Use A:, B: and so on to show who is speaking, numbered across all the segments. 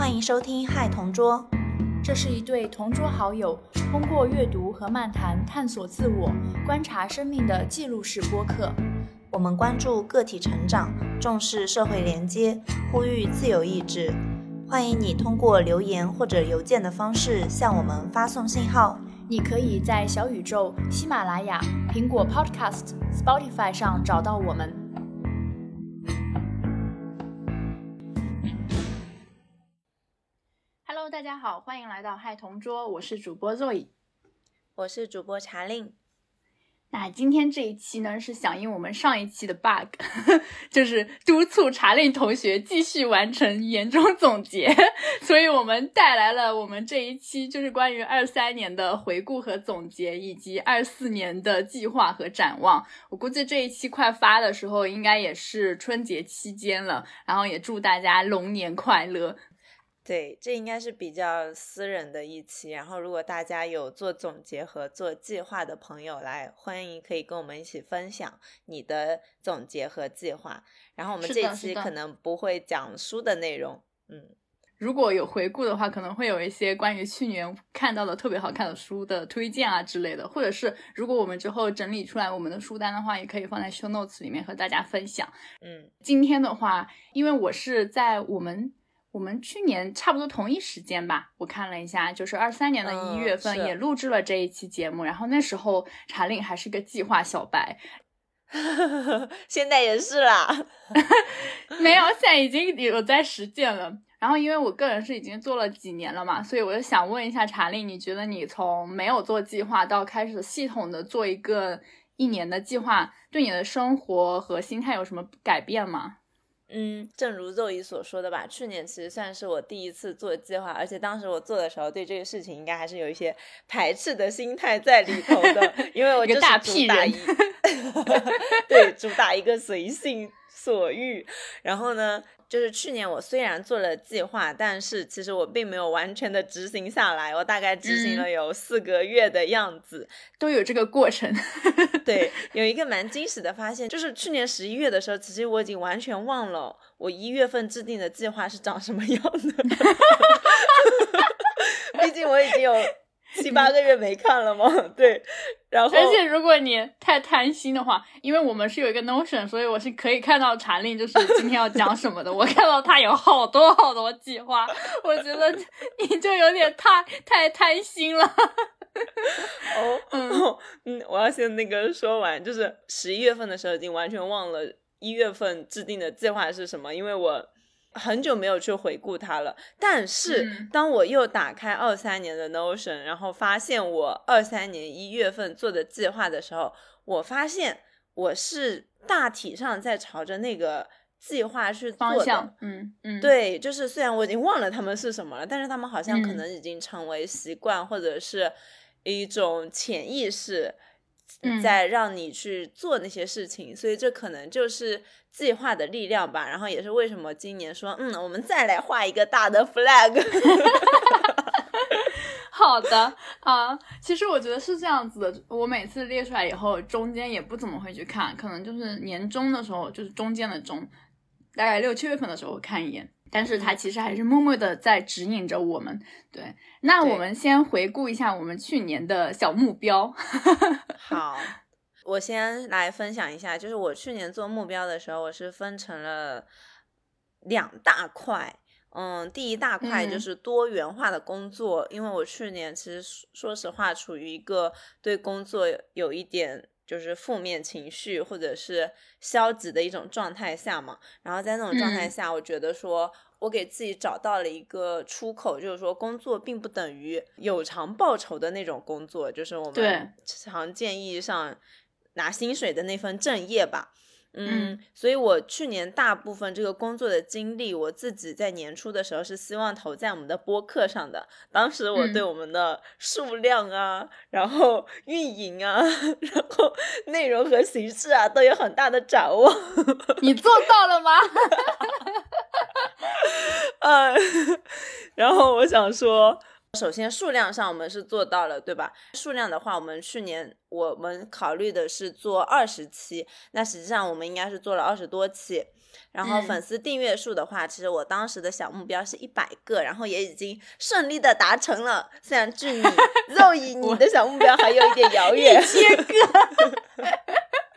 A: 欢迎收听《嗨同桌》，
B: 这是一对同桌好友通过阅读和漫谈探索自我、观察生命的记录式播客。
A: 我们关注个体成长，重视社会连接，呼吁自由意志。欢迎你通过留言或者邮件的方式向我们发送信号。
B: 你可以在小宇宙、喜马拉雅、苹果 Podcast、Spotify 上找到我们。大家好，欢迎来到嗨同桌，我是主播 Zoe，
A: 我是主播查令。
B: 那今天这一期呢，是响应我们上一期的 bug，就是督促查令同学继续完成年终总结，所以我们带来了我们这一期就是关于二三年的回顾和总结，以及二四年的计划和展望。我估计这一期快发的时候，应该也是春节期间了，然后也祝大家龙年快乐。
A: 对，这应该是比较私人的一期。然后，如果大家有做总结和做计划的朋友来，欢迎可以跟我们一起分享你的总结和计划。然后，我们这一期可能不会讲书的内容。嗯，
B: 如果有回顾的话，可能会有一些关于去年看到的特别好看的书的推荐啊之类的。或者是如果我们之后整理出来我们的书单的话，也可以放在 show notes 里面和大家分享。
A: 嗯，
B: 今天的话，因为我是在我们。我们去年差不多同一时间吧，我看了一下，就是二三年的一月份也录制了这一期节目。然后那时候查令还是个计划小白，
A: 现在也是啦，
B: 没有，现在已经有在实践了。然后因为我个人是已经做了几年了嘛，所以我就想问一下查令，你觉得你从没有做计划到开始系统的做一个一年的计划，对你的生活和心态有什么改变吗？
A: 嗯，正如肉姨所说的吧，去年其实算是我第一次做计划，而且当时我做的时候，对这个事情应该还是有一些排斥的心态在里头的，因为我就是主打一，对，主打一个随性所欲，然后呢。就是去年我虽然做了计划，但是其实我并没有完全的执行下来。我大概执行了有四个月的样子，
B: 都有这个过程。
A: 对，有一个蛮惊喜的发现，就是去年十一月的时候，其实我已经完全忘了我一月份制定的计划是长什么样的。毕竟我已经有。七八个月没看了嘛？对，然后
B: 而且如果你太贪心的话，因为我们是有一个 Notion，所以我是可以看到查令就是今天要讲什么的。我看到他有好多好多计划，我觉得你就有点太太贪心了。
A: 哦，嗯 嗯，我要先那个说完，就是十一月份的时候已经完全忘了一月份制定的计划是什么，因为我。很久没有去回顾它了，但是当我又打开二三年的 Notion，然后发现我二三年一月份做的计划的时候，我发现我是大体上在朝着那个计划去
B: 做的。嗯嗯，
A: 对，就是虽然我已经忘了他们是什么了，但是他们好像可能已经成为习惯，或者是一种潜意识。在让你去做那些事情，所以这可能就是计划的力量吧。然后也是为什么今年说，嗯，我们再来画一个大的 flag。
B: 好的啊，其实我觉得是这样子的。我每次列出来以后，中间也不怎么会去看，可能就是年终的时候，就是中间的中，大概六七月份的时候看一眼。但是它其实还是默默的在指引着我们。对，那我们先回顾一下我们去年的小目标。
A: 好，我先来分享一下，就是我去年做目标的时候，我是分成了两大块。嗯，第一大块就是多元化的工作，因为我去年其实说实话处于一个对工作有一点。就是负面情绪或者是消极的一种状态下嘛，然后在那种状态下，我觉得说我给自己找到了一个出口，就是说工作并不等于有偿报酬的那种工作，就是我们常见意义上拿薪水的那份正业吧。嗯，所以我去年大部分这个工作的经历，我自己在年初的时候是希望投在我们的播客上的。当时我对我们的数量啊，然后运营啊，然后内容和形式啊，都有很大的掌握。
B: 你做到了吗？
A: 嗯 然后我想说。首先数量上我们是做到了，对吧？数量的话，我们去年我们考虑的是做二十期，那实际上我们应该是做了二十多期。然后粉丝订阅数的话，其实我当时的小目标是一百个，然后也已经顺利的达成了。虽然距离 肉以你的小目标还有一点遥远，
B: 一千个。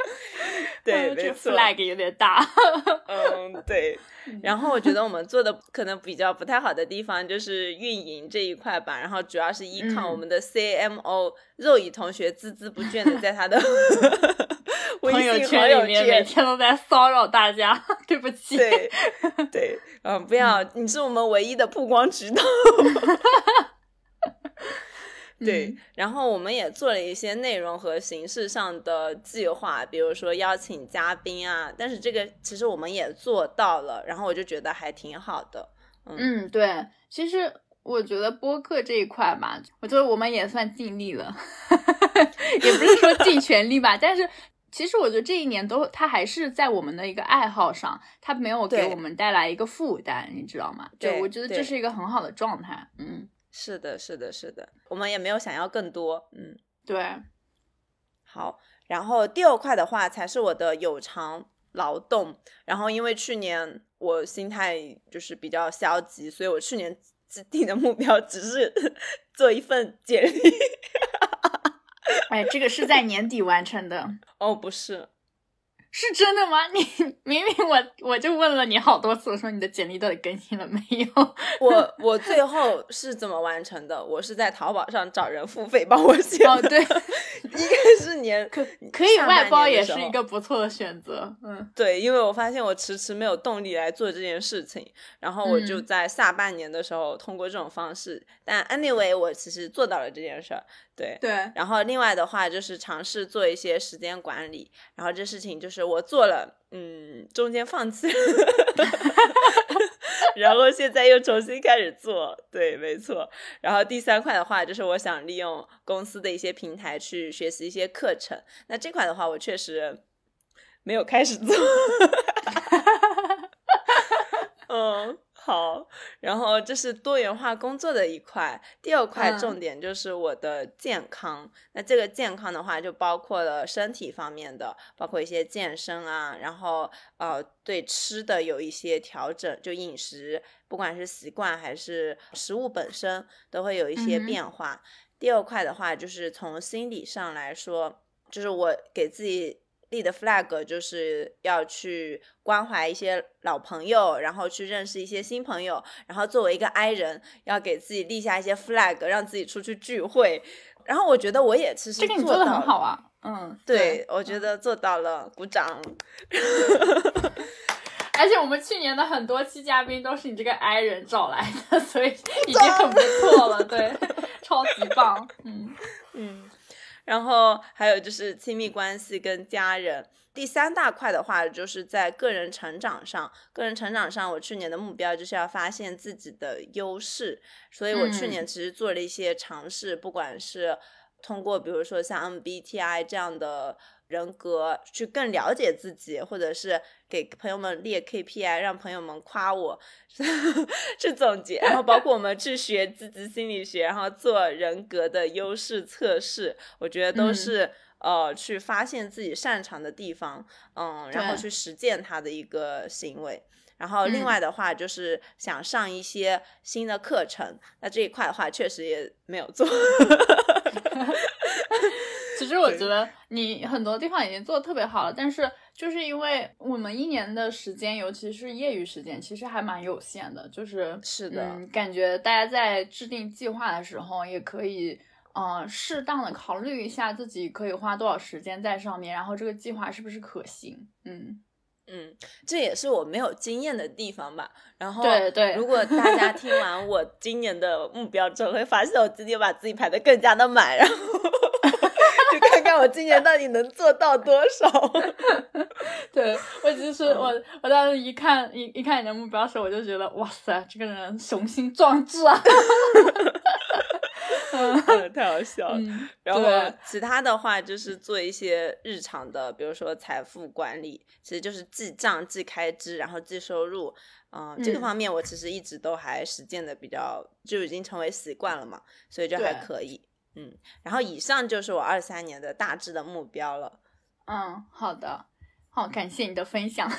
A: 对，没错
B: ，flag 有点大。
A: 嗯，对。然后我觉得我们做的可能比较不太好的地方就是运营这一块吧，然后主要是依靠我们的 CMO 肉乙同学孜孜不倦的在他的
B: 朋友圈里面每天都在骚扰大家。对不起。
A: 对对，嗯，不要，你是我们唯一的曝光渠道。对，然后我们也做了一些内容和形式上的计划，比如说邀请嘉宾啊，但是这个其实我们也做到了，然后我就觉得还挺好的。
B: 嗯，对，其实我觉得播客这一块吧，我觉得我们也算尽力了，也不是说尽全力吧，但是其实我觉得这一年都，它还是在我们的一个爱好上，它没有给我们带来一个负担，你知道吗？
A: 对，
B: 我觉得这是一个很好的状态。嗯。
A: 是的，是的，是的，我们也没有想要更多，嗯，
B: 对，
A: 好，然后第二块的话才是我的有偿劳动，然后因为去年我心态就是比较消极，所以我去年制定的目标只是 做一份简历，
B: 哎，这个是在年底完成的，
A: 哦，不是。
B: 是真的吗？你明明我我就问了你好多次，我说你的简历到底更新了没有？
A: 我我最后是怎么完成的？我是在淘宝上找人付费帮我写。
B: 哦，对，
A: 应该是年
B: 可可以外包也是一个不错的选择。嗯，
A: 对，因为我发现我迟迟没有动力来做这件事情，然后我就在下半年的时候通过这种方式。但 anyway，我其实做到了这件事儿。对
B: 对，
A: 然后另外的话就是尝试做一些时间管理，然后这事情就是我做了，嗯，中间放弃，然后现在又重新开始做，对，没错。然后第三块的话就是我想利用公司的一些平台去学习一些课程，那这块的话我确实没有开始做，嗯。好，然后这是多元化工作的一块，第二块重点就是我的健康。那这个健康的话，就包括了身体方面的，包括一些健身啊，然后呃，对吃的有一些调整，就饮食，不管是习惯还是食物本身，都会有一些变化。第二块的话，就是从心理上来说，就是我给自己。立的 flag 就是要去关怀一些老朋友，然后去认识一些新朋友，然后作为一个 I 人，要给自己立下一些 flag，让自己出去聚会。然后我觉得我也其实
B: 这个你做的很好啊，嗯，
A: 对，我觉得做到了，鼓掌。
B: 而且我们去年的很多期嘉宾都是你这个 I 人找来的，所以 已经很不错了，对，超级棒，嗯
A: 嗯。然后还有就是亲密关系跟家人，第三大块的话就是在个人成长上。个人成长上，我去年的目标就是要发现自己的优势，所以我去年其实做了一些尝试，不管是通过比如说像 MBTI 这样的。人格去更了解自己，或者是给朋友们列 KPI，让朋友们夸我，去总结，然后包括我们去学积极心理学，然后做人格的优势测试，我觉得都是呃去发现自己擅长的地方，嗯，然后去实践他的一个行为。然后另外的话就是想上一些新的课程，那这一块的话确实也没有做。
B: 其实我觉得你很多地方已经做的特别好了，但是就是因为我们一年的时间，尤其是业余时间，其实还蛮有限的。就是
A: 是的，
B: 感觉大家在制定计划的时候，也可以嗯适当的考虑一下自己可以花多少时间在上面，然后这个计划是不是可行。嗯
A: 嗯，这也是我没有经验的地方吧。然后
B: 对对，
A: 如果大家听完我今年的目标之后，会发现我自己把自己排的更加的满，然后。我今年到底能做到多少。
B: 对我就是我，我当时一看一一看你的目标时，我就觉得哇塞，这个人雄心壮志啊！
A: 太好笑了。
B: 嗯，
A: 然后其他的话就是做一些日常的，比如说财富管理，其实就是记账、记开支，然后记收入。嗯，这个
B: 嗯
A: 方面我其实一直都还实践的比较，就已经成为习惯了嘛，所以就还可以。嗯，然后以上就是我二三年的大致的目标了。
B: 嗯，好的，好，感谢你的分享。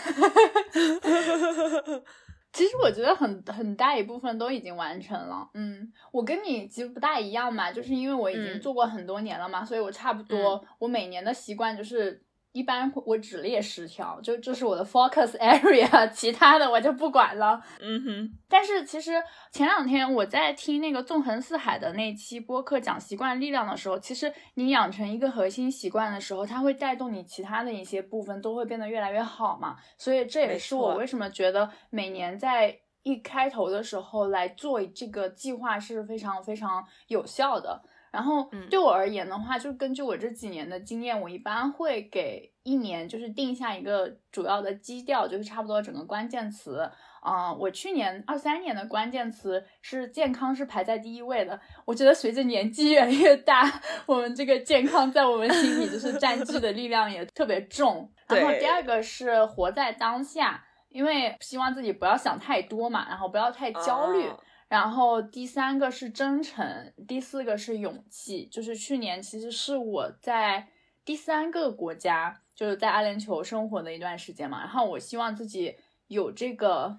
B: 其实我觉得很很大一部分都已经完成了。嗯，我跟你其实不大一样嘛，就是因为我已经
A: 嗯
B: 做过很多年了嘛，所以我差不多，我每年的习惯就是。一般我只列十条，就这是我的 focus area，其他的我就不管了。
A: 嗯哼，
B: 但是其实前两天我在听那个纵横四海的那期播客讲习惯力量的时候，其实你养成一个核心习惯的时候，它会带动你其他的一些部分都会变得越来越好嘛。所以这也是我为什么觉得每年在一开头的时候来做这个计划是非常非常有效的。然后
A: 嗯
B: 对我而言的话，就根据我这几年的经验，我一般会给一年就是定下一个主要的基调，就是差不多整个关键词。啊、我去年二三年的关键词是健康，是排在第一位的。我觉得随着年纪越来越大，我们这个健康在我们心里就是占 据的力量也特别重。然后第二个是活在当下，因为希望自己不要想太多嘛，然后不要太焦虑。
A: 哦
B: 然后第三个是真诚，第四个是勇气。就是去年其实是我在第三个国家，就是在阿联酋生活的一段时间嘛。然后我希望自己有这个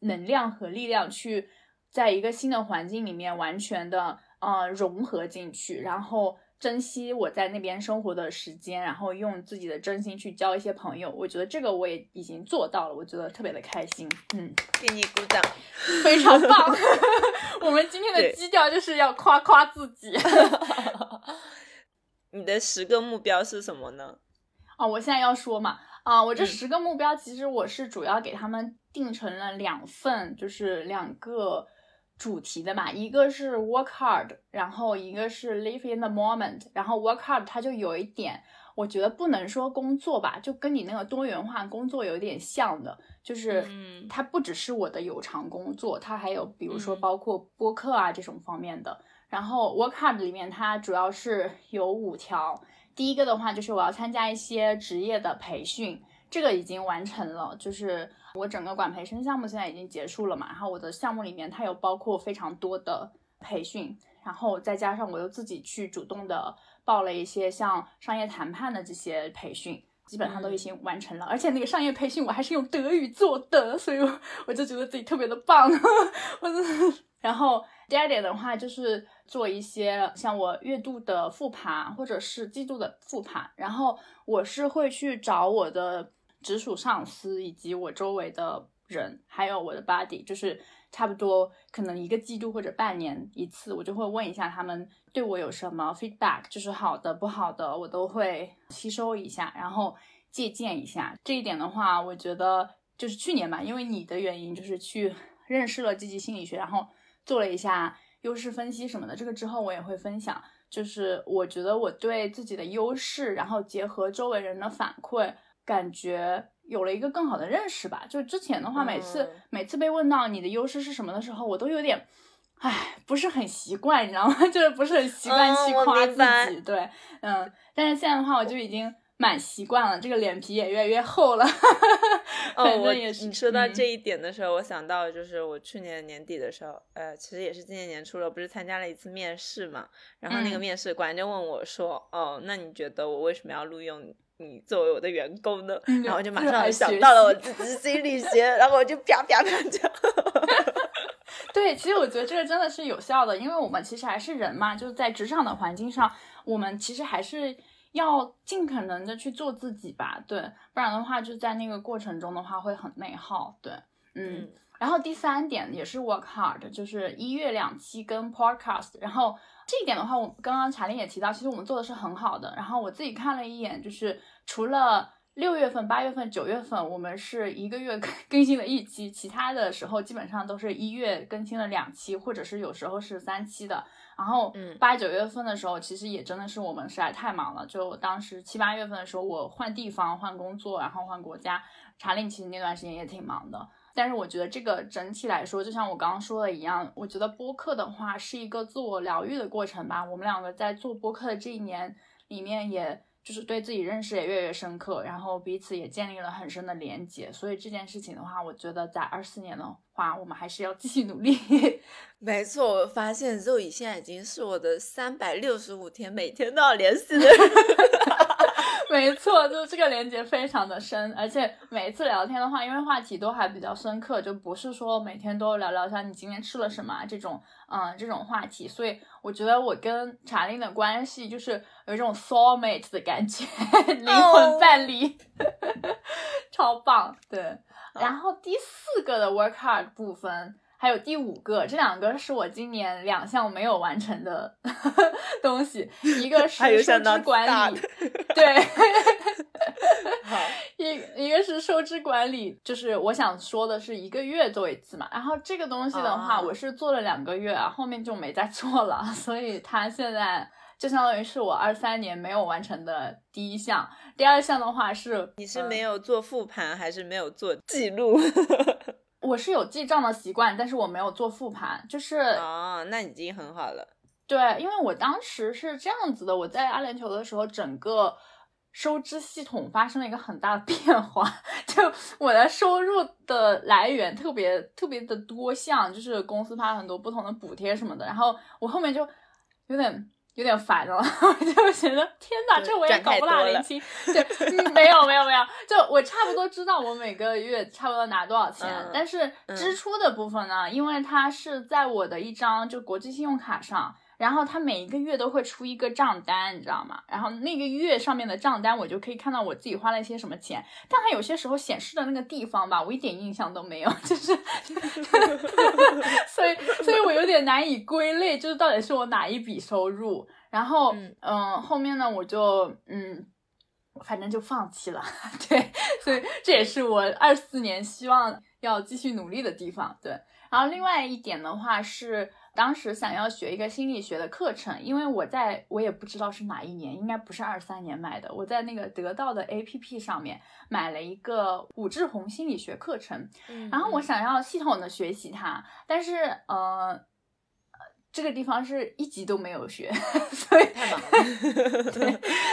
B: 能量和力量去在一个新的环境里面完全的呃融合进去，然后珍惜我在那边生活的时间，然后用自己的真心去交一些朋友。我觉得这个我也已经做到了，我觉得特别的开心。嗯。
A: 给你鼓掌。
B: 非常棒。我们今天的基调就是要夸夸自己
A: 你的十个目标是什么呢？
B: 啊！我现在要说嘛，啊，我这
A: 嗯
B: 十个目标其实我是主要给他们定成了两份，就是两个主题的嘛，一个是 work hard，然后一个是 live in the moment。然后 work hard 它就有一点，我觉得不能说工作吧，就跟你那个多元化工作有点像的，就是
A: 嗯
B: 它不只是我的有偿工作，它还有比如说
A: 嗯
B: 包括播客啊这种方面的。然后 work hard 里面它主要是有五条，第一个的话就是我要参加一些职业的培训，这个已经完成了，就是我整个管培生项目现在已经结束了嘛，然后我的项目里面它有包括非常多的培训，然后再加上我又自己去主动的报了一些像商业谈判的这些培训。基本上都已经完成了，而且那个商业培训我还是用德语做的，所以我我就觉得自己特别 的棒。然后第二点的话，就是做一些像我月度的复盘，或者是季度的复盘。然后我是会去找我的直属上司，以及我周围的人，还有我的 body，就是差不多可能一个季度或者半年一次，我就会问一下他们对我有什么 feedback，就是好的不好的，我都会吸收一下，然后借鉴一下。这一点的话，我觉得就是去年吧，因为你的原因，就是去认识了积极心理学，然后做了一下优势分析什么的。这个之后我也会分享，就是我觉得我对自己的优势，然后结合周围人的反馈，感觉有了一个更好的认识吧。就之前的话，每次、
A: 嗯
B: 每次被问到你的优势是什么的时候，我都有点。唉，不是很习惯，你知道吗？就是不是很习惯去夸自己，对，嗯。但是现在的话，我就已经蛮习惯了，这个脸皮也越来越厚了。
A: 哦，
B: 反
A: 我
B: 正也是
A: 你说到
B: 嗯
A: 这一点的时候，我想到就是我去年年底的时候，呃，其实也是今年年初了，不是参加了一次面试嘛，然后那个
B: 嗯
A: 面试官就问我说，哦，那你觉得我为什么要录用你？作为我的员工呢？
B: 嗯
A: 然后我就马上想到了我
B: 习
A: 自己心理学，然后我就啪啪啪讲。
B: 对，其实我觉得这个真的是有效的，因为我们其实还是人嘛，就是在职场的环境上，我们其实还是要尽可能的去做自己吧，对，不然的话就在那个过程中的话会很内耗，对，嗯。
A: 嗯
B: 然后第三点也是 work hard，就是一月两期跟 podcast。然后这一点的话，我刚刚查令也提到，其实我们做的是很好的。然后我自己看了一眼，就是除了六月份、八月份、九月份，我们是一个月更 更新了一期，其他的时候基本上都是一月更新了两期，或者是有时候是三期的。然后
A: 嗯
B: 八九月份的时候，其实也真的是我们实在太忙了。就当时七八月份的时候，我换地方、换工作，然后换国家，查令其实那段时间也挺忙的。但是我觉得这个整体来说，就像我刚刚说的一样，我觉得播客的话是一个自我疗愈的过程吧。我们两个在做播客的这一年里面，也就是对自己认识也越来越深刻，然后彼此也建立了很深的连接。所以这件事情的话，我觉得在二四年的话，我们还是要继续努力。
A: 没错，我发现肉乙现在已经是我的三百六十五天每天都要联系的人。
B: 没错，就是这个连接非常的深，而且每一次聊天的话，因为话题都还比较深刻，就不是说每天都聊聊像你今天吃了什么这种，嗯，这种话题。所以我觉得我跟查令的关系就是有一种 soul mate 的感觉，灵魂伴侣，超棒。对，然后第四个的 work hard 部分。还有第五个，这两个是我今年两项没有完成的 东西，一个 是收支管理，对，一一个是收支管理，就是我想说的是一个月做一次嘛，然后这个东西的话，我是做了两个月，后面就没再做了，所以它现在就相当于是我二三年没有完成的第一项，第二项的话是
A: 你是没有做复盘还是没有做记录？
B: 我是有记账的习惯，但是我没有做复盘，就是
A: 哦，那已经很好了。
B: 对，因为我当时是这样子的，我在阿联酋的时候，整个收支系统发生了一个很大的 变化，就我的收入的来源特别特别的多项，就是公司发很多不同的补贴什么的，然后我后面就有点。有点烦了，我就觉得天哪，这我也搞不大年轻。对，没有没有没有，就我差不多知道我每个月差不多拿多少钱，但是支出的部分呢，因为它是在我的一张就国际信用卡上。然后他每一个月都会出一个账单，你知道吗？然后那个月上面的账单，我就可以看到我自己花了一些什么钱。但他有些时候显示的那个地方吧，我一点印象都没有，就是，所以，所以我有点难以归类，就是到底是我哪一笔收入。然后，嗯，后面呢，我就，嗯，反正就放弃了。对，所以这也是我二四年希望要继续努力的地方。对，然后另外一点的话是。当时想要学一个心理学的课程，因为我在我也不知道是哪一年，应该不是二三年买的。我在那个得到的 APP 上面买了一个武志红心理学课程，然后我想要系统的学习它，但是呃。这个地方是一集都没有学，所以
A: 太忙了，
B: 对，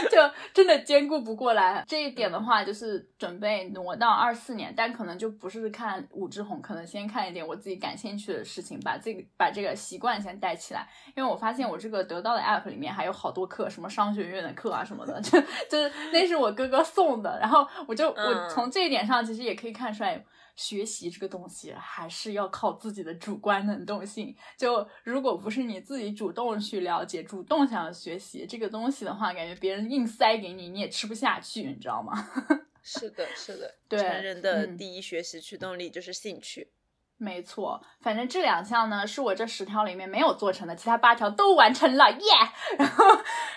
B: 就真的兼顾不过来。这一点的话，就是准备挪到二四年，但可能就不是看武志红，可能先看一点我自己感兴趣的事情，把这个把这个习惯先带起来。因为我发现我这个得到的 app 里面还有好多课，什么商学院的课啊什么的，就就是那是我哥哥送的。然后我就我从这一点上其实也可以看出来。学习这个东西还是要靠自己的主观能动性。就如果不是你自己主动去了解、主动想要学习这个东西的话，感觉别人硬塞给你，你也吃不下去，你知道吗？
A: 是的，是的。
B: 对，
A: 成人的第一学习驱动力就是兴趣。
B: 没错，反正这两项呢是我这十条里面没有做成的，其他八条都完成了，耶！然后，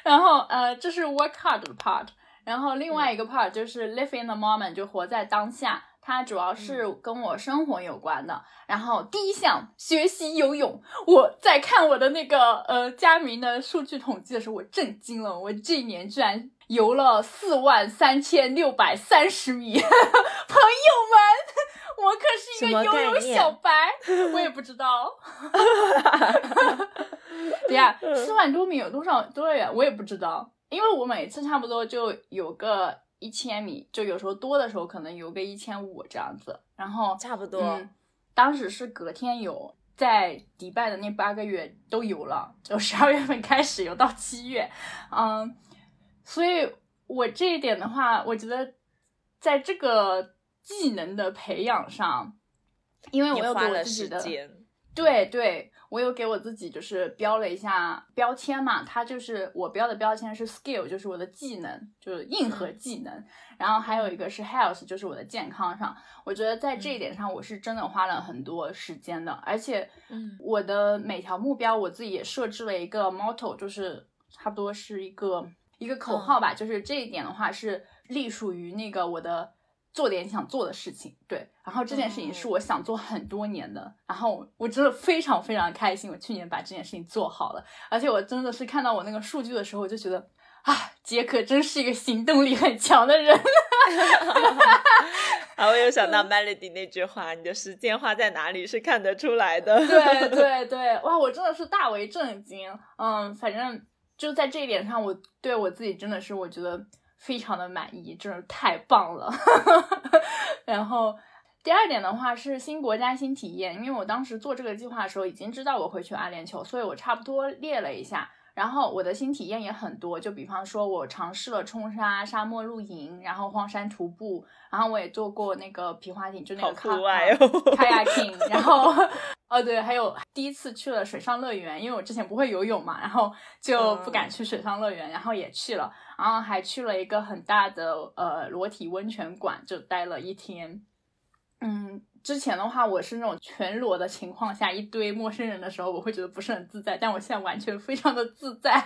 B: 然后呃，这是 work hard 的 part，然后另外一个 part 就是 live in the moment，就活在当下。它主要是跟我生活有关的。然后第一项学习游泳，我在看我的那个呃佳明的数据统计的时候，我震惊了，我这一年居然游了四万三千六百三十米。朋友们，我可是一个游泳小白，我也不知道。对呀，四万多米有多少多远？我也不知道，因为我每次差不多就有个。一千米，就有时候多的时候可能游个一千五这样子，然后
A: 差不多。
B: 当时是隔天游，在迪拜的那八个月都游了，就十二月份开始游到七月，嗯，所以我这一点的话，我觉得在这个技能的培养上，因为我有给我自己的，对对。我有给我自己就是标了一下标签嘛，它就是我标的标签是 skill，就是我的技能，就是硬核技能。然后还有一个是 health，就是我的健康上。我觉得在这一点上，我是真的花了很多时间的。而且，我的每条目标我自己也设置了一个 motto，就是差不多是一个一个口号吧。就是这一点的话是隶属于那个我的。做点想做的事情，对，然后这件事情是我想做很多年的，然后我真的非常非常开心，我去年把这件事情做好了，而且我真的是看到我那个数据的时候，我就觉得啊，杰克真是一个行动力很强的人，
A: 啊，我又想到 Melody 那句话：“你的时间花在哪里是看得出来的。”
B: 对对对，哇，我真的是大为震惊。嗯，反正就在这一点上，我对我自己真的是我觉得非常的满意，真是太棒了。然后第二点的话是新国家新体验，因为我当时做这个计划的时候已经知道我会去阿联酋，所以我差不多列了一下。然后我的新体验也很多，就比方说，我尝试了冲沙、沙漠露营，然后荒山徒步，然后我也做过那个皮划艇，就那个
A: 户外哦
B: ，kayaking，然后，哦对，还有第一次去了水上乐园，因为我之前不会游泳嘛，然后就不敢去水上乐园，然后也去了，然后还去了一个很大的呃裸体温泉馆，就待了一天，嗯。之前的话，我是那种全裸的情况下，一堆陌生人的时候，我会觉得不是很自在。但我现在完全非常的自在。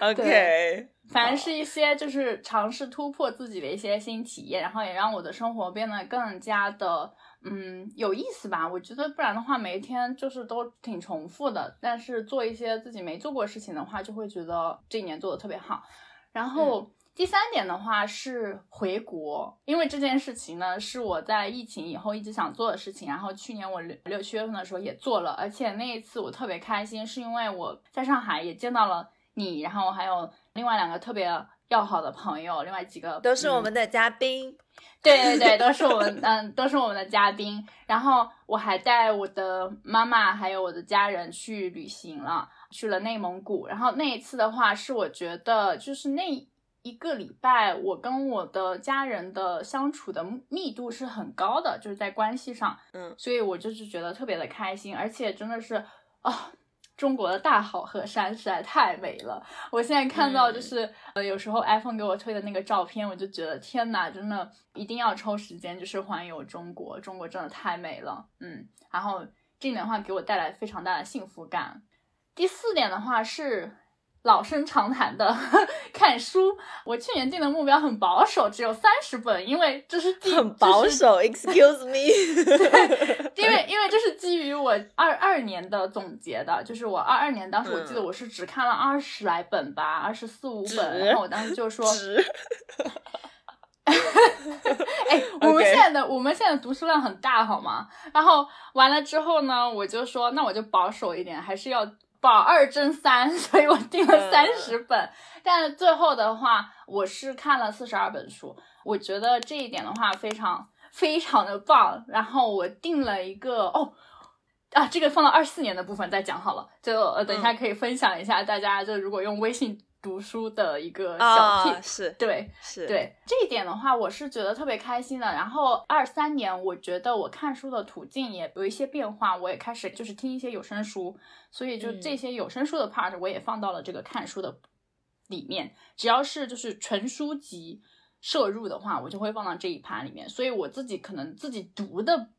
A: OK，
B: 反正是一些就是尝试突破自己的一些新体验，然后也让我的生活变得更加的嗯有意思吧。我觉得不然的话，每一天就是都挺重复的。但是做一些自己没做过事情的话，就会觉得这一年做的特别好。然后。第三点的话是回国，因为这件事情呢是我在疫情以后一直想做的事情，然后去年我六六七月份的时候也做了，而且那一次我特别开心，是因为我在上海也见到了你，然后还有另外两个特别要好的朋友，另外几个
A: 都是我们的嘉宾，
B: 对对对，都是我们嗯都是我们的嘉宾，然后我还带我的妈妈还有我的家人去旅行了，去了内蒙古，然后那一次的话是我觉得就是那。一个礼拜，我跟我的家人的相处的密度是很高的，就是在关系上，
A: 嗯，
B: 所以我就是觉得特别的开心，而且真的是啊，中国的大好河山实在太美了。我现在看到就是呃，有时候 iPhone 给我推的那个照片，我就觉得天呐，真的一定要抽时间就是环游中国，中国真的太美了，嗯，然后这点的话给我带来非常大的幸福感。第四点的话是。老生常谈的 看书，我去年定的目标很保守，只有三十本，因为这是
A: 很保守。Excuse me，
B: 因为因为这是基于我二二年的总结的，就是我二二年当时我记得我是只看了二十来本吧，二十四五本，然后我当时就说，哎，我们现在的我们现在读书量很大，好吗？然后完了之后呢，我就说那我就保守一点，还是要。保二争三，所以我订了三十本，但是最后的话，我是看了四十二本书，我觉得这一点的话非常非常的棒。然后我定了一个哦啊，这个放到二四年的部分再讲好了，就呃等一下可以分享一下，大家就如果用微信。读书的一个小
A: 是
B: 对，
A: 是
B: 对这一点的话，我是觉得特别开心的。然后二三年，我觉得我看书的途径也有一些变化，我也开始就是听一些有声书，所以就这些有声书的 part 我也放到了这个看书的里面。只要是就是纯书籍摄入的话，我就会放到这一盘里面。所以我自己可能自己读的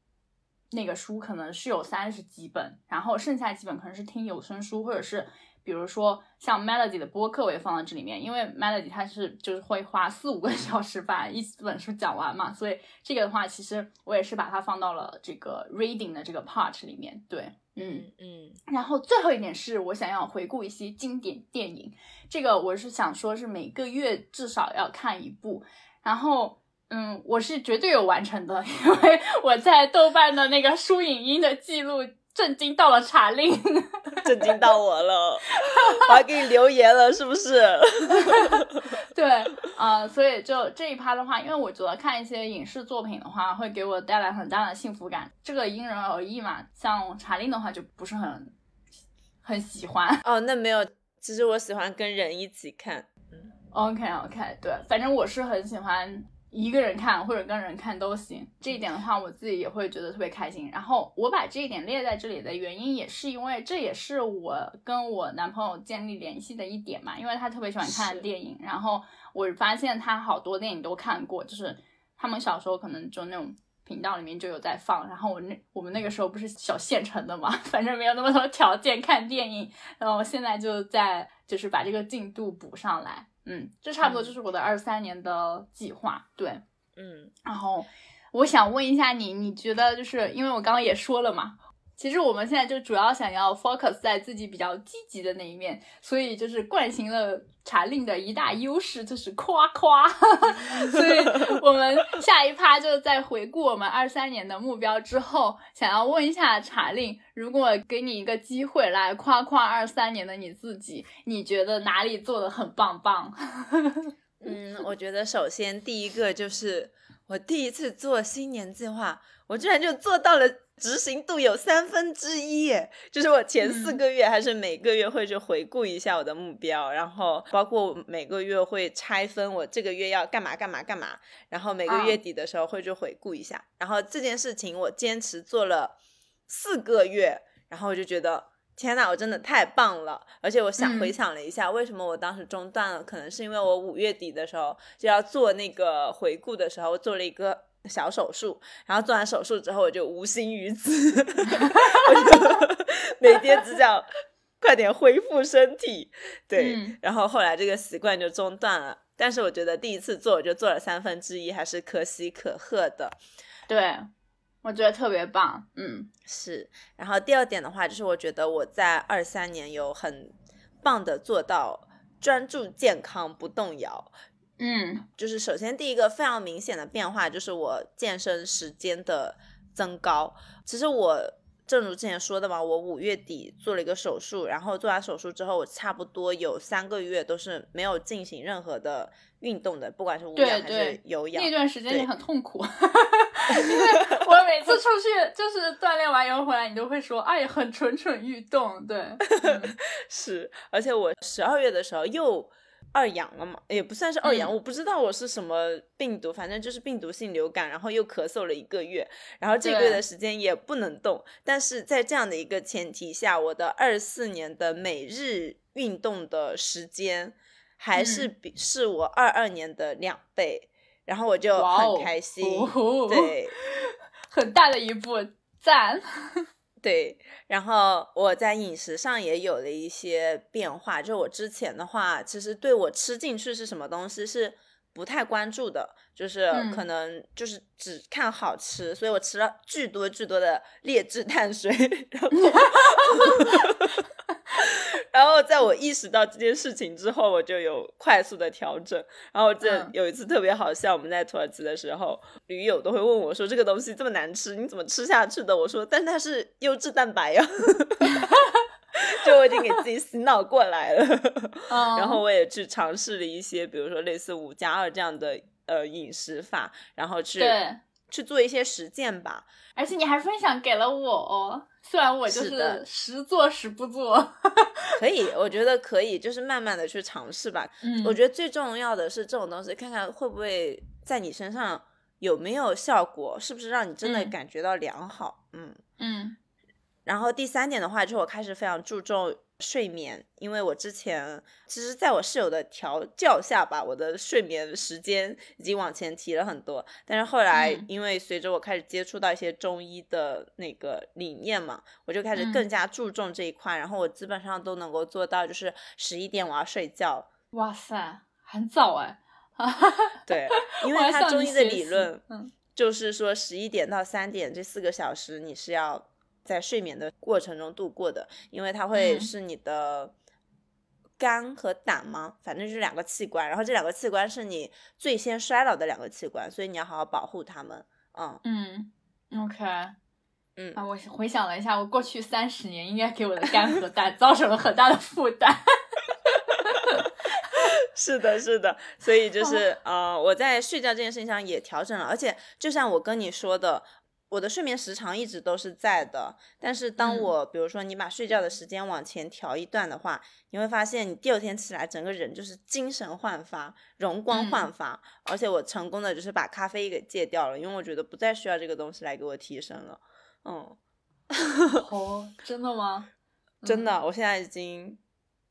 B: 那个书可能是有三十几本，然后剩下几本可能是听有声书或者是。比如说像 Melody 的播客，我也放到这里面，因为 Melody 它是就是会花四五个 小时把一本书讲完嘛，所以这个的话，其实我也是把它放到了这个 reading 的这个 part 里面。对，
A: 嗯嗯。
B: 然后最后一点是我想要回顾一些经典电影，这个我是想说是每个月至少要看一部，然后嗯，我是绝对有完成的，因为我在豆瓣的那个书影音的记录。震惊到了查令，
A: 震惊到我了，我还给你留言了，是不是？
B: 对，啊，所以就这一趴的话，因为我觉得看一些影视作品的话，会给我带来很大的幸福感，这个因人而异嘛。像查令的话，就不是很很喜欢。
A: 哦，那没有，其实我喜欢跟人一起看。
B: 嗯，OK OK，对，反正我是很喜欢。一个人看或者跟人看都行，这一点的话，我自己也会觉得特别开心。然后我把这一点列在这里的原因，也是因为这也是我跟我男朋友建立联系的一点嘛，因为他特别喜欢看电影，然后我发现他好多电影都看过，就是他们小时候可能就那种频道里面就有在放，然后我那我们那个时候不是小县城的嘛，反正没有那么多条件看电影，然后现在就在就是把这个进度补上来。嗯，这差不多就是我的二三年的计划。对，
A: 嗯，
B: 然后我想问一下你，你觉得就是因为我刚刚也说了嘛，其实我们现在就主要想要 focus 在自己比较积极的那一面，所以就是惯行了查令的一大优势就是夸夸，所以我们下一趴就在回顾我们二三年的目标之后，想要问一下查令，如果给你一个机会来夸夸二三年的你自己，你觉得哪里做的很棒棒？
A: 嗯，我觉得首先第一个就是我第一次做新年计划，我居然就做到了。执行度有三分之一耶，就是我前四个月还是每个月会去回顾一下我的目标，然后包括每个月会拆分我这个月要干嘛干嘛干嘛，然后每个月底的时候会去回顾一下，然后这件事情我坚持做了四个月，然后我就觉得天呐，我真的太棒了！而且我想回想了一下，为什么我当时中断了，可能是因为我五月底的时候就要做那个回顾的时候做了一个。小手术，然后做完手术之后，我就无心于此，我就每天只想快点恢复身体。对，然后后来这个习惯就中断了。但是我觉得第一次做，我就做了三分之一，还是可喜可贺的。
B: 对，我觉得特别棒。
A: 嗯，是。然后第二点的话，就是我觉得我在二三年有很棒的做到专注健康不动摇。
B: 嗯，
A: 就是首先第一个非常明显的变化就是我健身时间的增高。其实我正如之前说的嘛，我五月底做了一个手术，然后做完手术之后，我差不多有三个月都是没有进行任何的运动的，不管是无氧还是有氧。
B: 那段时间也很痛苦，因为我每次出去就是锻炼完以后回来，你都会说，哎，很蠢蠢欲动。对，
A: 是，而且我十二月的时候又。二阳了嘛，也不算是二阳，我不知道我是什么病毒，反正就是病毒性流感，然后又咳嗽了一个月，然后这个月的时间也不能动。但是在这样的一个前提下，我的二四年的每日运动的时间还是比是我二二年的两倍，然后我就很开心，对，
B: 很大的一步，赞。
A: 对，然后我在饮食上也有了一些变化。就我之前的话，其实对我吃进去是什么东西是不太关注的，就是可能就是只看好吃，所以我吃了巨多巨多的劣质碳水，然后。然后在我意识到这件事情之后，我就有快速的调整。然后这有一次特别好笑，我们在土耳其的时候，驴友都会问我说：“这个东西这么难吃，你怎么吃下去的？”我说：“但它是优质蛋白呀。”就我已经给自己洗脑过来了。然后我也去尝试了一些，比如说类似五加二这样的呃饮食法，然后去去做一些实践吧。
B: 而且你还分享给了我哦。虽然我就是实做实不做，
A: 可以，我觉得可以，就是慢慢的去尝试吧。嗯，我觉得最重要的是这种东西，看看会不会在你身上有没有效果，是不是让你真的感觉到良好。
B: 嗯嗯。
A: 然后第三点的话，就是我开始非常注重。睡眠，因为我之前其实在我室友的调教下吧，我的睡眠时间已经往前提了很多。但是后来，因为随着我开始接触到一些中医的那个理念嘛，我就开始更加注重这一块。然后我基本上都能够做到，就是十一点我要睡觉。
B: 哇塞，很早哎。
A: 对，因为他中医的理论，嗯就是说十一点到三点这四个小时你是要。在睡眠的过程中度过的，因为它会是你的肝和胆吗？反正就是两个器官，然后这两个器官是你最先衰老的两个器官，所以你要好好保护它们。
B: 嗯嗯，OK，
A: 嗯
B: 啊，我回想了一下，我过去三十年应该给我的肝和胆 造成了很大的负担。
A: 是的，是的，所以就是呃，我在睡觉这件事情上也调整了，而且就像我跟你说的。我的睡眠时长一直都是在的，但是当我比如说你把睡觉的时间往前调一段的话，你会发现你第二天起来整个人就是精神焕发、容光焕发，而且我成功的就是把咖啡给戒掉了，因为我觉得不再需要这个东西来给我提升了。嗯，
B: 哦，真的吗？
A: 真的，我现在已经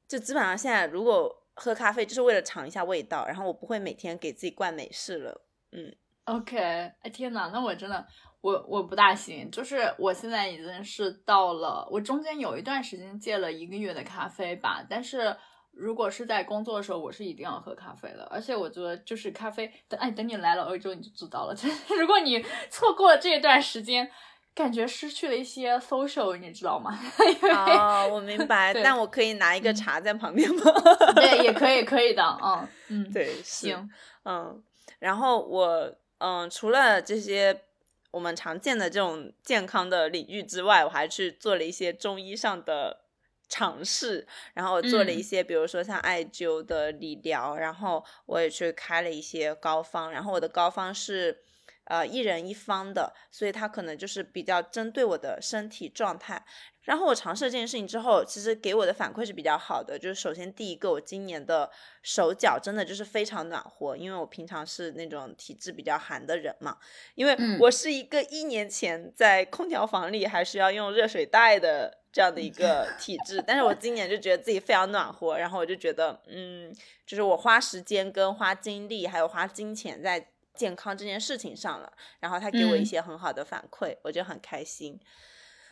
A: 就基本上现在如果喝咖啡就是为了尝一下味道，然后我不会每天给自己灌美式了。嗯
B: ，OK，哎天哪，那我真的。我我不大行，就是我现在已经是到了，我中间有一段时间戒了一个月的咖啡吧，但是如果是在工作的时候，我是一定要喝咖啡的，而且我觉得就是咖啡，等哎等你来了欧洲你就知道了，如果你错过了这一段时间，感觉失去了一些 social，你知道吗？
A: 哦，我明白，
B: 对
A: 但我可以拿一个茶在旁边吗？
B: 对，也可以，可以的，嗯嗯，
A: 对，
B: 行，
A: 嗯，然后我嗯，除了这些我们常见的这种健康的领域之外，我还去做了一些中医上的尝试，然后做了一
B: 嗯
A: 些，比如说像艾灸的理疗，然后我也去开了一些膏方，然后我的膏方是。呃，一人一方的，所以它可能就是比较针对我的身体状态。然后我尝试了这件事情之后，其实给我的反馈是比较好的。就是首先第一个，我今年的手脚真的就是非常暖和，因为我平常是那种体质比较寒的人嘛。因为
B: 嗯
A: 我是一个一年前在空调房里还是要用热水袋的这样的一个 体质，但是我今年就觉得自己非常暖和，然后我就觉得，嗯，就是我花时间跟花精力还有花金钱在健康这件事情上了，然后他给我一
B: 嗯
A: 些很好的反馈，我就很开心。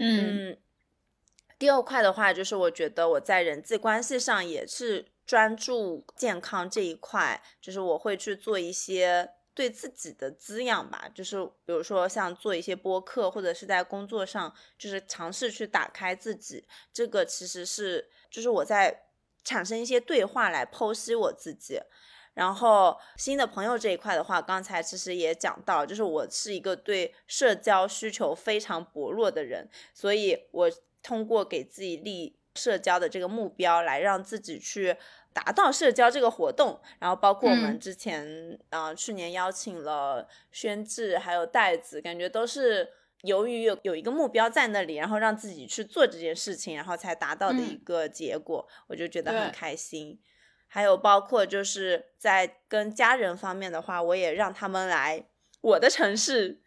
B: 嗯
A: 嗯，第二块的话，就是我觉得我在人际关系上也是专注健康这一块，就是我会去做一些对自己的滋养吧，就是比如说像做一些播客，或者是在工作上，就是尝试去打开自己，这个其实是就是我在产生一些对话来剖析我自己。然后新的朋友这一块的话，刚才其实也讲到，就是我是一个对社交需求非常薄弱的人，所以我通过给自己立社交的这个目标，来让自己去达到社交这个活动。然后包括我们
B: 嗯
A: 之前，呃，去年邀请了宣志还有袋子，感觉都是。由于有有一个目标在那里，然后让自己去做这件事情，然后才达到的一
B: 嗯
A: 个结果，我就觉得很开心。还有包括就是在跟家人方面的话，我也让他们来我的城市。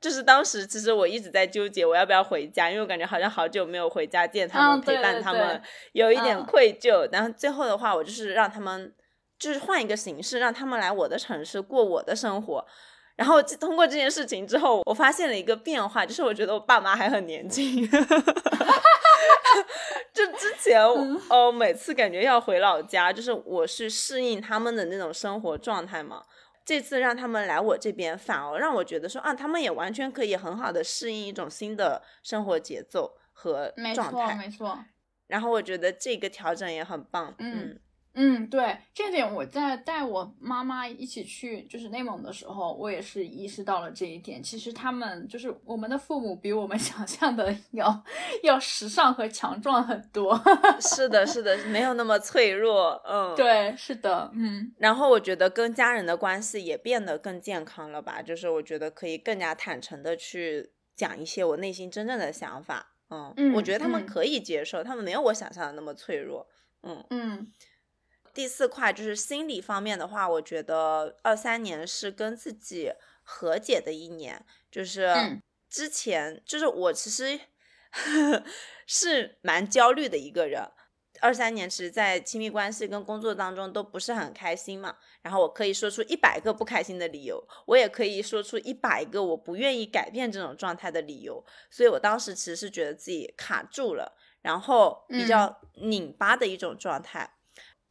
A: 就是当时其实我一直在纠结我要不要回家，因为我感觉好像好久没有回家见他们，陪伴他们，有一点
B: 嗯
A: 愧疚。然后最后的话，我就是让他们就是换一个形式，让他们来我的城市过我的生活。然后通过这件事情之后，我发现了一个变化，就是我觉得我爸妈还很年轻。就之前哦，每次感觉要回老家，就是我是适应他们的那种生活状态嘛。这次让他们来我这边，反而让我觉得说啊，他们也完全可以很好的适应一种新的生活节奏和
B: 没错
A: 状态。
B: 没错，
A: 然后我觉得这个调整也很棒。
B: 嗯嗯，对，这点我在带我妈妈一起去就是内蒙的时候，我也是意识到了这一点。其实他们就是我们的父母比我们 想象的 要要时尚和强壮很多。
A: 是的，是的，没有那么脆弱。嗯，。
B: 对，是的，嗯
A: 然后我觉得跟家人的关系也变得更健康了吧，就是我觉得可以更加坦诚的去讲一些我内心真正的想法。嗯，
B: 嗯
A: 我觉得他们
B: 嗯
A: 可以接受，他们没有我想象的那么脆弱。嗯，
B: 嗯
A: 第四块就是心理方面的话，我觉得二三年是跟自己和解的一年，就是
B: 嗯
A: 之前就是我其实 是蛮焦虑的一个人。二三年其实，在亲密关系跟工作当中都不是很开心嘛，然后我可以说出一百个不开心的理由，我也可以说出一百个我不愿意改变这种状态的理由，所以我当时其实是觉得自己卡住了，然后比较拧巴的一种状态。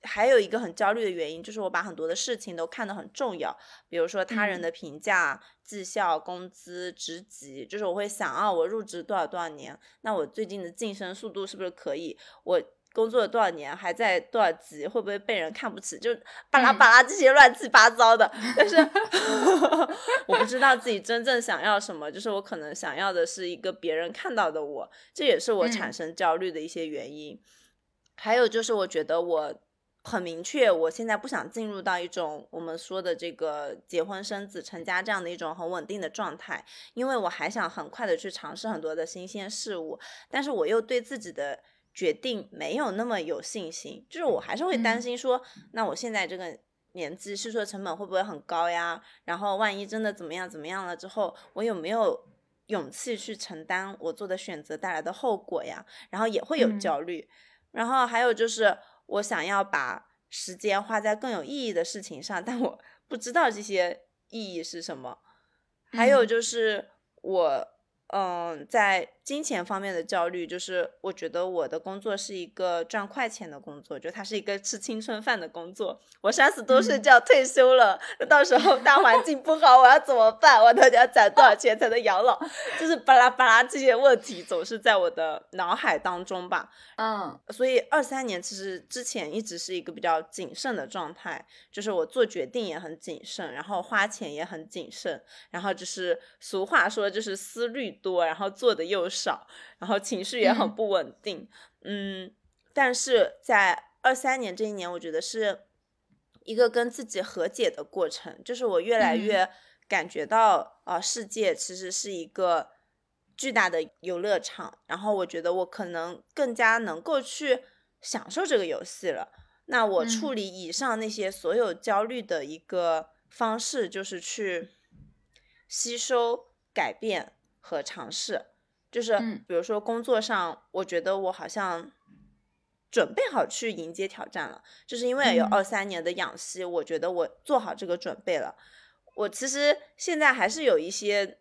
A: 还有一个很焦虑的原因，就是我把很多的事情都看得很重要，比如说他人
B: 嗯
A: 的评价、绩效、工资、职级，就是我会想啊，我入职多少多少年，那我最近的晋升速度是不是可以？我工作了多少年，还在多少级，会不会被人看不起？就巴拉
B: 嗯
A: 巴拉这些乱七八糟的，但是 我不知道自己真正想要什么，就是我可能想要的是一个别人看到的我，这也是我产
B: 嗯
A: 生焦虑的一些原因。还有就是，我觉得我很明确，我现在不想进入到一种我们说的这个结婚生子成家这样的一种很稳定的状态，因为我还想很快的去尝试很多的新鲜事物，但是我又对自己的决定没有那么有信心，就是我还是会担
B: 嗯
A: 心说，那我现在这个年纪试错成本会不会很高呀？然后万一真的怎么样怎么样了之后，我有没有勇气去承担我做的选择带来的后果呀？然后也会有
B: 嗯
A: 焦虑。然后还有就是，我想要把时间花在更有意义的事情上，但我不知道这些意义是什么。还有
B: 嗯
A: 就是，我嗯，在金钱方面的焦虑，就是我觉得我的工作是一个赚快钱的工作，就它是一个吃青春饭的工作。我三十多岁就要退休了，那到时候大环境不好，我要怎么办？我到底要攒多少钱才能养老？就是巴拉巴拉这些问题总是在我的脑海当中吧。
B: 嗯，
A: 所以二三年其实之前一直是一个比较谨慎的状态，就是我做决定也很谨慎，然后花钱也很谨慎，然后就是俗话说就是思虑。多，然后做的又少，然后情绪也很不稳定，嗯，但是在二三年这一年，我觉得是一个跟自己和解的过程，就是我越来越感觉到，啊，世界其实是一个巨大的游乐场，然后我觉得我可能更加能够去享受这个游戏了。那我处理以上那些所有焦虑的一个方式，就是去吸收改变。和尝试，就是比如说工作上，我觉得我好像准备好去迎接挑战了，就是因为有二三年的养息，我觉得我做好这个准备了。我其实现在还是有一些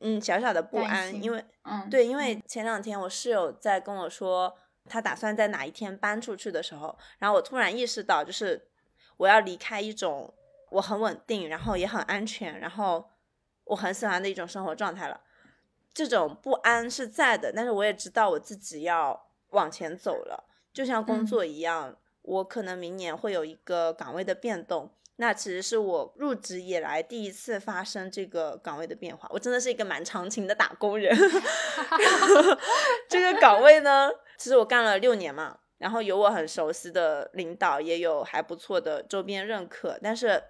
A: 嗯小小的不安，因为
B: 嗯
A: 对，因为前两天我室友在跟我说他打算在哪一天搬出去的时候，然后我突然意识到，就是我要离开一种我很稳定，然后也很安全，然后我很喜欢的一种生活状态了。这种不安是在的，但是我也知道我自己要往前走了，就像工作一样，我可能明年会有一个岗位的变动，那其实是我入职以来第一次发生这个岗位的变化。我真的是一个蛮长情的打工人 这个岗位呢，其实我干了六年嘛，然后有我很熟悉的领导，也有还不错的周边认可，但是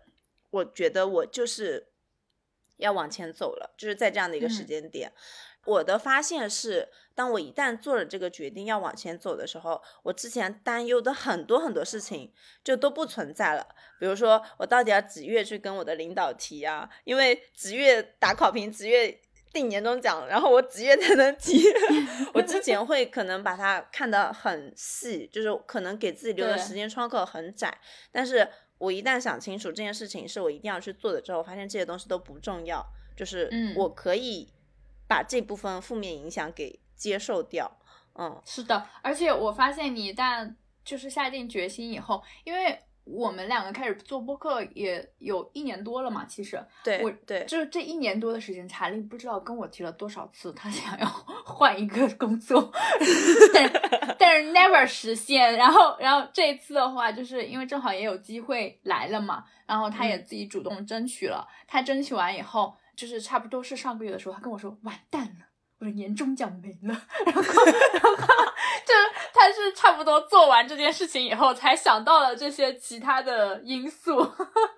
A: 我觉得我就是。要往前走了，就是在这样的一个时间点，我的发现是，当我一旦做了这个决定要往前走的时候，我之前担忧的很多很多事情就都不存在了。比如说，我到底要几月去跟我的领导提啊？因为几月打考评，几月定年终奖，然后我几月才能提？我之前会可能把它看得很细，就是可能给自己留的时间窗口很窄，但是。我一旦想清楚这件事情是我一定要去做的之后，发现这些东西都不重要，就是我可以把这部分负面影响给接受掉。嗯，
B: 是的，而且我发现你一旦就是下定决心以后，因为。我们两个开始做播客也有一年多了嘛，其实
A: 对，
B: 我
A: 对，
B: 就是这一年多的时间，查理不知道跟我提了多少次，他想要 换一个工作，但但是 never 实现。然后，然后这一次的话，就是因为正好也有机会来了嘛，然后他也自己主动争取了。他争取完以后，就是差不多是上个月的时候，他跟我说完蛋了。我的年终奖没了，然后，然后就是他是差不多做完这件事情以后，才想到了这些其他的因素，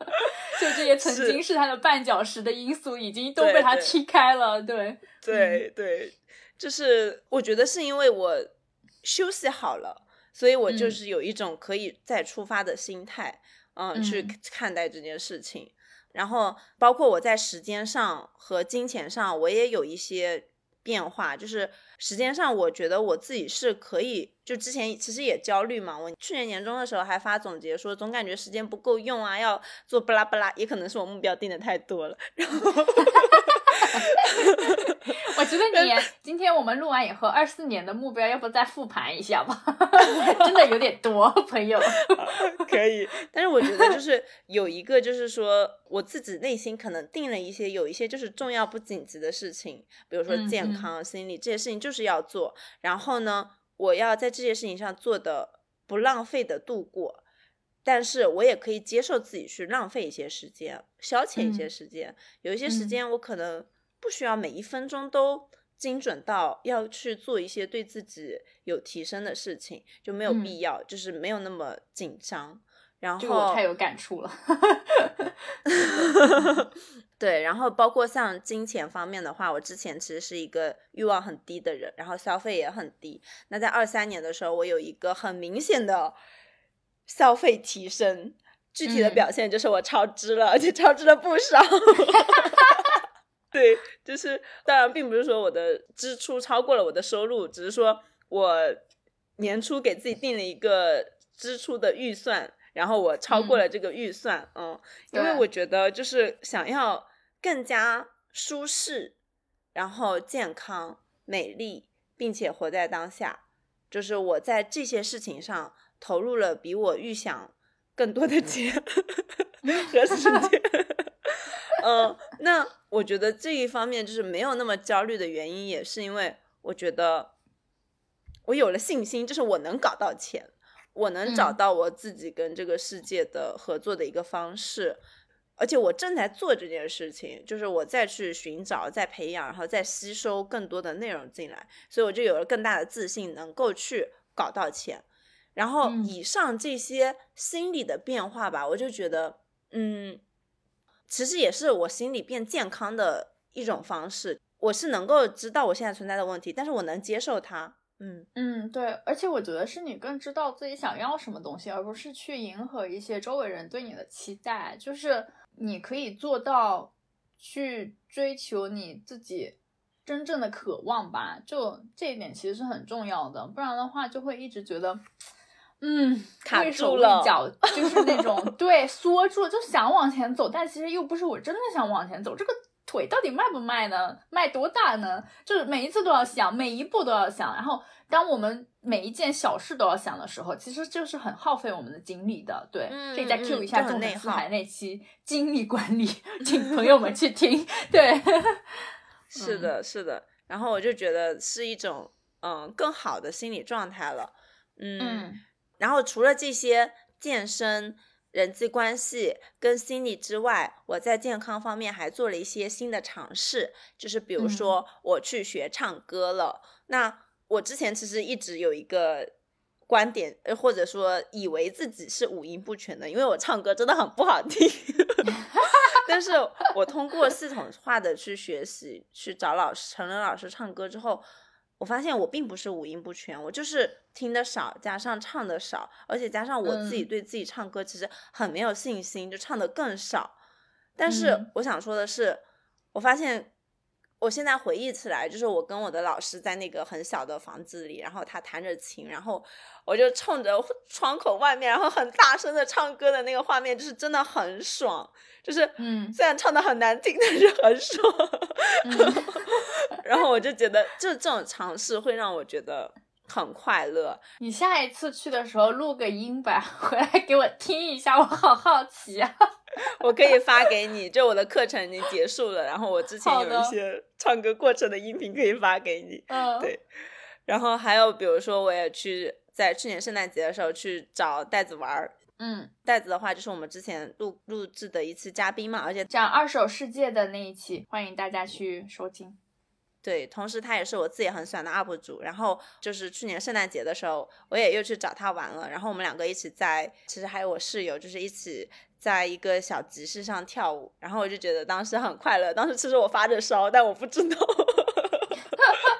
B: 就这些曾经是他的绊脚石的因素，已经都被他踢开了。对，
A: 对对，就是我觉得是因为我休息好了，所以我就是有一种可以再出发的心态，嗯，去看待这件事情。然后，包括我在时间上和金钱上，我也有一些。变化就是时间上，我觉得我自己是可以。就之前其实也焦虑嘛，我去年年终的时候还发总结说，总感觉时间不够用啊，要做巴拉巴拉，也可能是我目标定的太多了。然后。
B: 我觉得你今天我们录完以后，二四年的目标要不再复盘一下吧？真的有点多，朋友。
A: 可以，但是我觉得就是有一个，就是说我自己内心可能定了一些，有一些就是重要不紧急的事情，比如说健康、心理这些事情就是要做。然后呢，我要在这些事情上做的不浪费的度过，但是我也可以接受自己去浪费一些时间，消遣一些时间。有一些时间我可能。不需要每一分钟都精准到要去做一些对自己有提升的事情，就没有必要，就是没有那么紧张。然后
B: 太有感触了。
A: 对，然后包括像金钱方面的话，我之前其实是一个欲望很低的人，然后消费也很低。那在二三年的时候，我有一个很明显的消费提升，具体的表现就是我超支了，而且超支了不少。对，就是当然，并不是说我的支出超过了我的收入，只是说我年初给自己定了一个支出的预算，然后我超过了这个预算，嗯，因为我觉得就是想要更加舒适，然后健康、美丽，并且活在当下。就是我在这些事情上投入了比我预想更多的钱 和时间。嗯，那我觉得这一方面就是没有那么焦虑的原因，也是因为我觉得我有了信心，就是我能搞到钱，我能找到我自己跟这个世界的合作的一个方式。而且我正在做这件事情，就是我再去寻找、再培养，然后再吸收更多的内容进来，所以我就有了更大的自信，能够去搞到钱。然后以上这些心理的变化吧，我就觉得，嗯，其实也是我心里变健康的一种方式。我是能够知道我现在存在的问题，但是我能接受它。嗯
B: 嗯，对，而且我觉得是你更知道自己想要什么东西，而不是去迎合一些周围人对你的期待，就是。你可以做到去追求你自己真正的渴望吧，就这一点其实是很重要的，不然的话就会一直觉得，嗯，
A: 卡住了，
B: 脚 就是那种对缩住，就想往前走，但其实又不是我真的想往前走，这个腿到底迈不迈呢？迈多大呢？就是每一次都要想，每一步都要想，然后。当我们每一件小事都要想的时候，其实就是很耗费我们的精力的。对，可以再 Q 一下《重内四海》那期精力管理，请朋友们去听。对，
A: 是的，是的。然后我就觉得是一种嗯更好的心理状态了。嗯，然后除了这些健身、人际关系跟心理之外，我在健康方面还做了一些新的尝试，就是比如说我去学唱歌了。那我之前其实一直有一个观点，呃，或者说以为自己是五音不全的，因为我唱歌真的很不好听。但是我通过系统化的去学习，去找老师，成人老师唱歌之后，我发现我并不是五音不全，我就是听的少，加上唱的少，而且加上我自己对自己唱歌其实很没有信心，就唱的更少。但是我想说的是，我发现。我现在回忆起来，就是我跟我的老师在那个很小的房子里，然后他弹着琴，然后我就冲着窗口外面，然后很大声的唱歌的那个画面，就是真的很爽，就是嗯，虽然唱的很难听，但是很爽。然后我就觉得，就这种尝试会让我觉得很快乐。
B: 你下一次去的时候录个音吧，回来给我听一下，我好好奇啊。
A: 我可以发给你，就我的课程已经结束了，然后我之前有一些唱歌过程的音频可以发给你。嗯，对。然后还有比如说，我也去在去年圣诞节的时候去找袋子玩儿。
B: 嗯，
A: 袋子的话就是我们之前录录制的一次嘉宾嘛，而且
B: 讲二手世界的那一期，欢迎大家去收听。
A: 对，同时他也是我自己很喜欢的 UP 主。然后就是去年圣诞节的时候，我也又去找他玩了。然后我们两个一起在，其实还有我室友，就是一起。在一个小集市上跳舞，然后我就觉得当时很快乐。当时其实我发着烧，但我不知道。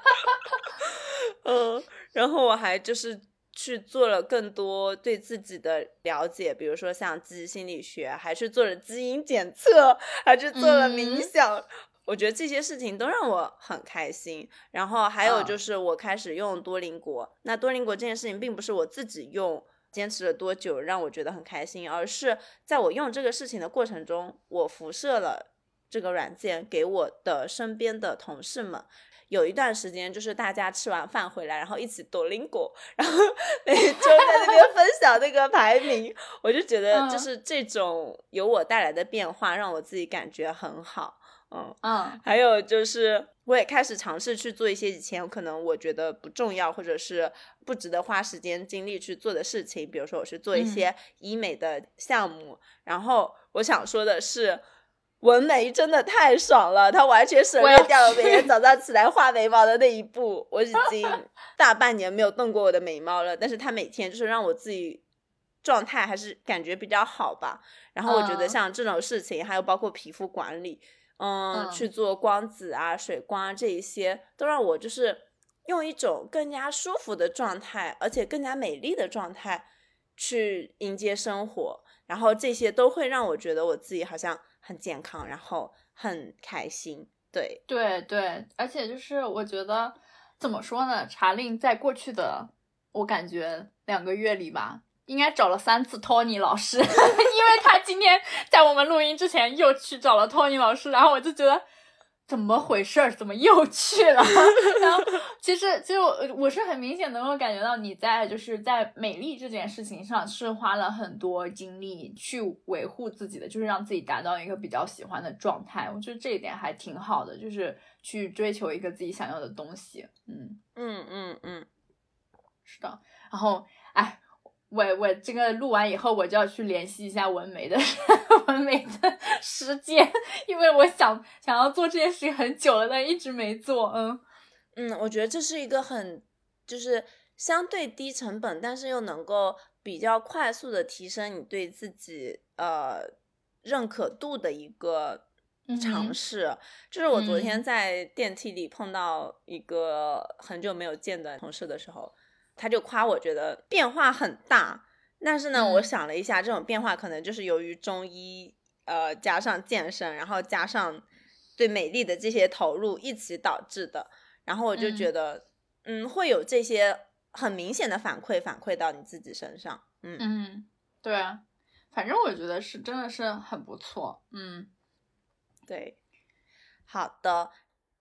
A: 嗯，然后我还就是去做了更多对自己的了解，比如说像记忆心理学，还去做了基因检测，还去做了冥想。我觉得这些事情都让我很开心。然后还有就是我开始用多邻国。那多邻国这件事情并不是我自己用。坚持了多久让我觉得很开心，而是在我用这个事情的过程中，我辐射了这个软件给我的身边的同事们。有一段时间，就是大家吃完饭回来，然后一起抖林果，然后每周在那边分享那个排名，我就觉得就是这种由我带来的变化，让我自己感觉很好。嗯
B: 嗯，
A: 还有就是，我也开始尝试去做一些以前可能我觉得不重要或者是不值得花时间精力去做的事情，比如说我去做一些医美的项目。然后我想说的是，纹眉真的太爽了，它完全省略掉了每天早上起来画眉毛的那一步。我已 经大半年没有动过我的眉毛了，但是它每天就是让我自己状态还是感觉比较好吧。然后我觉得像这种事情，还有包括皮肤管理。嗯，去做光子啊、水光啊，这一些都让我就是用一种更加舒服的状态，而且更加美丽的状态去迎接生活。然后这些都会让我觉得我自己好像很健康，然后很开心。对，
B: 对，对，而且就是我觉得怎么说呢？查令在过去的我感觉两个月里吧。应该找了三次托尼老师，因为他今天在我们录音之前又去找了托尼老师，然后我就觉得怎么回事儿？怎么又去了？然后其实，其实我我是很明显能够感觉到你在就是在美丽这件事情上是花了很多精力去维护自己的，就是让自己达到一个比较喜欢的状态。我觉得这一点还挺好的，就是去追求一个自己想要的东西。
A: 嗯嗯嗯嗯，
B: 是的。然后，哎。我我这个录完以后，我就要去联系一下文梅的 文梅的时间，因为我想想要做这件事情很久了，但一直没做。嗯
A: 嗯，我觉得这是一个很就是相对低成本，但是又能够比较快速的提升你对自己呃认可度的一个尝试。就是我昨天在电梯里碰到一个很久没有见的同事的时候。他就夸我觉得变化很大，但是呢，我想了一下，这种变化可能就是由于中医，呃，加上健身，然后加上对美丽的这些投入一起导致的。然后我就觉得，嗯，会有这些很明显的反馈反馈到你自己身上。
B: 嗯嗯，对啊，反正我觉得是真的是很不错。嗯，
A: 对，好的。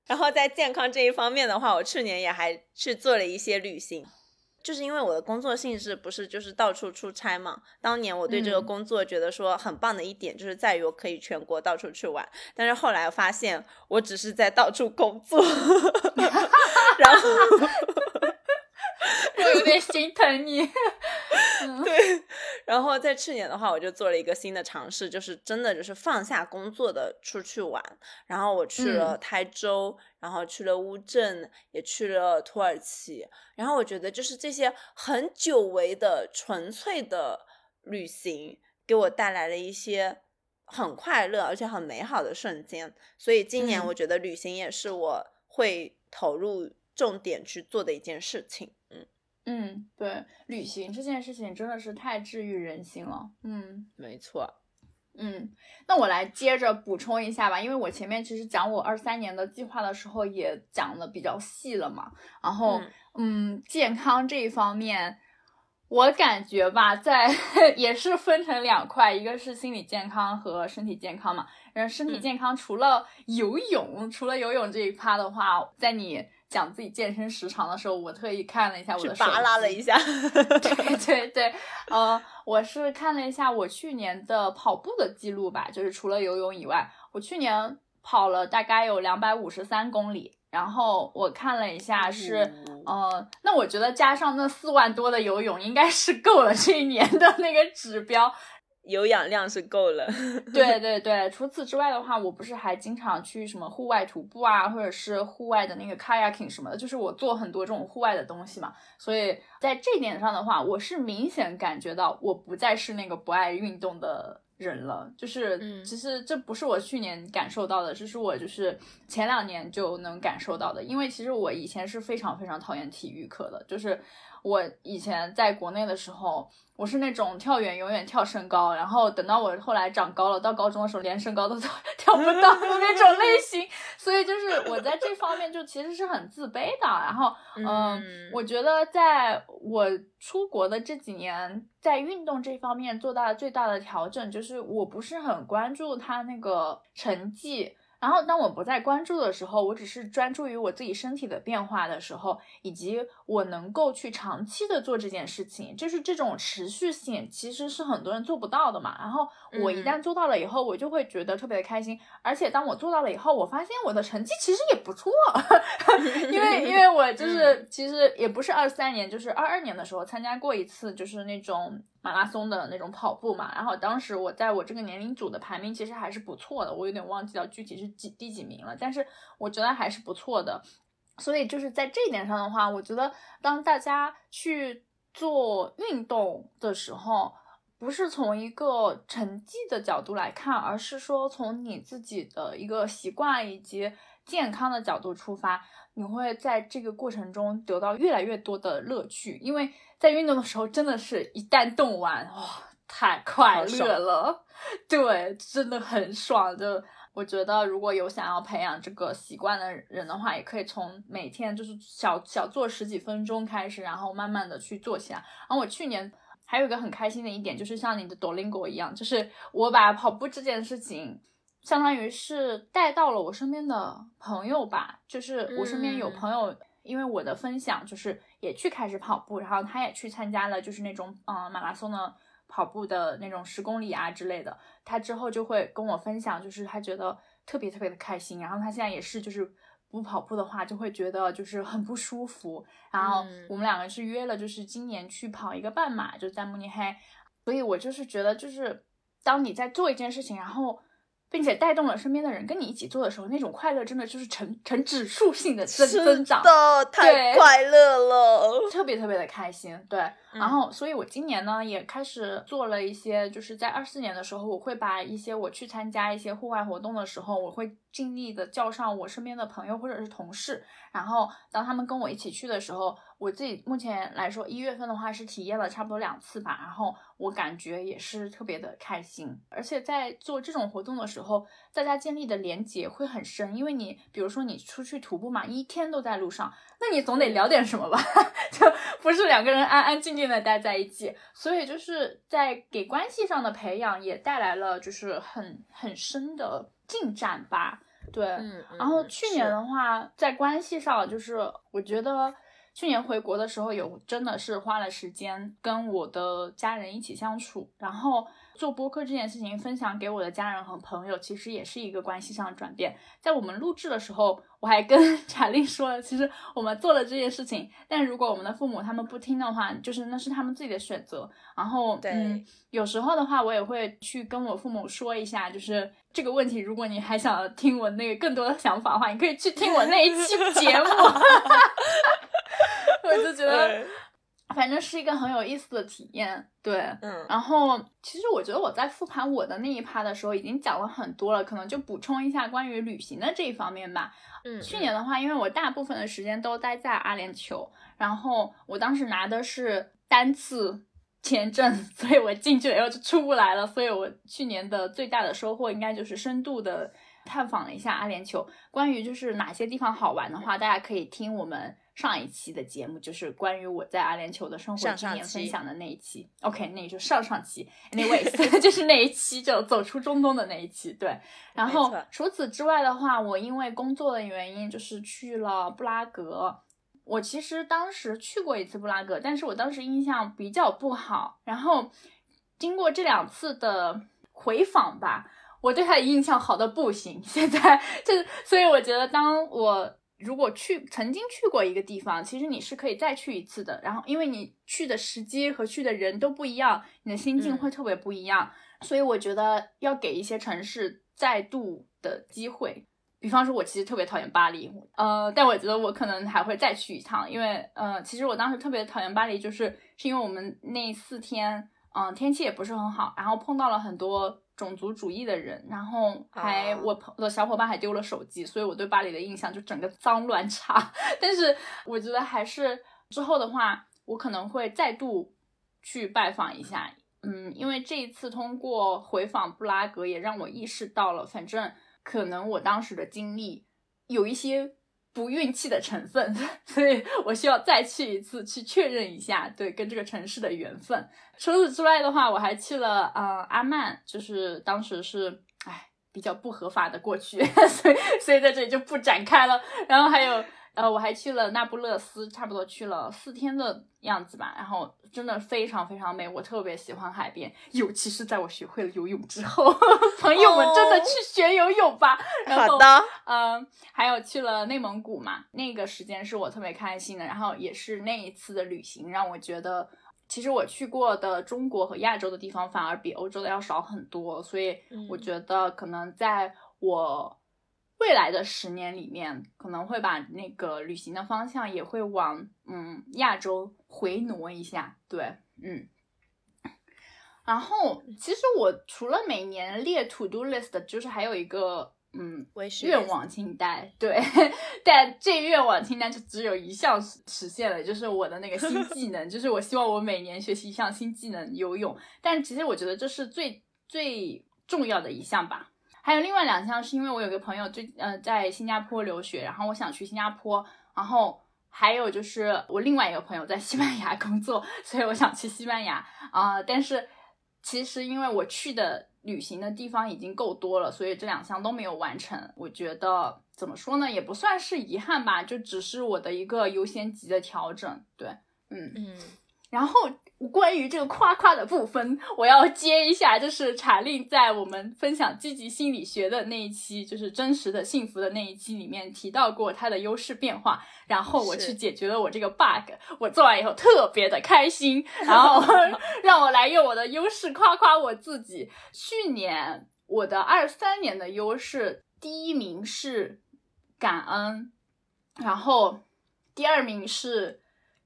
A: 然后在健康这一方面的话，我去年也还去做了一些旅行。就是因为我的工作性质不是就是到处出差嘛，当年我对这个工作觉得说很棒的一点就是在于我可以全国到处去玩，但是后来发现我只是在到处工作，然后。
B: 我有点心疼你，
A: 对。然后在去年的话，我就做了一个新的尝试，就是真的就是放下工作的出去玩。然后我去了台州，然后去了乌镇，也去了土耳其。然后我觉得就是这些很久违的纯粹的旅行，给我带来了一些很快乐而且很美好的瞬间。所以今年我觉得旅行也是我会投入重点去做的一件事情。
B: 嗯，对，旅行这件事情真的是太治愈人心了。
A: 嗯，没错。
B: 嗯，那我来接着补充一下吧，因为我前面其实讲我二三年的计划的时候也讲的比较细了嘛。然后，嗯，健康这一方面，我感觉吧，在 也是分成两块，一个是心理健康和身体健康嘛。然后身体健康除了游泳，除了游泳这一趴的话，在你。讲自己健身时长的时候，我特意看了一下我的手
A: 扒拉了一下。
B: 对 对对，呃，我是看了一下我去年的跑步的记录吧，就是除了游泳以外，我去年跑了大概有两百五十三公里。然后我看了一下，是，呃，那我觉得加上那四万多的游泳，应该是够了这一年的那个指标。
A: 有氧量是够了，
B: 对对对。除此之外的话，我不是还经常去什么户外徒步啊，或者是户外的那个 kayaking 什么的，就是我做很多这种户外的东西嘛。所以在这点上的话，我是明显感觉到我不再是那个不爱运动的人了。就是，其实这不是我去年感受到的，这是我就是前两年就能感受到的。因为其实我以前是非常非常讨厌体育课的，就是我以前在国内的时候。我是那种跳远永远跳身高，然后等到我后来长高了，到高中的时候连身高都跳 不到的那种类型，所以就是我在这方面就其实是很自卑的。然后，嗯，我觉得在我出国的这几年，在运动这方面做到最大的调整，就是我不是很关注他那个成绩。然后，当我不再关注的时候，我只是专注于我自己身体的变化的时候，以及我能够去长期的做这件事情，就是这种持续性，其实是很多人做不到的嘛。然后我一旦做到了以后，我就会觉得特别的开心。而且当我做到了以后，我发现我的成绩其实也不错，因为因为我就是其实也不是二三年，就是二二年的时候参加过一次，就是那种。马拉松的那种跑步嘛，然后当时我在我这个年龄组的排名其实还是不错的，我有点忘记到具体是几第几名了，但是我觉得还是不错的。所以就是在这一点上的话，我觉得当大家去做运动的时候，不是从一个成绩的角度来看，而是说从你自己的一个习惯以及健康的角度出发，你会在这个过程中得到越来越多的乐趣，因为。在运动的时候，真的是一旦动完，哇，太快乐了！对，真的很爽。就我觉得，如果有想要培养这个习惯的人的话，也可以从每天就是小小做十几分钟开始，然后慢慢的去做起来。然后我去年还有一个很开心的一点，就是像你的 Dolingo 一样，就是我把跑步这件事情。相当于是带到了我身边的朋友吧，就是我身边有朋友，因为我的分享，就是也去开始跑步，然后他也去参加了，就是那种嗯马拉松的跑步的那种十公里啊之类的，他之后就会跟我分享，就是他觉得特别特别的开心，然后他现在也是就是不跑步的话，就会觉得就是很不舒服，然后我们两个是约了，就是今年去跑一个半马，就在慕尼黑，所以我就是觉得就是当你在做一件事情，然后。并且带动了身边的人跟你一起做的时候，那种快乐真的就是呈呈指数性的增增长，
A: 的太快乐了，
B: 特别特别的开心。对，然后所以我今年呢也开始做了一些，就是在二四年的时候，我会把一些我去参加一些户外活动的时候，我会尽力的叫上我身边的朋友或者是同事，然后当他们跟我一起去的时候。我自己目前来说，一月份的话是体验了差不多两次吧，然后我感觉也是特别的开心，而且在做这种活动的时候，大家建立的连结会很深，因为你比如说你出去徒步嘛，一天都在路上，那你总得聊点什么吧，就不是两个人安安静静的待在一起，所以就是在给关系上的培养也带来了就是很很深的进展吧，对，然后去年的话在关系上就是我觉得。去年回国的时候，有真的是花了时间跟我的家人一起相处，然后做播客这件事情分享给我的家人和朋友，其实也是一个关系上的转变。在我们录制的时候，我还跟 查令说了，其实我们做了这件事情，但如果我们的父母他们不听的话，就是那是他们自己的选择。然后，嗯，有时候的话，我也会去跟我父母说一下，就是这个问题，如果你还想听我那个更多的想法的话，你可以去听我那一期节目。我就觉得，反正是一个很有意思的体验，对，
A: 嗯。
B: 然后，其实我觉得我在复盘我的那一趴的时候，已经讲了很多了，可能就补充一下关于旅行的这一方面吧。
A: 嗯，
B: 去年的话，因为我大部分的时间都待在阿联酋，然后我当时拿的是单次签证，所以我进去了以后就出不来了。所以我去年的最大的收获，应该就是深度的探访了一下阿联酋。关于就是哪些地方好玩的话，大家可以听我们。上一期的节目就是关于我在阿联酋的生活经验分享的那一期，OK，那就上上期，anyways，就是那一期就走出中东的那一期，对。然后除此之外的话，我因为工作的原因，就是去了布拉格。我其实当时去过一次布拉格，但是我当时印象比较不好。然后经过这两次的回访吧，我对他的印象好的不行。现在 就所以我觉得当我。如果去曾经去过一个地方，其实你是可以再去一次的。然后，因为你去的时机和去的人都不一样，你的心境会特别不一样。所以我觉得要给一些城市再度的机会。比方说，我其实特别讨厌巴黎，呃，但我觉得我可能还会再去一趟，因为，呃，其实我当时特别讨厌巴黎，就是是因为我们那四天，嗯，天气也不是很好，然后碰到了很多。种族主义的人，然后还我朋的小伙伴还丢了手机，所以我对巴黎的印象就整个脏乱差。但是我觉得还是之后的话，我可能会再度去拜访一下，嗯，因为这一次通过回访布拉格，也让我意识到了，反正可能我当时的经历有一些。不运气的成分，所以我需要再去一次，去确认一下对跟这个城市的缘分。除此之外的话，我还去了呃阿曼，就是当时是哎比较不合法的过去，所以所以在这里就不展开了。然后还有。呃，我还去了那不勒斯，差不多去了四天的样子吧。然后真的非常非常美，我特别喜欢海边，尤其是在我学会了游泳之后，朋友们真的去学游泳吧。
A: 好的。
B: 嗯，还有去了内蒙古嘛，那个时间是我特别开心的。然后也是那一次的旅行让我觉得，其实我去过的中国和亚洲的地方反而比欧洲的要少很多。所以我觉得可能在我。未来的十年里面，可能会把那个旅行的方向也会往嗯亚洲回挪一下，对，嗯。然后其实我除了每年列 to do list，就是还有一个嗯愿望清单，对，但这愿望清单就只有一项实现了，就是我的那个新技能，就是我希望我每年学习一项新技能游泳，但其实我觉得这是最最重要的一项吧。还有另外两项，是因为我有个朋友最呃在新加坡留学，然后我想去新加坡，然后还有就是我另外一个朋友在西班牙工作，所以我想去西班牙啊。但是其实因为我去的旅行的地方已经够多了，所以这两项都没有完成。我觉得怎么说呢，也不算是遗憾吧，就只是我的一个优先级的调整。对，嗯
A: 嗯。
B: 然后关于这个夸夸的部分，我要接一下，就是查令在我们分享积极心理学的那一期，就是真实的幸福的那一期里面提到过它的优势变化。然后我去解决了我这个 bug，我做完以后特别的开心。然后让我来用我的优势夸夸我自己。去年我的二三年的优势，第一名是感恩，然后第二名是。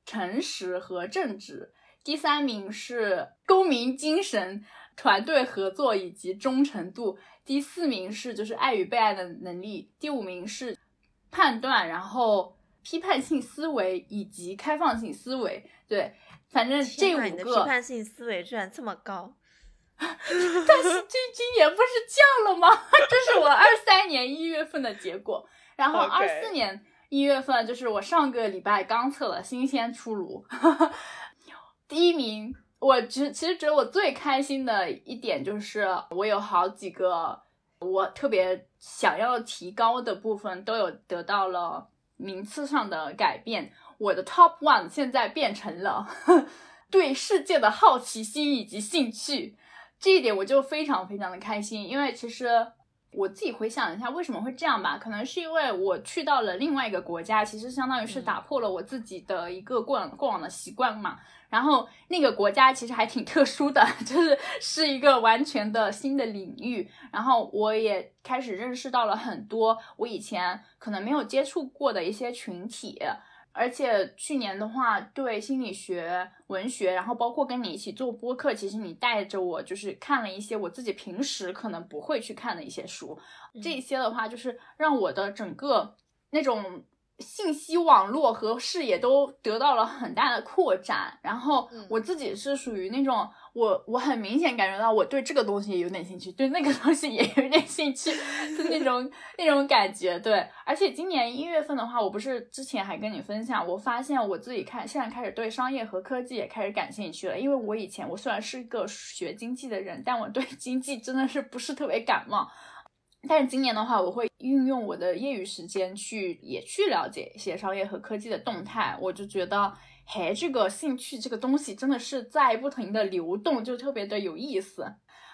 B: 诚实和正直，第三名是公民精神、团队合作以及忠诚度，第四名是就是爱与被爱的能力，第五名是判断，然后批判性思维以及开放性思维。对，反正这五个。
A: 批判性思维居然这么高，
B: 但是这今年不是降了吗？这是我二三年一月份的结果，然后二四年。一月份就是我上个礼拜刚测了新鲜出炉，第一名。我其实其实觉得我最开心的一点就是我有好几个我特别想要提高的部分都有得到了名次上的改变。我的 top one 现在变成了 对世界的好奇心以及兴趣，这一点我就非常非常的开心，因为其实。我自己回想一下为什么会这样吧，可能是因为我去到了另外一个国家，其实相当于是打破了我自己的一个过往过往的习惯嘛。然后那个国家其实还挺特殊的，就是是一个完全的新的领域。然后我也开始认识到了很多我以前可能没有接触过的一些群体。而且去年的话，对心理学、文学，然后包括跟你一起做播客，其实你带着我就是看了一些我自己平时可能不会去看的一些书，这些的话就是让我的整个那种。信息网络和视野都得到了很大的扩展，然后我自己是属于那种我我很明显感觉到我对这个东西有点兴趣，对那个东西也有点兴趣的那种那种感觉。对，而且今年一月份的话，我不是之前还跟你分享，我发现我自己看现在开始对商业和科技也开始感兴趣了，因为我以前我虽然是一个学经济的人，但我对经济真的是不是特别感冒。但是今年的话，我会运用我的业余时间去也去了解一些商业和科技的动态。我就觉得，嘿，这个兴趣这个东西真的是在不停的流动，就特别的有意思。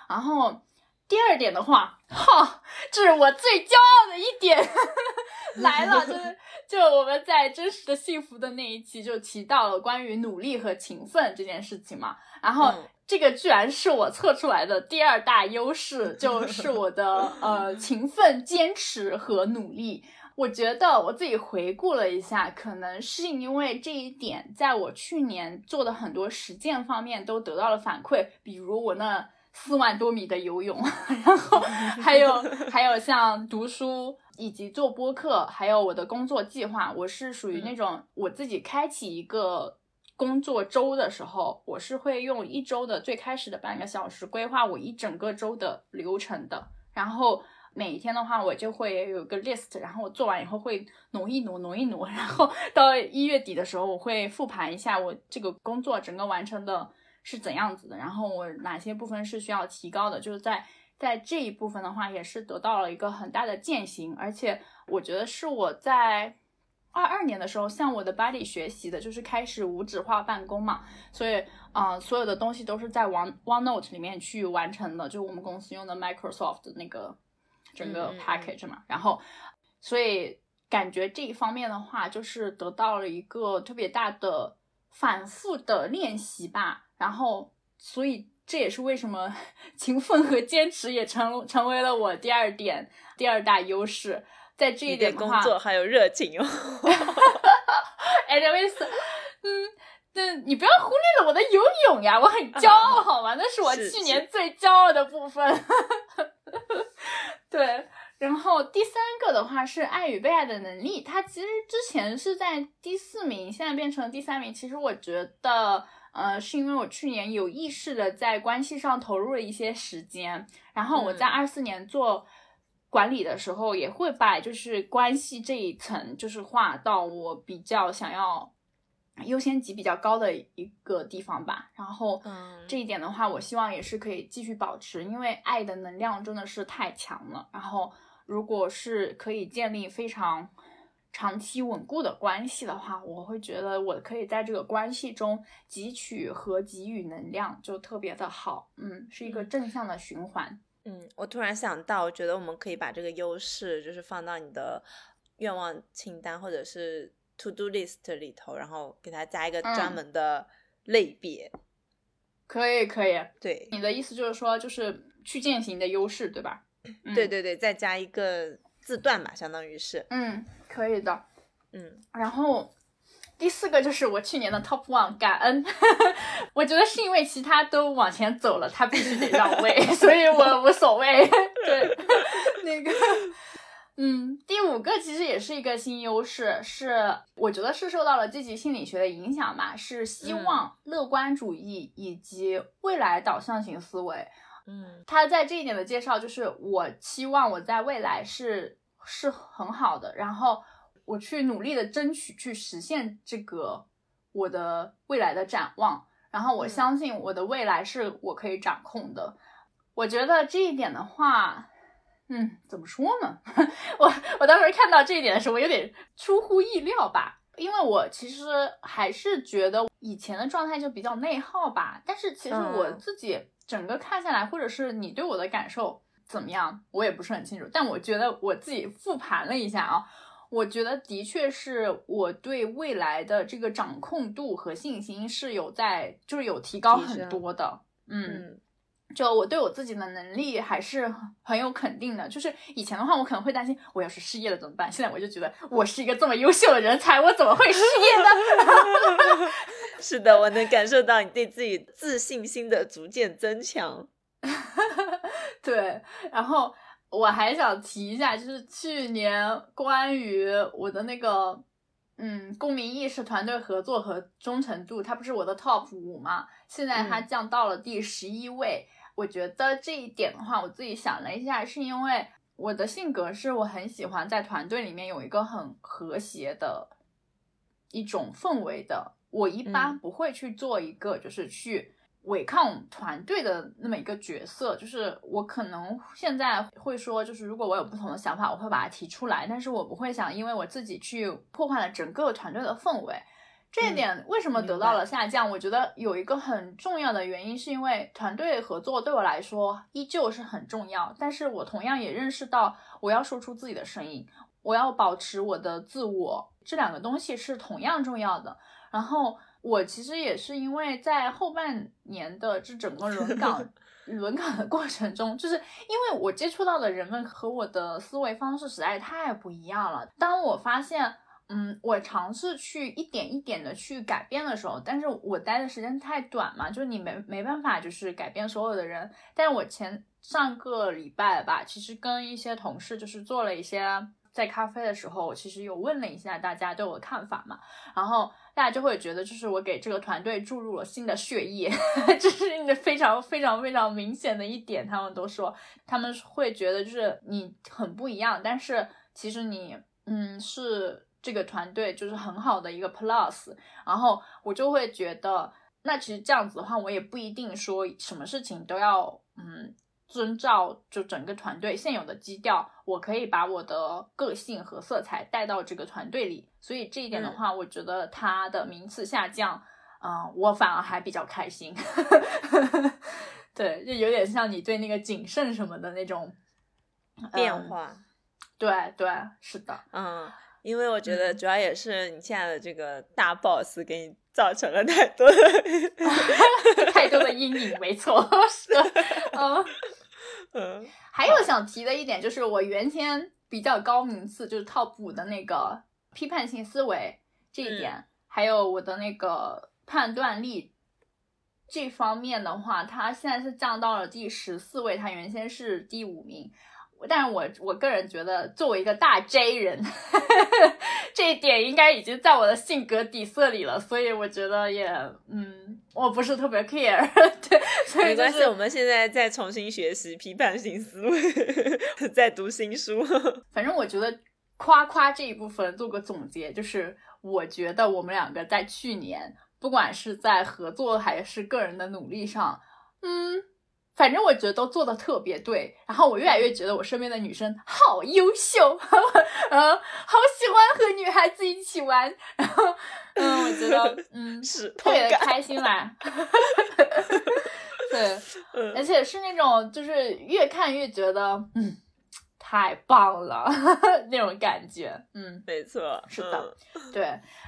B: 然后第二点的话，哈，这是我最骄傲的一点 来了，就是就我们在真实的幸福的那一期就提到了关于努力和勤奋这件事情嘛，然后。这个居然是我测出来的第二大优势，就是我的呃勤奋、坚持和努力。我觉得我自己回顾了一下，可能是因为这一点，在我去年做的很多实践方面都得到了反馈，比如我那四万多米的游泳，然后还有还有像读书以及做播客，还有我的工作计划，我是属于那种我自己开启一个。工作周的时候，我是会用一周的最开始的半个小时规划我一整个周的流程的。然后每一天的话，我就会有个 list，然后我做完以后会挪一挪，挪一挪。然后到一月底的时候，我会复盘一下我这个工作整个完成的是怎样子的，然后我哪些部分是需要提高的。就是在在这一部分的话，也是得到了一个很大的践行，而且我觉得是我在。二二年的时候，向我的 body 学习的就是开始无纸化办公嘛，所以，嗯，所有的东西都是在 One OneNote 里面去完成的，就我们公司用的 Microsoft 的那个整个 package 嘛，然后，所以感觉这一方面的话，就是得到了一个特别大的反复的练习吧，然后，所以这也是为什么 勤奋和坚持也成成为了我第二点第二大优势。在这一点
A: 工作还有热情哦。
B: Anyways，嗯，对你不要忽略了我的游泳呀，我很骄傲，好吗？那是我去年最骄傲的部分。对，然后第三个的话是爱与被爱的能力，它其实之前是在第四名，现在变成了第三名。其实我觉得，呃，是因为我去年有意识的在关系上投入了一些时间，然后我在二四年做。管理的时候也会把就是关系这一层，就是划到我比较想要优先级比较高的一个地方吧。然后
A: 嗯
B: 这一点的话，我希望也是可以继续保持，因为爱的能量真的是太强了。然后如果是可以建立非常长期稳固的关系的话，我会觉得我可以在这个关系中汲取和给予能量，就特别的好。嗯，是一个
A: 嗯
B: 正向的循环。
A: 嗯，我突然想到，我觉得我们可以把这个优势就是放到你的愿望清单或者是 to do list 里头，然后给它加一个专
B: 嗯
A: 门的类别。
B: 可以，可以。
A: 对，
B: 你的意思就是说，就是去践行的优势，对吧？嗯
A: 对，对对，再加一个字段吧，相当于是，
B: 嗯，可以的。
A: 嗯
B: 然后第四个就是我去年的 top one 感恩，我觉得是因为其他都往前走了，他必须得让位，所以我无所谓。对，那个。嗯，第五个其实也是一个新优势，是我觉得是受到了积极心理学的影响吧，是希望、乐观主义以及未来导向型思维。
A: 嗯
B: 他在这一点的介绍就是，我期望我在未来是是很好的，然后我去努力的争取去实现这个我的未来的展望，然后我
A: 嗯
B: 相信我的未来是我可以掌控的。我觉得这一点的话，嗯，怎么说呢？我我当时看到这一点的时候，我有点出乎意料吧，因为我其实还是觉得以前的状态就比较内耗吧。但是其实我
A: 嗯
B: 自己整个看下来，或者是你对我的感受怎么样，我也不是很清楚。但我觉得我自己复盘了一下啊，我觉得的确是我对未来的这个掌控度和信心是有在，就是有提高很多的。嗯，
A: 嗯
B: 就我对我自己的能力还是很很有肯定的。就是以前的话，我可能会担心我要是失业了怎么办？现在我就觉得我是一个这么优秀的人才，我怎么会失业呢？
A: 是的，我能感受到你对自己自信心的逐渐增强。
B: 对，然后我还想提一下，就是去年关于我的那个，嗯，公民意识、团队合作和忠诚度，它不是我的 top 五嘛？现在它
A: 嗯
B: 降到了第十一位。我觉得这一点的话，我自己想了一下，是因为我的性格是我很喜欢在团队里面有一个很和谐的一种氛围的。我一般
A: 嗯
B: 不会去做一个就是去违抗团队的那么一个角色，就是我可能现在会说，就是如果我有不同的想法，我会把它提出来，但是我不会想因为我自己去破坏了整个团队的氛围。这一
A: 嗯
B: 点为什么得到了下降？我觉得有一个很重要的原因，是因为团队合作对我来说依旧是很重要，但是我同样也认识到，我要说出自己的声音，我要保持我的自我，这两个东西是同样重要的。然后我其实也是因为在后半年的这整个轮岗 轮岗的过程中，就是因为我接触到的人们和我的思维方式实在太不一样了。当我发现，嗯，我尝试去一点一点的去改变的时候，但是我待的时间太短嘛，就是你没没办法就是改变所有的人。但是我前上个礼拜吧，其实跟一些同事就是做了一些。在咖啡的时候，我其实有问了一下大家对我的看法嘛，然后大家就会觉得，就是我给这个团队注入了新的血液，这是非常非常非常明显的一点。他们都说，他们会觉得就是你很不一样，但是其实你嗯是这个团队就是很好的一个 plus。然后我就会觉得，那其实这样子的话，我也不一定说什么事情都要嗯。遵照就整个团队现有的基调，我可以把我的个性和色彩带到这个团队里，所以这一点的话，我觉得他的名次下降，嗯、呃，我反而还比较开心。对，就有点像你对那个谨慎什么的那种
A: 变化。
B: 嗯、对对，是的，
A: 嗯，因为我觉得
B: 嗯
A: 主要也是你现在的这个大 boss 给你造成了太多的
B: 太多的阴影，没错，是的，嗯。
A: 嗯，
B: 还有想提的一点就是，我原先比较高名次，就是 top 五的那个批判性思维这一点，
A: 嗯、
B: 还有我的那个判断力这方面的话，它现在是降到了第十四位，它原先是第五名。但是我我个人觉得，作为一个大 J 人，这一点应该已经在我的性格底色里了，所以我觉得也，嗯，我不是特别 care，对，所以、就是、
A: 没关系，我们现在在重新学习批判性思维，在读新书。
B: 反正我觉得夸夸这一部分做个总结，就是我觉得我们两个在去年，不管是在合作还是个人的努力上，嗯。反正我觉得都做的特别对，然后我越来越觉得我身边的女生好优秀，嗯，好喜欢和女孩子一起玩，然后，嗯，我觉得，嗯，
A: 是
B: 特别的开心啦，对，而且是那种就是越看越觉得，嗯。太棒了，那种感觉，嗯，
A: 没错，
B: 是的，对。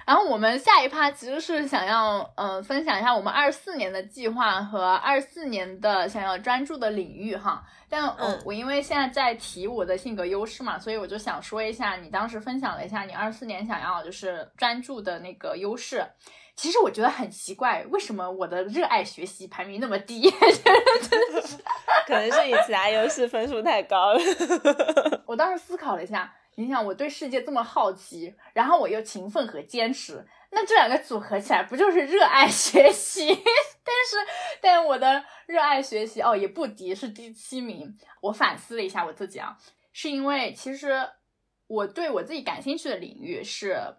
B: 然后我们下一趴其实是想要，嗯，分享一下我们二四年的计划和二四年的想要专注的领域哈。但嗯，我因为现在在提我的性格优势嘛，所以我就想说一下，你当时分享了一下你二四年想要就是专注的那个优势。其实我觉得很奇怪，为什么我的热爱学习排名那么低？
A: 可能是你其他优势分数太高了。
B: 我当时思考了一下，你想我对世界这么好奇，然后我又勤奋和坚持，那这两个组合起来不就是热爱学习？但是，但我的热爱学习哦也不低，是第七名。我反思了一下我自己啊，是因为其实我对我自己感兴趣的领域是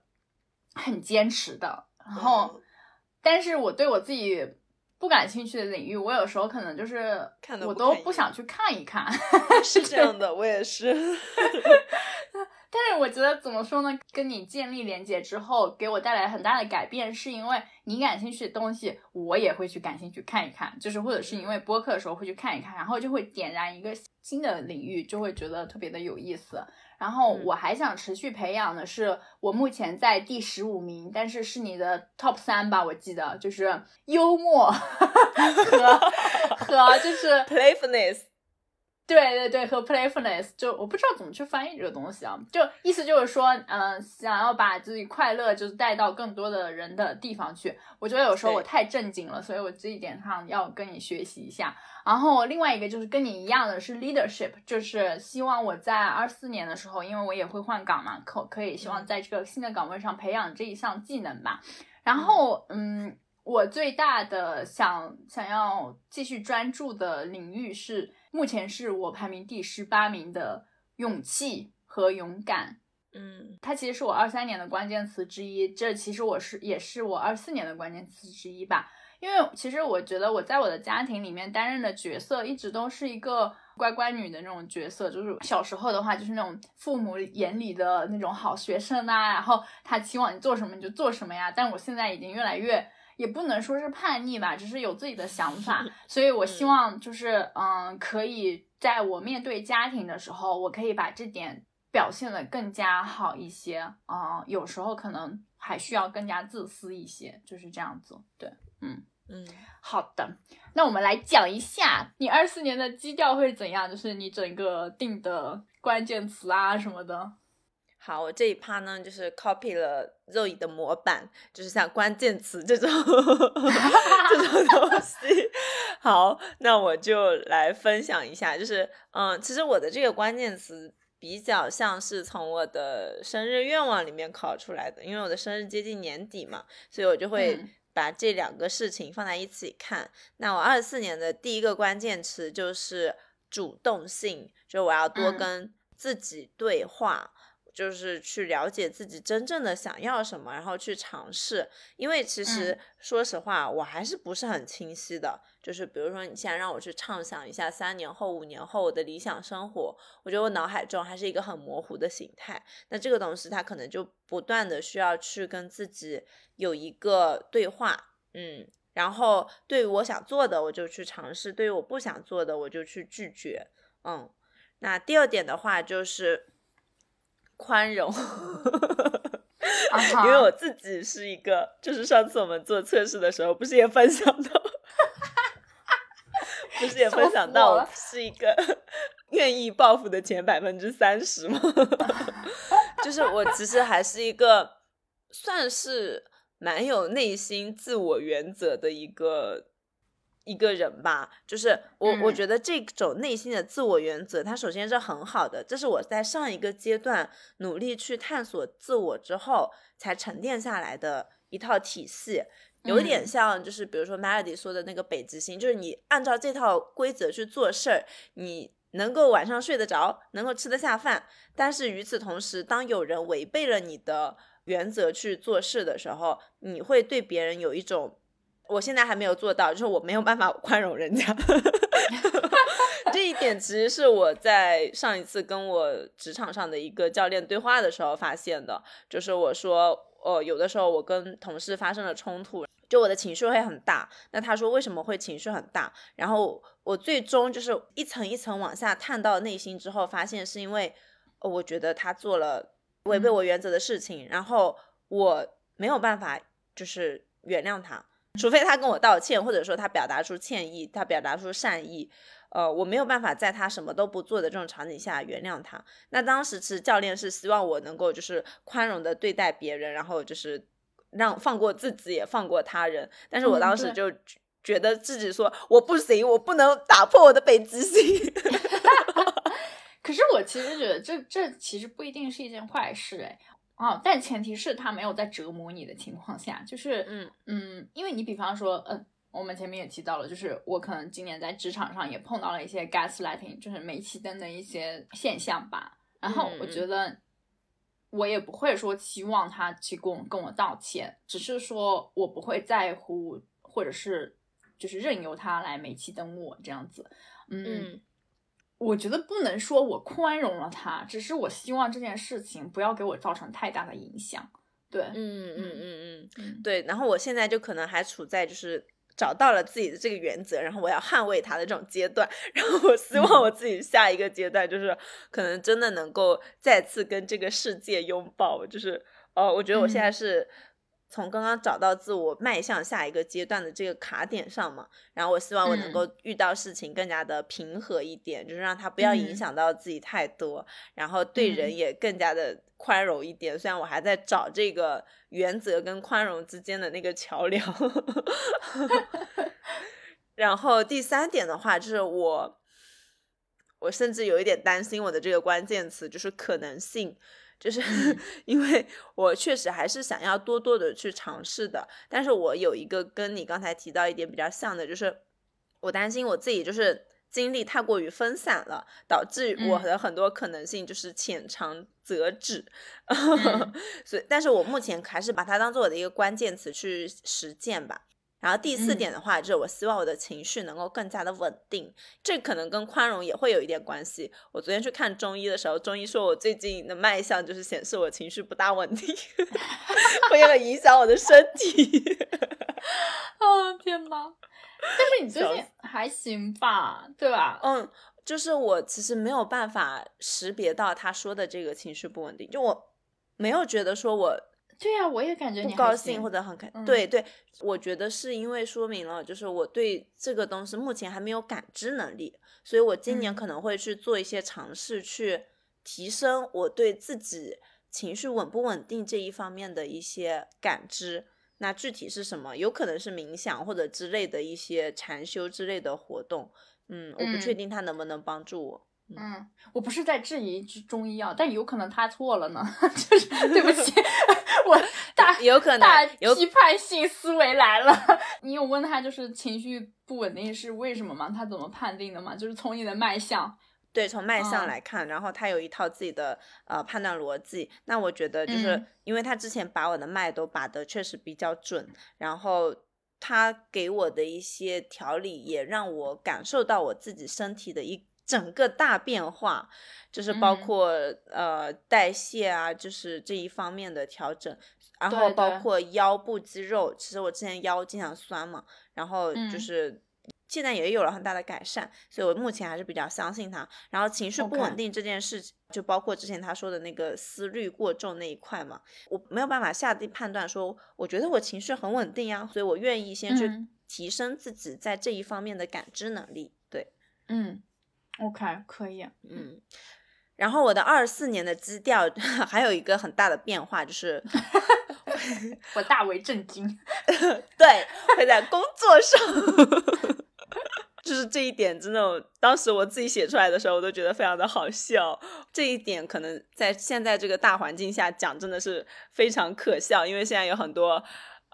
B: 很坚持的。然后，但是我对我自己不感兴趣的领域，我有时候可能就是我都不想去看一看。
A: 是这样的，我也是。
B: 但是我觉得怎么说呢？跟你建立连接之后，给我带来很大的改变，是因为你感兴趣的东西，我也会去感兴趣看一看。就是或者是因为播客的时候会去看一看，然后就会点燃一个新的领域，就会觉得特别的有意思。然后我还想持续培养的是，我目前在第十五名，但是是你的 top 三吧，我记得就是幽默 和和就是
A: playfulness，
B: 对对对，和 playfulness，就我不知道怎么去翻译这个东西啊，就意思就是说，嗯，想要把自己快乐就是带到更多的人的地方去。我觉得有时候我太正经了，所以我这一点上要跟你学习一下。然后另外一个就是跟你一样的是 leadership，就是希望我在二四年的时候，因为我也会换岗嘛，可可以希望在这个新的岗位上培养这一项技能吧。然后，嗯，我最大的想想要继续专注的领域是，目前是我排名第十八名的勇气和勇敢。
A: 嗯，
B: 它其实是我二三年的关键词之一，这其实我是也是我二四年的关键词之一吧。因为其实我觉得我在我的家庭里面担任的角色一直都是一个乖乖女的那种角色，就是小时候的话就是那种父母眼里的那种好学生啊，然后他期望你做什么你就做什么呀。但我现在已经越来越，也不能说是叛逆吧，只是有自己的想法，所以我希望就是嗯，可以在我面对家庭的时候，我可以把这点表现的更加好一些嗯。有时候可能还需要更加自私一些，就是这样子，对。嗯
A: 嗯，
B: 好的，那我们来讲一下你二四年的基调会怎样，就是你整个定的关键词啊什么的。
A: 好，我这一趴呢，就是 copy 了肉乙的模板，就是像关键词这种 这种东西。好，那我就来分享一下，就是嗯，其实我的这个关键词比较像是从我的生日愿望里面考出来的，因为我的生日接近年底嘛，所以我就会。把这两个事情放在一起看，那我二四年的第一个关键词就是主动性，就我要多跟自己对话。就是去了解自己真正的想要什么，然后去尝试。因为其实说实话，我还是不是很清晰的。就是比如说，你现在让我去畅想一下三年后、五年后我的理想生活，我觉得我脑海中还是一个很模糊的形态。那这个东西它可能就不断的需要去跟自己有一个对话，嗯，然后对于我想做的，我就去尝试；对于我不想做的，我就去拒绝。嗯，那第二点的话就是。宽容，因为我自己是一个，就是上次我们做测试的时候，不是也分享到，不是也分享到，我是一个 愿意报复的前百分之三十吗？就是我其实还是一个算是蛮有内心自我原则的一个。一个人吧，就是我，我觉得这种内心的自我原则，它首先是很好的，这是我在上一个阶段努力去探索自我之后才沉淀下来的一套体系，有点像就是比如说 Melody 说的那个北极星，就是你按照这套规则去做事儿，你能够晚上睡得着，能够吃得下饭。但是与此同时，当有人违背了你的原则去做事的时候，你会对别人有一种，我现在还没有做到，就是我没有办法宽容人家。这一点其实是我在上一次跟我职场上的一个教练对话的时候发现的，就是我说，呃，有的时候我跟同事发生了冲突，就我的情绪会很大。那他说为什么会情绪很大？然后我最终就是一层一层往下探到内心之后，发现是因为我觉得他做了违背我原则的事情，然后我没有办法就是原谅他，除非他跟我道歉，或者说他表达出歉意，他表达出善意。呃，我没有办法在他什么都不做的这种场景下原谅他。那当时其实教练是希望我能够就是宽容的对待别人，然后就是让放过自己也放过他人。但是我当时就觉得自己说我不行，我不能打破我的北极星。
B: 可是我其实觉得这这其实不一定是一件坏事哎啊，但前提是他没有在折磨你的情况下，就是嗯嗯，因为你比方说嗯。我们前面也提到了，就是我可能今年在职场上也碰到了一些 gaslighting，就是煤气灯的一些现象吧。然后我觉得我也不会说期望他去跟我跟我道歉，只是说我不会在乎，或者是就是任由他来煤气灯我这样子。嗯，我觉得不能说我宽容了他，只是我希望这件事情不要给我造成太大的影响。对，
A: 嗯嗯嗯嗯嗯，对。然后我现在就可能还处在就是。找到了自己的这个原则，然后我要捍卫他的这种阶段，然后我希望我自己下一个阶段就是可能真的能够再次跟这个世界拥抱，就是哦，我觉得我现在是从刚刚找到自我迈向下一个阶段的这个卡点上嘛，然后我希望我能够遇到事情更加的平和一点，就是让它不要影响到自己太多，然后对人也更加的宽容一点。虽然我还在找这个。原则跟宽容之间的那个桥梁，然后第三点的话，就是我，我甚至有一点担心我的这个关键词就是可能性，就是 因为我确实还是想要多多的去尝试的，但是我有一个跟你刚才提到一点比较像的，就是我担心我自己就是。精力太过于分散了，导致我的很多可能性就是浅尝辄止。所以，但是我目前还是把它当做我的一个关键词去实践吧。然后第四点的话，就是我希望我的情绪能够更加的稳定，这可能跟宽容也会有一点关系。我昨天去看中医的时候，中医说我最近的脉象就是显示我情绪不大稳定，会很影响我的身体。
B: 哦天哪！但是你最近还行吧，对吧？
A: 嗯，就是我其实没有办法识别到他说的这个情绪不稳定，就我没有觉得说我
B: 对呀，我也感觉
A: 不高兴或者很开，对对，我觉得是因为说明了，就是我对这个东西目前还没有感知能力，所以我今年可能会去做一些尝试，去提升我对自己情绪稳不稳定这一方面的一些感知。那具体是什么？有可能是冥想或者之类的一些禅修之类的活动。嗯，我不确定它能不能帮助我。
B: 嗯，我不是在质疑中医药，但有可能他错了呢。就是对不起，我大
A: 有可能
B: 大批判性思维来了。你有问他就是情绪不稳定是为什么吗？他怎么判定的吗？就是从你的脉象。
A: 对，从脉象来看，然后他有一套自己的呃判断逻辑。那我觉得就是因为他之前把我的脉都把的确实比较准，然后他给我的一些调理也让我感受到我自己身体的一整个大变化，就是包括呃代谢啊，就是这一方面的调整，然后包括腰部肌肉，其实我之前腰经常酸嘛，然后就是。现在也有了很大的改善，所以我目前还是比较相信他。然后情绪不稳定这件事情，就包括之前他说的那个思虑过重那一块嘛，我没有办法下定判断说，我觉得我情绪很稳定呀，所以我愿意先去提升自己在这一方面的感知能力。对，
B: 嗯，OK，可以，
A: 嗯。然后我的二四年的基调 还有一个很大的变化，就是
B: 我大为震惊，
A: 对，会在工作上。就是这一点，真的，当时我自己写出来的时候，我都觉得非常的好笑。这一点可能在现在这个大环境下讲，真的是非常可笑，因为现在有很多，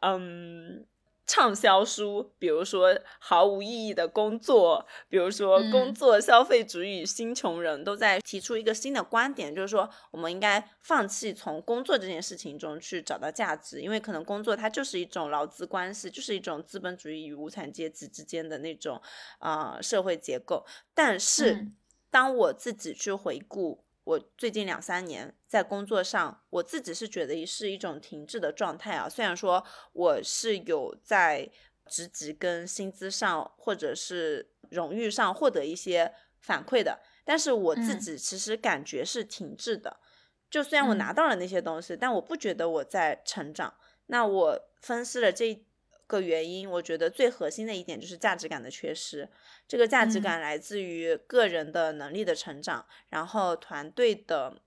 A: 嗯，畅销书，比如说毫无意义的工作，比如说工作消费主义新穷人，都在提出一个新的观点，就是说我们应该放弃从工作这件事情中去找到价值，因为可能工作它就是一种劳资关系，就是一种资本主义与无产阶级之间的那种啊社会结构。但是当我自己去回顾。我最近两三年在工作上，我自己是觉得是一种停滞的状态啊。虽然说我是有在职级跟薪资上或者是荣誉上获得一些反馈的，但是我自己其实感觉是停滞的。就虽然我拿到了那些东西，但我不觉得我在成长。那我分析了这。个原因，我觉得最核心的一点就是价值感的缺失。这个价值感来自于个人的能力的成长，然后团队的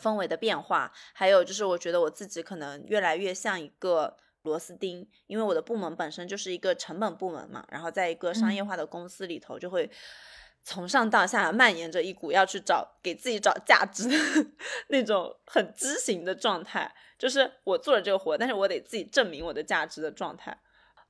A: 氛围的变化，还有就是我觉得我自己可能越来越像一个螺丝钉，因为我的部门本身就是一个成本部门嘛，然后在一个商业化的公司里头，就会从上到下蔓延着一股要去找给自己找价值的那种很畸形的状态。就是我做了这个活，但是我得自己证明我的价值的状态。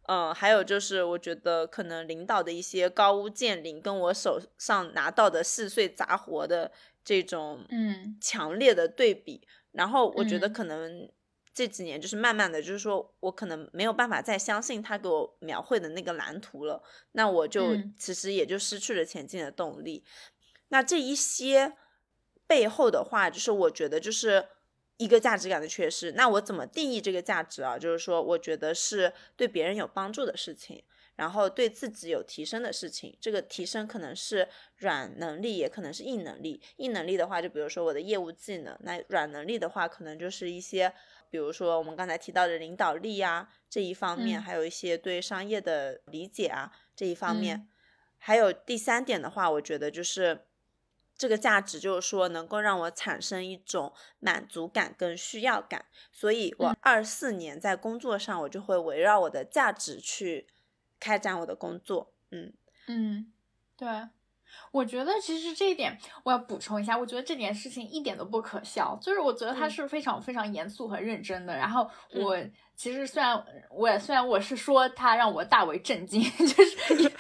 A: 嗯，还有就是我觉得可能领导的一些高屋建瓴，跟我手上拿到的细碎杂活的这种
B: 嗯
A: 强烈的对比，然后我觉得可能这几年就是慢慢的就是说我可能没有办法再相信他给我描绘的那个蓝图了，那我就其实也就失去了前进的动力。那这一些背后的话，就是我觉得就是。一个价值感的缺失，那我怎么定义这个价值啊？就是说，我觉得是对别人有帮助的事情，然后对自己有提升的事情。这个提升可能是软能力，也可能是硬能力。硬能力的话，就比如说我的业务技能；那软能力的话，可能就是一些，比如说我们刚才提到的领导力啊这一方面，还有一些对商业的理解啊这一方面。还有第三点的话，我觉得就是。这个价值就是说，能够让我产生一种满足感跟需要感，所以我二四年在工作上，我就会围绕我的价值去开展我的工作。
B: 嗯嗯，对，我觉得其实这一点我要补充一下，我觉得这件事情一点都不可笑，就是我觉得他是非常非常严肃和认真的。然后我其实虽然我也虽然我是说他让我大为震惊，就是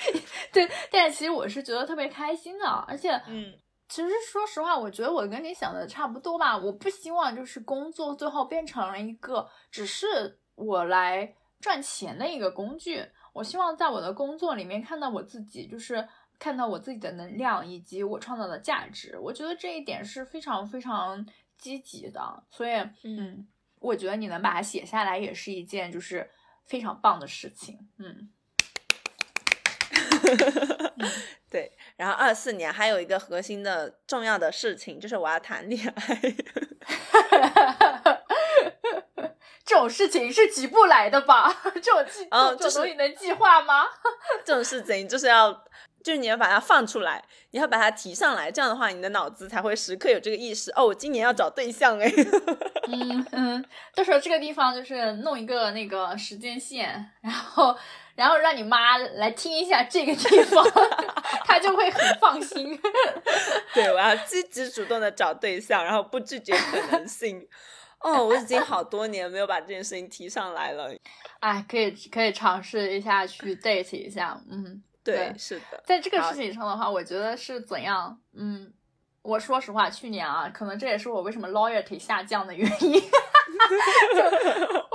B: 对，但是其实我是觉得特别开心的，而且
A: 嗯。
B: 其实说实话，我觉得我跟你想的差不多吧。我不希望就是工作最后变成了一个只是我来赚钱的一个工具。我希望在我的工作里面看到我自己，就是看到我自己的能量以及我创造的价值。我觉得这一点是非常非常积极的。所以，嗯，我觉得你能把它写下来也是一件就是非常棒的事情。嗯。
A: 对，然后二四年还有一个核心的重要的事情，就是我要谈恋爱。
B: 这种事情是急不来的吧？这种计，这种东西能计划吗？
A: 这种事情就是要，就是你要把它放出来，你要把它提上来，这样的话，你的脑子才会时刻有这个意识。哦，我今年要找对象哎。
B: 嗯嗯，到时候这个地方就是弄一个那个时间线，然后。然后让你妈来听一下这个地方，她就会很放心。
A: 对，我要积极主动的找对象，然后不拒绝可能性。哦，我已经好多年没有把这件事情提上来了。
B: 哎，可以可以尝试一下去 date 一下。嗯，
A: 对，是的。
B: 在这个事情上的话，我觉得是怎样？嗯，我说实话，去年啊，可能这也是我为什么 loyalty 下降的原因。就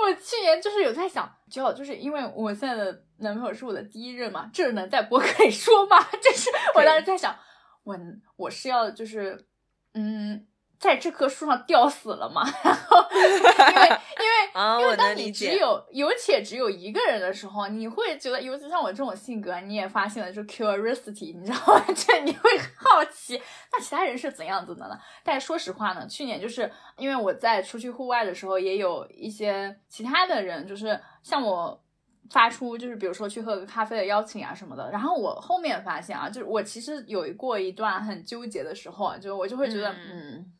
B: 我去年就是有在想，就就是因为我现在的男朋友是我的第一任嘛，这能在博客里说吗？这是我当时在想，我我是要就是嗯。在这棵树上吊死了嘛？然后，因为因为因为当你只有有且只有一个人的时候，你会觉得，尤其像我这种性格，你也发现了，就 curiosity，你知道吗？就你会好奇，那其他人是怎样子的呢？但说实话呢，去年就是因为我在出去户外的时候，也有一些其他的人，就是向我发出，就是比如说去喝个咖啡的邀请啊什么的。然后我后面发现啊，就是我其实有过一段很纠结的时候，就我就会觉得，嗯。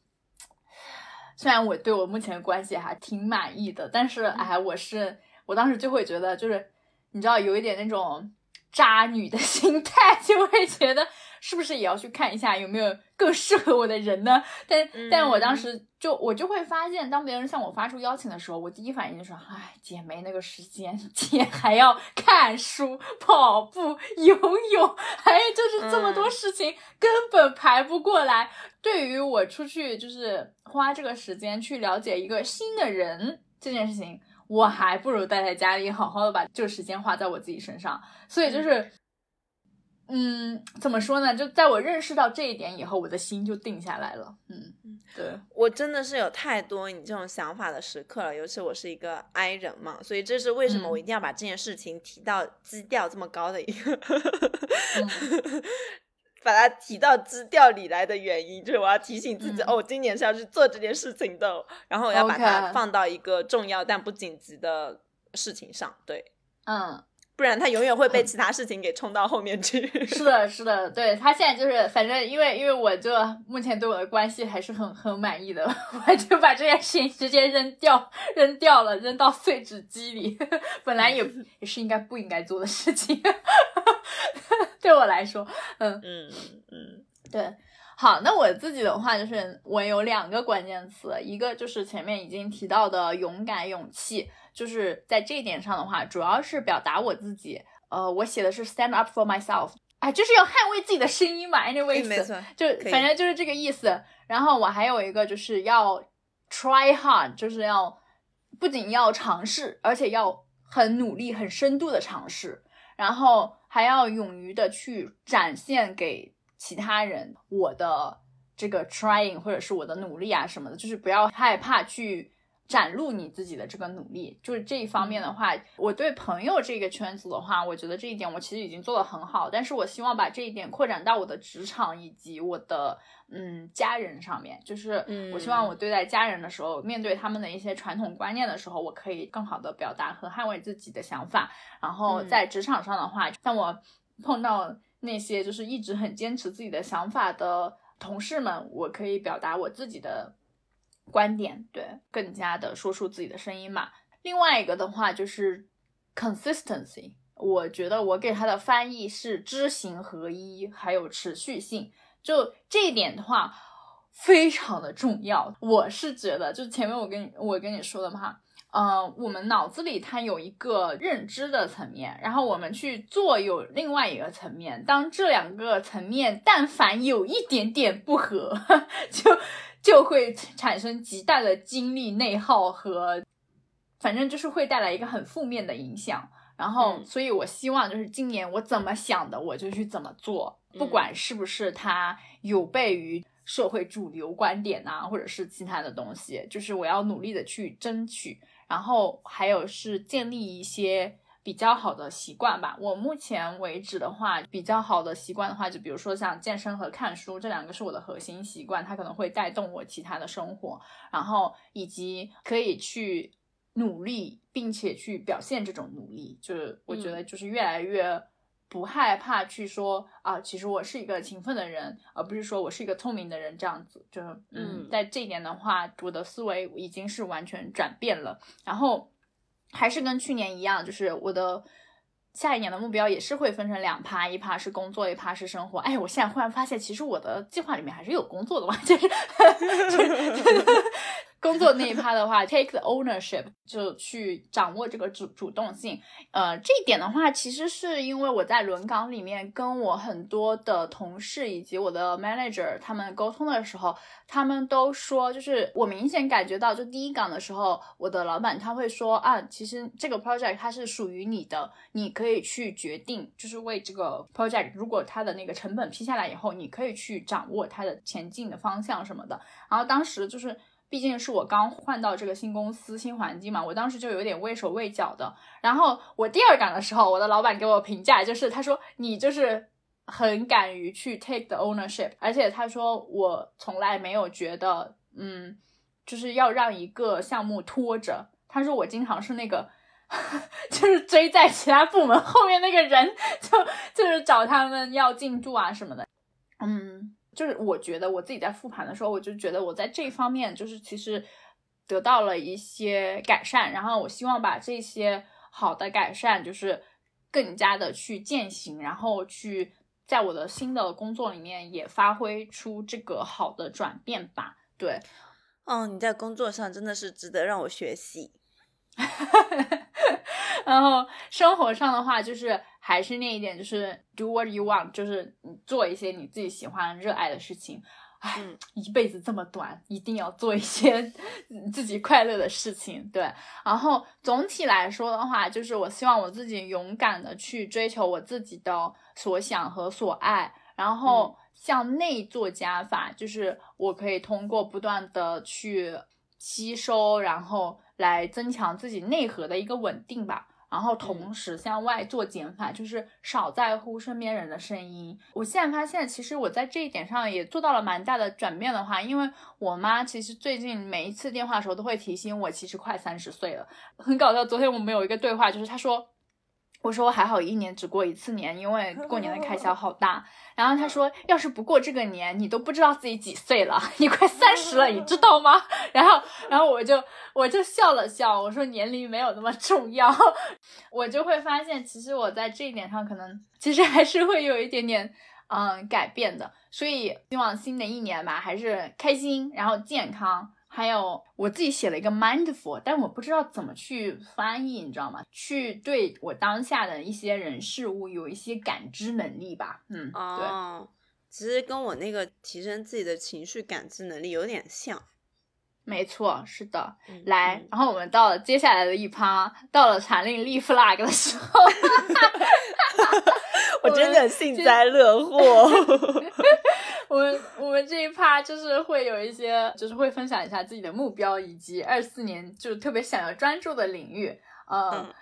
B: 虽然我对我目前的关系还挺满意的，但是哎，我是我当时就会觉得，就是你知道有一点那种渣女的 心态，就会觉得。是不是也要去看一下有没有更适合我的人呢？但但我当时就我就会发现，当别人向我发出邀请的时候，我第一反应就是：哎，姐没那个时间，姐还要看书、跑步、游泳，还有就是这么多事情，根本排不过来。对于我出去就是花这个时间去了解一个新的人这件事情，我还不如待在家里，好好的把这个时间花在我自己身上。所以就是。嗯，怎么说呢？就在我认识到这一点以后，我的心就定下来了。嗯嗯，对
A: 我真的是有太多你这种想法的时刻了。尤其我是一个 I 人嘛，所以这是为什么我一定要把这件事情提到基调这么高的一个，把它提到基调里来的原因，就是我要提醒自己，哦，今年是要去做这件事情的，然后我要把它放到一个重要但不紧急的事情上。对，
B: 嗯。
A: 不然他永远会被其他事情给冲到后面去。
B: 是的，是的，对他现在就是，反正因为因为我就目前对我的关系还是很很满意的，我就把这件事情直接扔掉扔掉了，扔到碎纸机里。本来也也是应该不应该做的事情，对我来说，
A: 嗯嗯嗯，
B: 对。好，那我自己的话就是我有两个关键词，一个就是前面已经提到的勇敢、勇气。就是在这一点上的话，主要是表达我自己。呃，我写的是 stand up for myself，哎，就是要捍卫自己的声音嘛。Anyways，
A: 没错，
B: 就反正就是这个意思。然后我还有一个就是要 try hard，就是要不仅要尝试，而且要很努力、很深度的尝试。然后还要勇于的去展现给其他人我的这个 trying 或者是我的努力啊什么的，就是不要害怕去。展露你自己的这个努力，就是这一方面的话，我对朋友这个圈子的话，我觉得这一点我其实已经做得很好。但是我希望把这一点扩展到我的职场以及我的嗯家人上面，就是我希望我对待家人的时候，面对他们的一些传统观念的时候，我可以更好的表达和捍卫自己的想法。然后在职场上的话，像我碰到那些就是一直很坚持自己的想法的同事们，我可以表达我自己的。观点对，更加的说出自己的声音嘛。另外一个的话就是 consistency，我觉得我给它的翻译是知行合一，还有持续性。就这一点的话，非常的重要。我是觉得，就前面我跟我跟你说的嘛，嗯，我们脑子里它有一个认知的层面，然后我们去做有另外一个层面。当这两个层面但凡有一点点不合，就。就会产生极大的精力内耗和，反正就是会带来一个很负面的影响。然后，所以我希望就是今年我怎么想的，我就去怎么做，不管是不是它有悖于社会主流观点啊，或者是其他的东西，就是我要努力的去争取。然后还有是建立一些。比较好的习惯吧。我目前为止的话，比较好的习惯的话，就比如说像健身和看书这两个是我的核心习惯，它可能会带动我其他的生活。然后以及可以去努力，并且去表现这种努力，就是我觉得就是越来越不害怕去说啊，其实我是一个勤奋的人，而不是说我是一个聪明的人这样子。就是嗯，在这一点的话，我的思维已经是完全转变了。然后。还是跟去年一样，就是我的下一年的目标也是会分成两趴，一趴是工作，一趴是生活。哎，我现在忽然发现，其实我的计划里面还是有工作的嘛，就是。工作那一趴的话，take the ownership 就去掌握这个主主动性。呃，这一点的话，其实是因为我在轮岗里面跟我很多的同事以及我的 manager 他们沟通的时候，他们都说，就是我明显感觉到，就第一岗的时候，我的老板他会说啊，其实这个 project 它是属于你的，你可以去决定，就是为这个 project，如果它的那个成本批下来以后，你可以去掌握它的前进的方向什么的。然后当时就是。毕竟是我刚换到这个新公司、新环境嘛，我当时就有点畏手畏脚的。然后我第二岗的时候，我的老板给我评价就是，他说你就是很敢于去 take the ownership，而且他说我从来没有觉得，嗯，就是要让一个项目拖着。他说我经常是那个，就是追在其他部门后面那个人，就就是找他们要进度啊什么的，嗯。就是我觉得我自己在复盘的时候，我就觉得我在这方面就是其实得到了一些改善，然后我希望把这些好的改善就是更加的去践行，然后去在我的新的工作里面也发挥出这个好的转变吧。对，
A: 哦，你在工作上真的是值得让我学习。
B: 然后生活上的话，就是还是那一点，就是 do what you want，就是你做一些你自己喜欢、热爱的事情。唉，一辈子这么短，一定要做一些 自己快乐的事情。对，然后总体来说的话，就是我希望我自己勇敢的去追求我自己的所想和所爱，然后向内做加法，就是我可以通过不断的去吸收，然后来增强自己内核的一个稳定吧。然后同时向外做减法，就是少在乎身边人的声音。我现在发现，其实我在这一点上也做到了蛮大的转变的话，因为我妈其实最近每一次电话的时候都会提醒我，其实快三十岁了。很搞笑，昨天我们有一个对话，就是她说。我说我还好，一年只过一次年，因为过年的开销好大。然后他说，要是不过这个年，你都不知道自己几岁了，你快三十了，你知道吗？然后，然后我就我就笑了笑，我说年龄没有那么重要。我就会发现，其实我在这一点上，可能其实还是会有一点点嗯改变的。所以希望新的一年吧，还是开心，然后健康。还有我自己写了一个 mindful，但我不知道怎么去翻译，你知道吗？去对我当下的一些人事物有一些感知能力吧。嗯，
A: 对，其实跟我那个提升自己的情绪感知能力有点像。
B: 没错，是的。来，然后我们到了接下来的一趴，到了禅令立 flag 的时候
A: 我真的幸灾乐祸。
B: 我们我们这一趴就是会有一些，就是会分享一下自己的目标，以及二四年就特别想要专注的领域。嗯，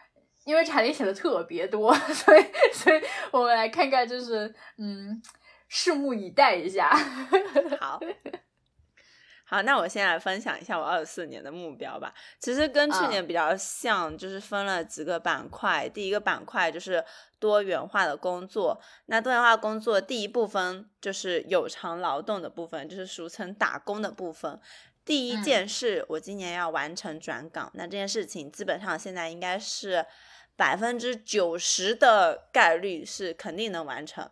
B: 因为查理写的特别多，所以所以我们来看看，就是嗯，拭目以待一下。
A: 好。好，那我先来分享一下我二四年的目标吧。其实跟去年比较像，就是分了几个板块。第一个板块就是多元化的工作。那多元化工作第一部分就是有偿劳动的部分，就是俗称打工的部分。第一件事，我今年要完成转岗。那这件事情基本上现在应该是百分之九十的概率是肯定能完成。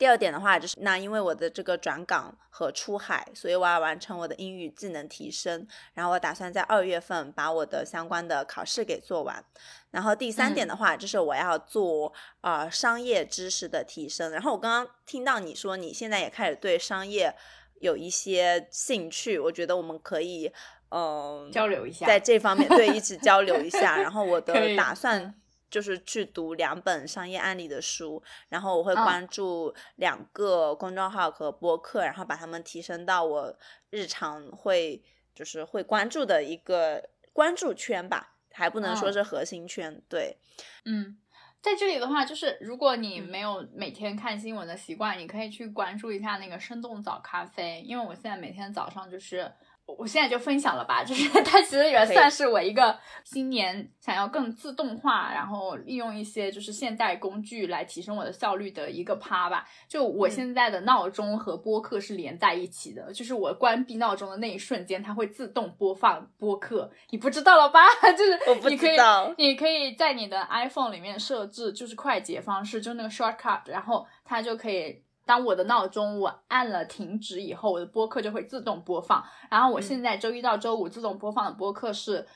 A: 第二点的话，就是那因为我的这个转岗和出海，所以我要完成我的英语技能提升。然后我打算在二月份把我的相关的考试给做完。然后第三点的话，就是我要做呃商业知识的提升。然后我刚刚听到你说你现在也开始对商业有一些兴趣，我觉得我们可以嗯
B: 交流一下，
A: 在这方面对一起交流一下。然后我的打算。就是去读两本商业案例的书，然后我会关注两个公众号和播客，然后把它们提升到我日常会就是会关注的一个关注圈吧，还不能说是核心圈。对，
B: 嗯，在这里的话，就是如果你没有每天看新闻的习惯，你可以去关注一下那个生动早咖啡，因为我现在每天早上就是。我现在就分享了吧，就是它其实也算是我一个新年想要更自动化，然后利用一些就是现代工具来提升我的效率的一个趴吧。就我现在的闹钟和播客是连在一起的，就是我关闭闹钟的那一瞬间，它会自动播放播客。你不知道了吧？就是你可以，你可以在你的 iPhone 里面设置就是快捷方式，就那个 shortcut，然后它就可以。当我的闹钟我按了停止以后，我的播客就会自动播放。然后我现在周一到周五自动播放的播客是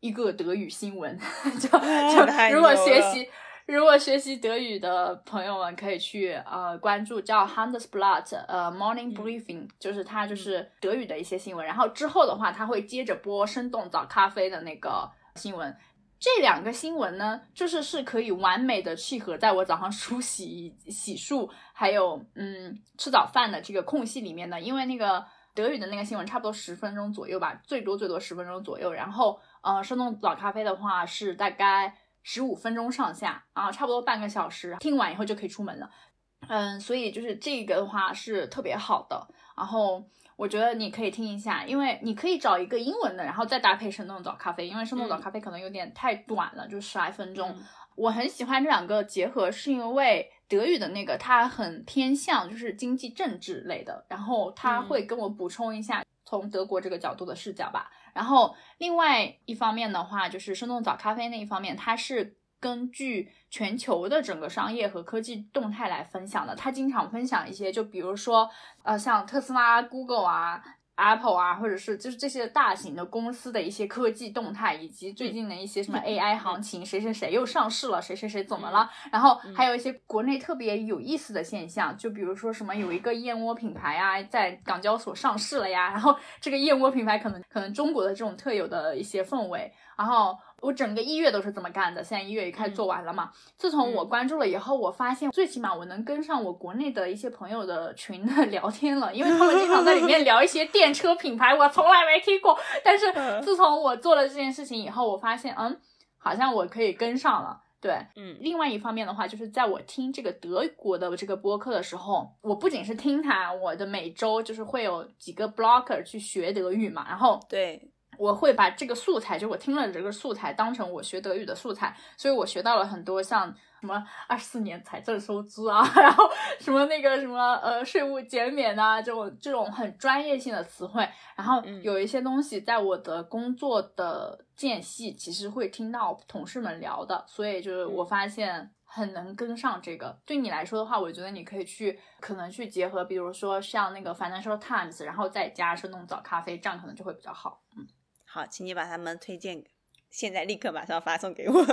B: 一个德语新闻，就就如果学习如果学习德语的朋友们可以去呃关注叫 Handelsblatt 呃 Morning Briefing，就是它就是德语的一些新闻。然后之后的话，它会接着播生动早咖啡的那个新闻。这两个新闻呢，就是是可以完美的契合在我早上梳洗、洗漱，还有嗯吃早饭的这个空隙里面的。因为那个德语的那个新闻差不多十分钟左右吧，最多最多十分钟左右。然后呃，生动早咖啡的话是大概十五分钟上下啊，差不多半个小时，听完以后就可以出门了。嗯，所以就是这个的话是特别好的。然后。我觉得你可以听一下，因为你可以找一个英文的，然后再搭配生动早咖啡，因为生动早咖啡可能有点太短了，就十来分钟。我很喜欢这两个结合，是因为德语的那个它很偏向就是经济政治类的，然后它会跟我补充一下从德国这个角度的视角吧。然后另外一方面的话，就是生动早咖啡那一方面，它是根据全球的整个商业和科技动态来分享的。他经常分享一些，就比如说，呃，像特斯拉、Google 啊。Apple 啊，或者是就是这些大型的公司的一些科技动态，以及最近的一些什么 AI 行情，谁谁谁又上市了，谁谁谁怎么了？然后还有一些国内特别有意思的现象，就比如说什么有一个燕窝品牌啊，在港交所上市了呀，然后这个燕窝品牌可能可能中国的这种特有的一些氛围，然后。我整个一月都是这么干的，现在一月也开始做完了嘛。自从我关注了以后，我发现最起码我能跟上我国内的一些朋友的群的 聊天了，因为他们经常在里面聊一些电车品牌，我从来没听过。但是自从我做了这件事情以后，我发现，嗯，好像我可以跟上了。对，
A: 嗯。
B: 另外一方面的话，就是在我听这个德国的这个播客的时候，我不仅是听他，我的每周就是会有几个 blocker 去学德语嘛，然后
A: 对。
B: 我会把这个素材，就我听了这个素材，当成我学德语的素材，所以我学到了很多像什么二四年财政收支啊，然后什么那个什么呃税务减免啊，这种这种很专业性的词汇，然后有一些东西在我的工作的间隙，其实会听到同事们聊的，所以就是我发现很能跟上这个。对你来说的话，我觉得你可以去可能去结合，比如说像那个 Financial Times，然后再加生弄早咖啡，这样可能就会比较好，嗯。
A: 好，请你把他们推荐，现在立刻马上发送给我。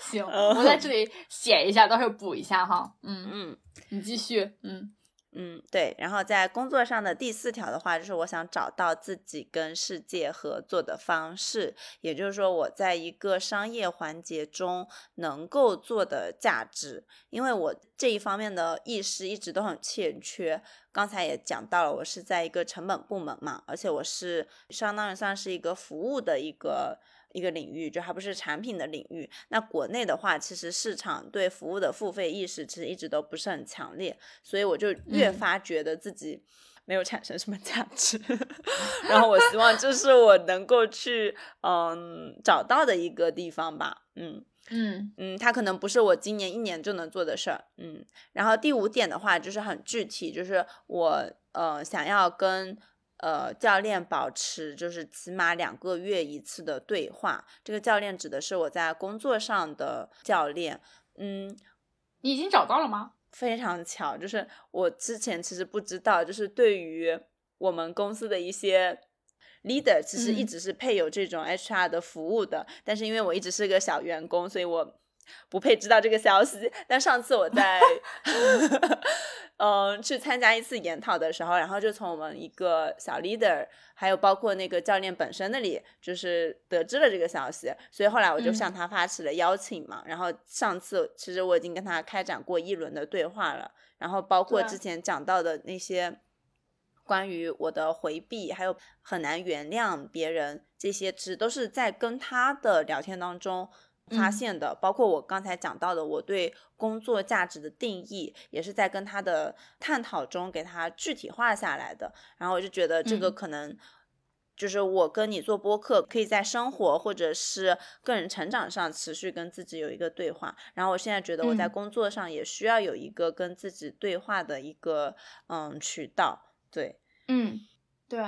B: 行，我在这里写一下，到时候补一下哈。
A: 嗯
B: 嗯，你继续，
A: 嗯。嗯，对。然后在工作上的第四条的话，就是我想找到自己跟世界合作的方式，也就是说我在一个商业环节中能够做的价值，因为我这一方面的意识一直都很欠缺。刚才也讲到了，我是在一个成本部门嘛，而且我是相当于算是一个服务的一个。一个领域就还不是产品的领域。那国内的话，其实市场对服务的付费意识其实一直都不是很强烈，所以我就越发觉得自己没有产生什么价值。然后我希望这是我能够去嗯找到的一个地方吧。嗯
B: 嗯
A: 嗯，它可能不是我今年一年就能做的事儿。嗯，然后第五点的话就是很具体，就是我呃想要跟。呃，教练保持就是起码两个月一次的对话。这个教练指的是我在工作上的教练。嗯，
B: 你已经找到了吗？
A: 非常巧，就是我之前其实不知道，就是对于我们公司的一些 leader，其实一直是配有这种 HR 的服务的。但是因为我一直是个小员工，所以我。不配知道这个消息，但上次我在，嗯，去参加一次研讨的时候，然后就从我们一个小 leader，还有包括那个教练本身那里，就是得知了这个消息，所以后来我就向他发起了邀请嘛。然后上次其实我已经跟他开展过一轮的对话了，然后包括之前讲到的那些关于我的回避，还有很难原谅别人这些，其实都是在跟他的聊天当中。发现的，包括我刚才讲到的，我对工作价值的定义，也是在跟他的探讨中给他具体化下来的。然后我就觉得这个可能就是我跟你做播客，可以在生活或者是个人成长上持续跟自己有一个对话。然后我现在觉得我在工作上也需要有一个跟自己对话的一个嗯渠道。对，
B: 嗯，对。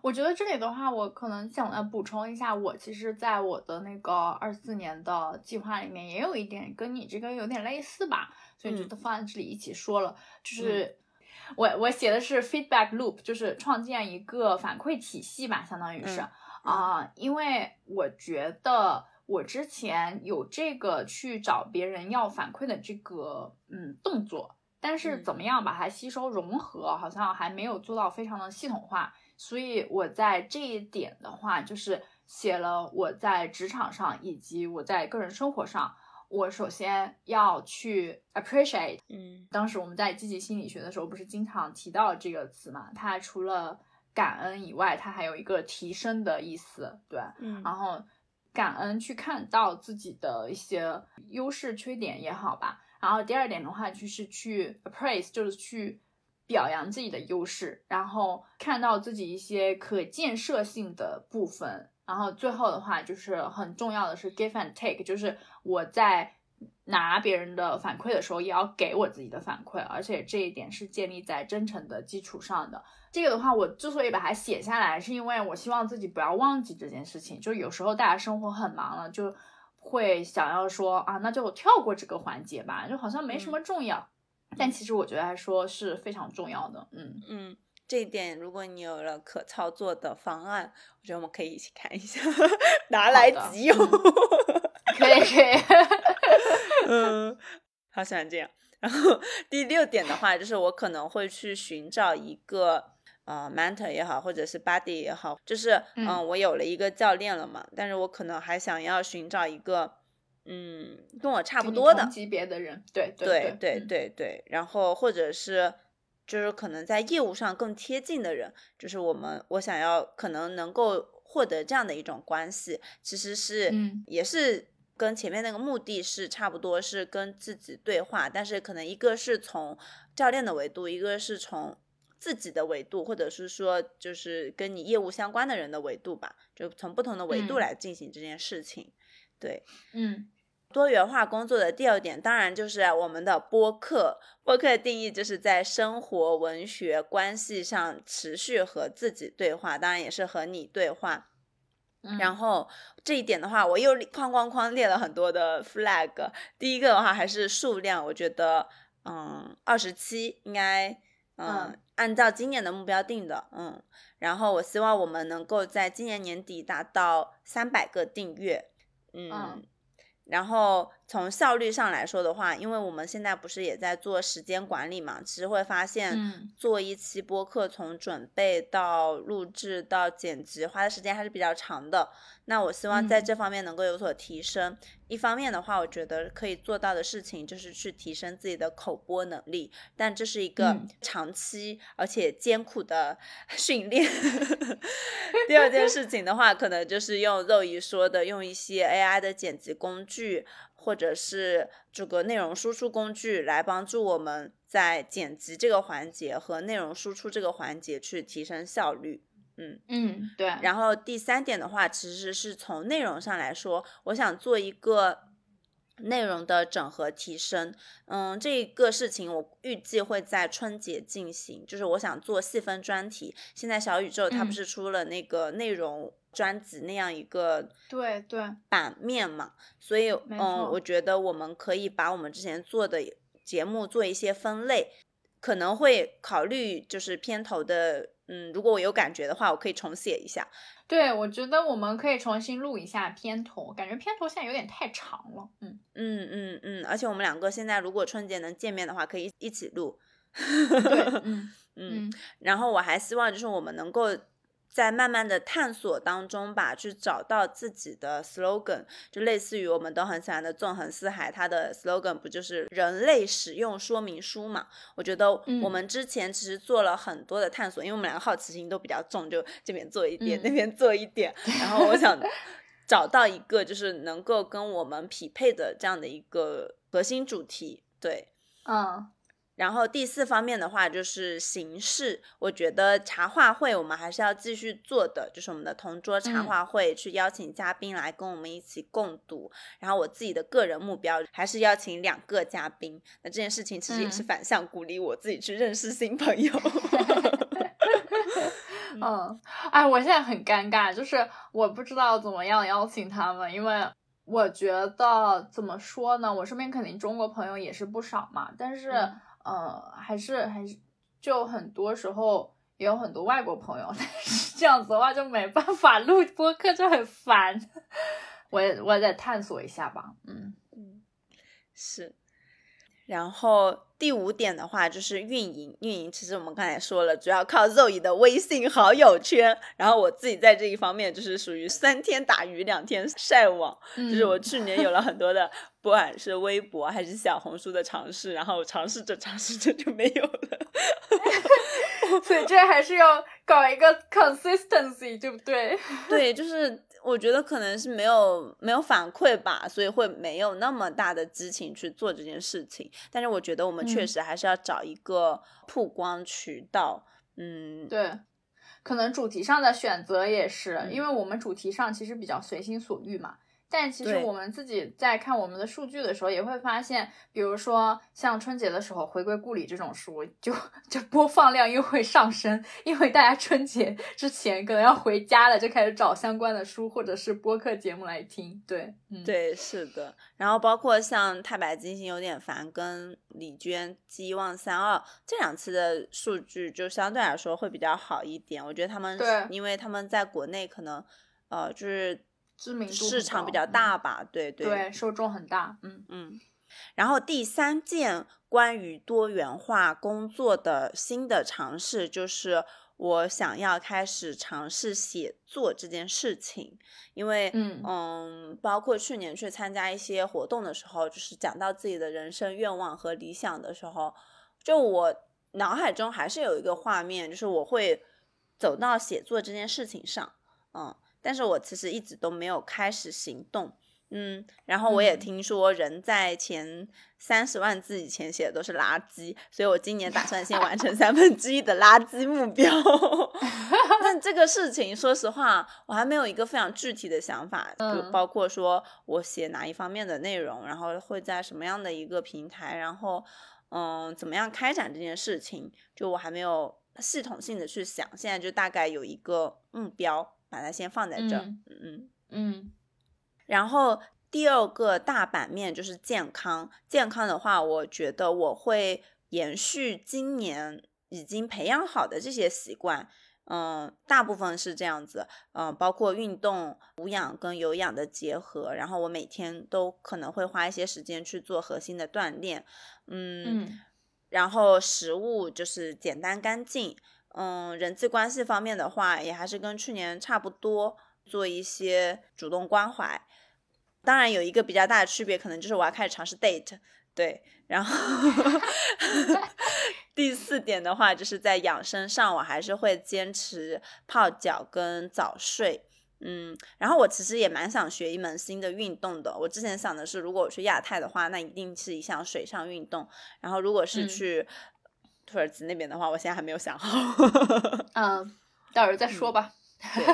B: 我觉得这里的话，我可能想呃补充一下，我其实在我的那个二四年的计划里面，也有一点跟你这个有点类似吧，所以就都放在这里一起说了。就是我我写的是 feedback loop，就是创建一个反馈体系吧，相当于是啊，因为我觉得我之前有这个去找别人要反馈的这个嗯动作，但是怎么样把它吸收融合，好像还没有做到非常的系统化。所以我在这一点的话，就是写了我在职场上以及我在个人生活上，我首先要去 appreciate。
A: 嗯，
B: 当时我们在积极心理学的时候，不是经常提到这个词嘛？它除了感恩以外，它还有一个提升的意思，对。
A: 嗯，
B: 然后感恩去看到自己的一些优势、缺点也好吧。然后第二点的话，就是去 appraise，就是去。表扬自己的优势，然后看到自己一些可建设性的部分，然后最后的话就是很重要的是 give and take，就是我在拿别人的反馈的时候，也要给我自己的反馈，而且这一点是建立在真诚的基础上的。这个的话，我之所以把它写下来，是因为我希望自己不要忘记这件事情。就有时候大家生活很忙了，就会想要说啊，那就跳过这个环节吧，就好像没什么重要。但其实我觉得来说是非常重要的。嗯
A: 嗯，这一点如果你有了可操作的方案，我觉得我们可以一起看一下，拿来即用。
B: 可以可以。
A: 嗯，好喜欢这样。然后第六点的话，就是我可能会去寻找一个呃 mentor 也好，或者是 buddy 也好，就是嗯，我有了一个教练了嘛，但是我可能还想要寻找一个嗯跟我差不多的
B: 级别的人，对
A: 对
B: 对
A: 对对，然后或者是就是可能在业务上更贴近的人，就是我们我想要可能能够获得这样的一种关系，其实是也是。跟前面那个目的是差不多，是跟自己对话，但是可能一个是从教练的维度，一个是从自己的维度，或者是说就是跟你业务相关的人的维度吧，就从不同的维度来进行这件事情。对，
B: 嗯，
A: 多元化工作的第二点，当然就是我们的播客。播客的定义就是在生活、文学、关系上持续和自己对话，当然也是和你对话。然后这一点的话，我又哐哐哐列了很多的 flag。第一个的话还是数量，我觉得，嗯，二十七应该，嗯，按照今年的目标定的，嗯。然后我希望我们能够在今年年底达到三百个订阅，嗯。然后从效率上来说的话，因为我们现在不是也在做时间管理嘛，其实会发现做一期播客从准备到录制到剪辑花的时间还是比较长的。那我希望在这方面能够有所提升。一方面的话，我觉得可以做到的事情就是去提升自己的口播能力，但这是一个长期而且艰苦的 训练。第二件事情的话，可能就是用肉姨说的，用一些 AI 的剪辑工具，或者是这个内容输出工具来帮助我们在剪辑这个环节和内容输出这个环节去提升效率。
B: 嗯嗯，对。
A: 然后第三点的话，其实是从内容上来说，我想做一个内容的整合提升。嗯，这个事情我预计会在春节进行，就是我想做细分专题。现在小宇宙它不是出了那个内容专辑那样一个
B: 对对
A: 版面嘛？所以嗯，我觉得我们可以把我们之前做的节目做一些分类，可能会考虑就是片头的。嗯，如果我有感觉的话，我可以重写一下。
B: 对，我觉得我们可以重新录一下片头，感觉片头现在有点太长了。
A: 嗯嗯嗯嗯，而且我们两个现在如果春节能见面的话，可以一起录。
B: 对，嗯
A: 嗯。然后我还希望就是我们能够。在慢慢的探索当中吧，去找到自己的 slogan，就类似于我们都很喜欢的纵横四海，它的 slogan 不就是人类使用说明书嘛？我觉得我们之前其实做了很多的探索，因为我们两个好奇心都比较重，就这边做一点，那边做一点，然后我想 找到一个就是能够跟我们匹配的这样的一个核心主题，对，
B: 嗯。
A: 然后第四方面的话就是形式，我觉得茶话会我们还是要继续做的，就是我们的同桌茶话会，去邀请嘉宾来跟我们一起共读。然后我自己的个人目标还是邀请两个嘉宾，那这件事情其实也是反向鼓励我自己去认识新朋友。
B: 嗯，哎，我现在很尴尬，就是我不知道怎么样邀请他们，因为我觉得怎么说呢，我身边肯定中国朋友也是不少嘛，但是。呃，还是还是，就很多时候也有很多外国朋友，但是这样子的话就没办法录播客，就很烦。我也我也在探索一下吧，嗯
A: 嗯，是。然后第五点的话就是运营，运营其实我们刚才说了，主要靠肉姨的微信好友圈。然后我自己在这一方面就是属于三天打鱼两天晒网，就是我去年有了很多的，不管是微博还是小红书的尝试，然后尝试着尝试着就没有了。
B: 所以这还是要搞一个 consistency，对不对？
A: 对，就是。我觉得可能是没有没有反馈吧，所以会没有那么大的激情去做这件事情。但是我觉得我们确实还是要找一个曝光渠道。嗯，
B: 对，可能主题上的选择也是，因为我们主题上其实比较随心所欲嘛。但其实我们自己在看我们的数据的时候，也会发现，比如说像春节的时候，《回归故里》这种书，就 就播放量又会上升，因为大家春节之前可能要回家了，就开始找相关的书或者是播客节目来听。对，嗯，
A: 对，是的。然后包括像太白金星有点烦跟李娟寄望三二这两次的数据，就相对来说会比较好一点。我觉得他们
B: 对
A: 因为他们在国内可能呃就是
B: 知名度
A: 市场比较
B: 嗯
A: 大吧，对对
B: 对，受众很大。嗯
A: 嗯。然后第三件关于多元化工作的新的尝试，就是我想要开始尝试写作这件事情，因为
B: 嗯
A: 嗯，包括去年去参加一些活动的时候，就是讲到自己的人生愿望和理想的时候，就我脑海中还是有一个画面，就是我会走到写作这件事情上，嗯，但是我其实一直都没有开始行动。嗯，然后我也
B: 嗯
A: 听说人在前三十万字以前写的都是垃圾，所以我今年打算先完成三分之一的垃圾目标。但这个事情，说实话，我还没有一个非常具体的想法，就
B: 嗯
A: 包括说我写哪一方面的内容，然后会在什么样的一个平台，然后嗯，怎么样开展这件事情，就我还没有系统性的去想，现在就大概有一个目标，把它先放在这儿，
B: 嗯
A: 嗯嗯。
B: 嗯
A: 然后第二个大版面就是健康，健康的话，我觉得我会延续今年已经培养好的这些习惯。嗯，大部分是这样子，嗯，包括运动、无氧跟有氧的结合，然后我每天都可能会花一些时间去做核心的锻炼，嗯，
B: 嗯
A: 然后食物就是简单干净，嗯，人际关系方面的话，也还是跟去年差不多，做一些主动关怀。当然有一个比较大的区别，可能就是我要开始尝试 date，对，然后 第四点的话，就是在养生上，我还是会坚持泡脚跟早睡。嗯，然后我其实也蛮想学一门新的运动的。我之前想的是，如果我去亚太的话，那一定是一项水上运动。然后如果是
B: 嗯
A: 去土耳其那边的话，我现在还没有想好。
B: 嗯，到时候再说吧。
A: 对，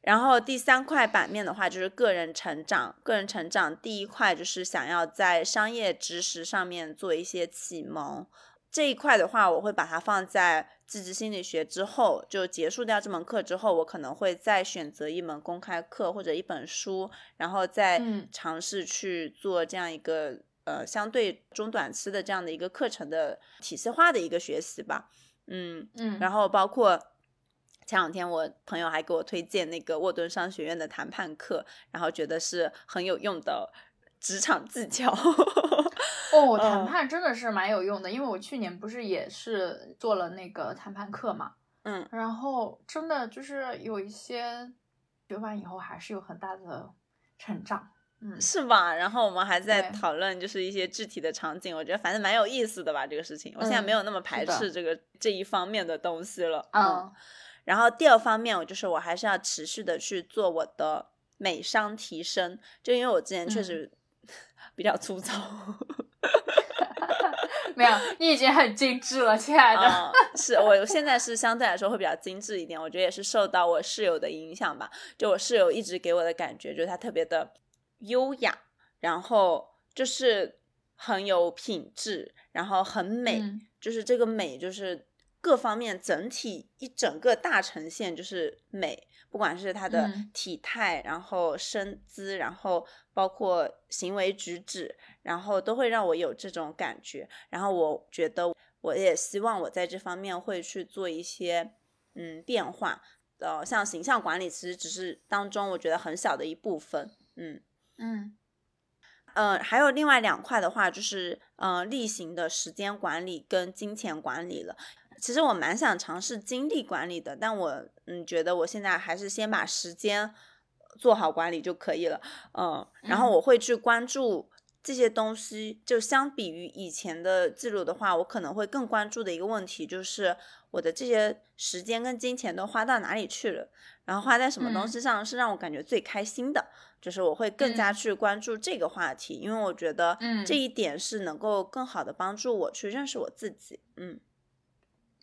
A: 然后第三块版面的话就是个人成长，个人成长第一块就是想要在商业知识上面做一些启蒙。这一块的话，我会把它放在积极心理学之后，就结束掉这门课之后，我可能会再选择一门公开课或者一本书，然后再
B: 嗯
A: 尝试去做这样一个呃相对中短期的这样的一个课程的体系化的一个学习吧。嗯，
B: 嗯，
A: 然后包括前两天我朋友还给我推荐那个沃顿商学院的谈判课，然后觉得是很有用的职场技巧。
B: 哦，谈
A: 嗯
B: 判真的是蛮有用的，因为我去年不是也是做了那个谈判课嘛，
A: 嗯，
B: 然后真的就是有一些学完以后还是有很大的成长，嗯，
A: 是吧？然后我们还在讨论就是一些具体的场景，我觉得反正蛮有意思的吧，这个事情。我现在没
B: 嗯
A: 有那么排斥这个这一方面的东西了。
B: 嗯
A: 然后第二方面，我就是我还是要持续的去做我的美商提升，就因为我之前确
B: 嗯
A: 实 比较粗糙。
B: 没有，你已经很精致了，亲爱的。
A: 嗯，是我现在是相对来说会比较精致一点，我觉得也是受到我室友的影响吧。就我室友一直给我的感觉，就是他特别的优雅，然后就是很有品质，然后很美，
B: 嗯
A: 就是这个美就是各方面整体一整个大呈现就是美，不管是他的
B: 嗯
A: 体态，然后身姿，然后包括行为举止，然后都会让我有这种感觉。然后我觉得我也希望我在这方面会去做一些嗯变化。呃，像形象管理其实只是当中我觉得很小的一部分，嗯。
B: 嗯
A: 呃，还有另外两块的话，就是呃例行的时间管理跟金钱管理了。其实我蛮想尝试精力管理的，但我嗯觉得我现在还是先把时间做好管理就可以了。嗯，然后
B: 嗯
A: 我会去关注这些东西。就相比于以前的记录的话，我可能会更关注的一个问题就是我的这些时间跟金钱都花到哪里去了，然后花在什么东
B: 嗯
A: 西上是让我感觉最开心的。就是我会更加
B: 嗯
A: 去关注这个话题，因为我觉得
B: 嗯
A: 这一点是能够更好的帮助我去认识我自己。嗯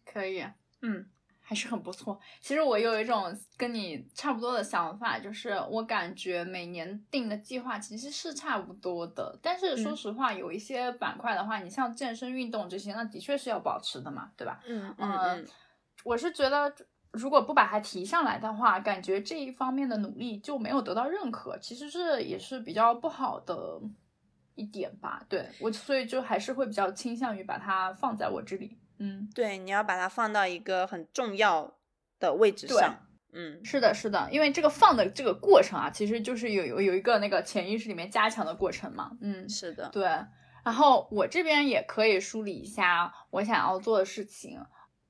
B: 可以。
A: 嗯，
B: 还是很不错。其实我有一种跟你差不多的想法，就是我感觉每年定的计划其实是差不多的，但是说实话，有一些板块的话，你像健身运动这些，那的确是要保持的嘛，对吧？
A: 嗯嗯嗯，
B: 我是觉得如果不把它提上来的话，感觉这一方面的努力就没有得到认可，其实这也是比较不好的一点吧。对我，所以就还是会比较倾向于把它放在我这里。嗯，
A: 对，你要把它放到一个很重要的位置上。嗯，
B: 是的，是的，因为这个放的这个过程啊，其实就是有有有一个那个潜意识里面加强的过程嘛。嗯，
A: 是的，
B: 对。然后我这边也可以梳理一下我想要做的事情。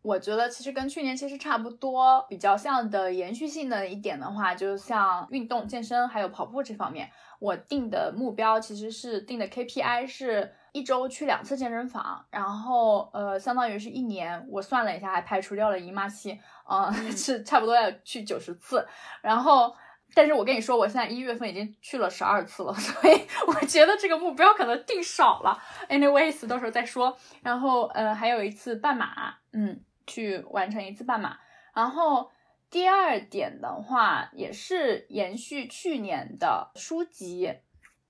B: 我觉得其实跟去年其实差不多，比较像的延续性的一点的话，就像运动、健身还有跑步这方面，我定的目标其实是定的 KPI 是。一周去两次健身房，然后呃，相当于是一年。我算了一下，还排除掉了姨妈期，呃，是差不多要去九十次。然后，但是我跟你说，我现在一月份已经去了十二次了，所以我觉得这个目标可能定少了。Anyways，到时候再说。然后呃，还有一次半马，嗯，去完成一次半马。然后第二点的话，也是延续去年的书籍，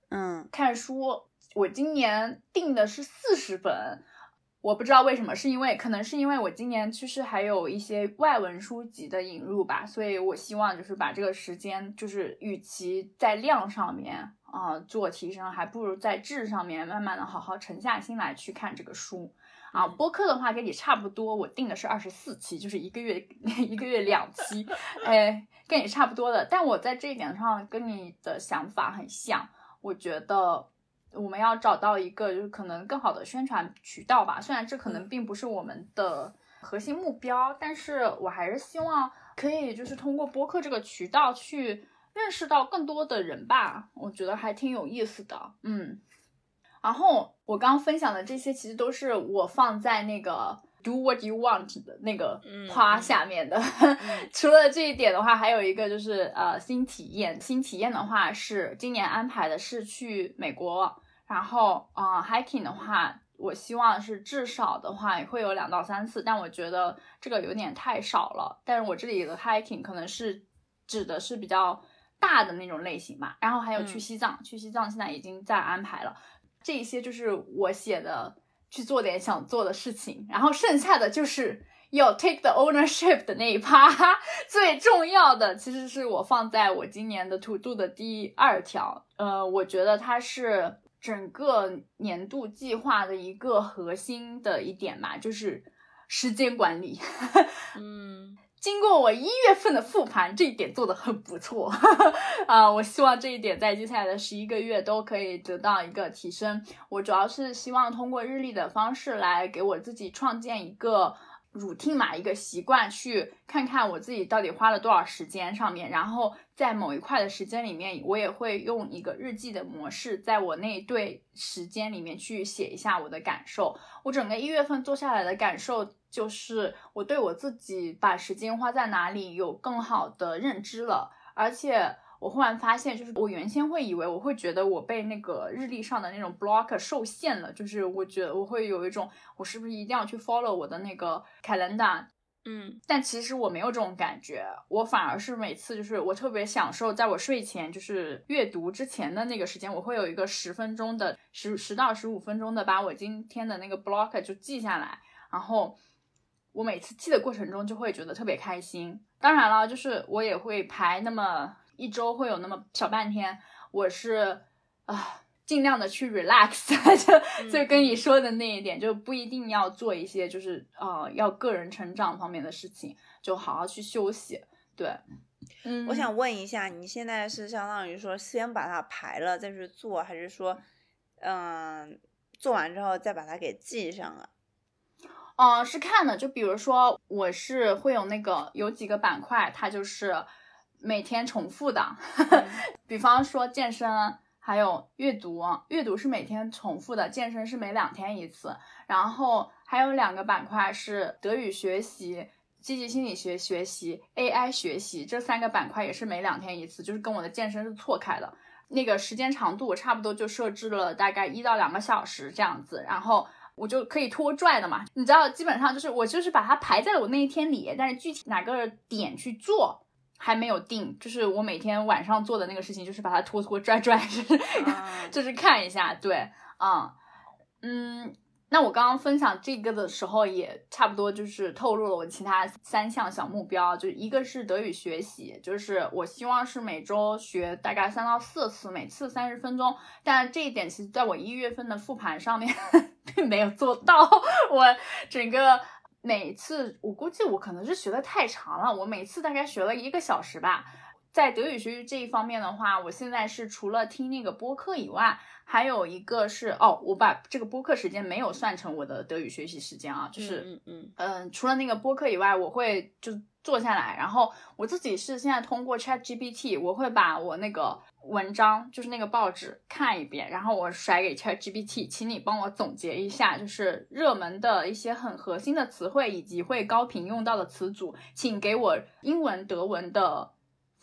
A: 嗯，
B: 看书。我今年定的是四十本，我不知道为什么，是因为可能是因为我今年其实还有一些外文书籍的引入吧，所以我希望就是把这个时间，就是与其在量上面啊做提升，还不如在质上面慢慢的好好沉下心来去看这个书啊。播客的话跟你差不多，我定的是二十四期，就是一个月 一个月两期，哎，跟你差不多的，但我在这一点上跟你的想法很像，我觉得。我们要找到一个就是可能更好的宣传渠道吧，虽然这可能并不是我们的核心目标，但是我还是希望可以就是通过播客这个渠道去认识到更多的人吧，我觉得还挺有意思的，嗯。然后我刚刚分享的这些其实都是我放在那个 Do What You Want 的那个夸下面的，除了这一点的话，还有一个就是呃新体验，新体验的话是今年安排的是去美国。然后，啊，hiking 的话，我希望是至少的话也会有两到三次，但我觉得这个有点太少了。但是我这里的 hiking 可能是指的是比较大的那种类型吧。然后还有去西藏，去西藏现在已经在安排了。这些就是我写的去做点想做的事情，然后剩下的就是要 take the ownership 的那一趴。最重要的其实是我放在我今年的 to do 的第二条，呃，我觉得它是。整个年度计划的一个核心的一点吧，就是时间管理。
A: 嗯，
B: 经过我一月份的复盘，这一点做的很不错 啊！我希望这一点在接下来的十一个月都可以得到一个提升。我主要是希望通过日历的方式来给我自己创建一个。routine 嘛，一个习惯，去看看我自己到底花了多少时间上面，然后在某一块的时间里面，我也会用一个日记的模式，在我那对时间里面去写一下我的感受。我整个一月份做下来的感受，就是我对我自己把时间花在哪里有更好的认知了，而且。我忽然发现，就是我原先会以为，我会觉得我被那个日历上的那种 block 受限了，就是我觉得我会有一种，我是不是一定要去 follow 我的那个 calendar？
A: 嗯，
B: 但其实我没有这种感觉，我反而是每次就是我特别享受在我睡前就是阅读之前的那个时间，我会有一个十分钟的十十到十五分钟的把我今天的那个 block 就记下来，然后我每次记的过程中就会觉得特别开心。当然了，就是我也会排那么。一周会有那么小半天，我是啊，尽量的去 relax，就就跟你说的那一点，就不一定要做一些就是呃要个人成长方面的事情，就好好去休息。对，嗯，
A: 我想问一下，你现在是相当于说先把它排了再去做，还是说嗯做完之后再把它给记上了？
B: 嗯，是看的，就比如说我是会有那个有几个板块，它就是。每天重复的，比方说健身，还有阅读。阅读是每天重复的，健身是每两天一次。然后还有两个板块是德语学习、积极心理学学习、AI 学习，这三个板块也是每两天一次，就是跟我的健身是错开的。那个时间长度我差不多就设置了大概一到两个小时这样子。然后我就可以拖拽的嘛。你知道，基本上就是我就是把它排在了我那一天里，但是具体哪个点去做还没有定。就是我每天晚上做的那个事情，就是把它拖拖拽拽，就是 就是看一下，对，嗯嗯。那我刚刚分享这个的时候，也差不多就是透露了我其他三项小目标，就一个是德语学习，就是我希望是每周学大概三到四次，每次三十分钟。但这一点其实在我一月份的复盘上面 并没有做到，我整个每次我估计我可能是学的太长了，我每次大概学了一个小时吧。在德语学习这一方面的话，我现在是除了听那个播客以外。还有一个是哦，我把这个播客时间没有算成我的德语学习时间啊，就是
A: 嗯嗯
B: 嗯，除了那个播客以外，我会就坐下来，然后我自己是现在通过 Chat GPT，我会把我那个文章，就是那个报纸看一遍，然后我甩给 Chat GPT，请你帮我总结一下，就是热门的一些很核心的词汇以及会高频用到的词组，请给我英文、德文的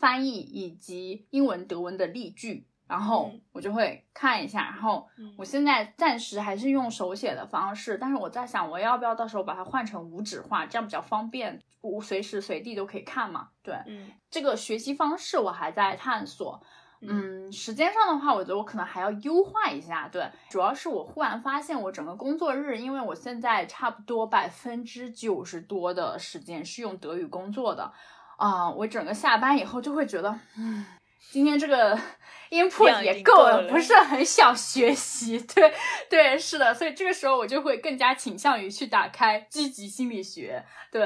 B: 翻译以及英文、德文的例句。然后我就会看一下，然后我现在暂时还是用手写的方式，但是我在想，我要不要到时候把它换成无纸化，这样比较方便，我随时随地都可以看嘛？对，
A: 嗯，
B: 这个学习方式我还在探索。嗯，时间上的话，我觉得我可能还要优化一下。对，主要是我忽然发现，我整个工作日，因为我现在差不多百分之九十多的时间是用德语工作的，啊，我整个下班以后就会觉得，嗯。今天这个 input 也够了，不是很想学习。对对，是的，所以这个时候我就会更加倾向于去打开积极心理学。对，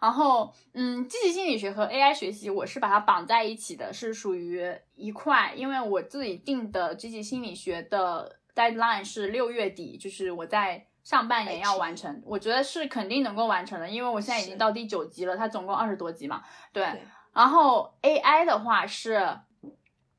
B: 然后嗯，积极心理学和 AI 学习，我是把它绑在一起的，是属于一块。因为我自己定的积极心理学的 deadline 是六月底，就是我在上半年要完成。我觉得是肯定能够完成的，因为我现在已经到第九集了，它总共二十多集嘛。对，然后 AI 的话是。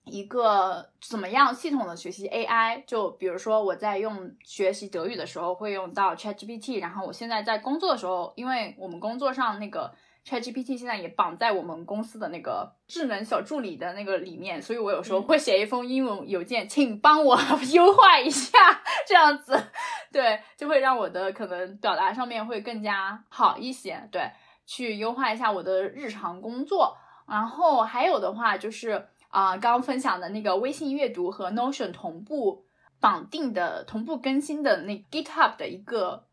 B: 一个怎么样系统的学习 AI？就比如说我在用学习德语的时候会用到 ChatGPT，然后我现在在工作的时候，因为我们工作上那个 ChatGPT 现在也绑在我们公司的那个智能小助理的那个里面，所以我有时候会写一封英文邮件，请帮我 优化一下，这样子，对，就会让我的可能表达上面会更加好一些，对，去优化一下我的日常工作。然后还有的话就是。啊，刚刚分享的那个微信阅读和 Notion 同步绑定的、同步更新的那 GitHub 的一个，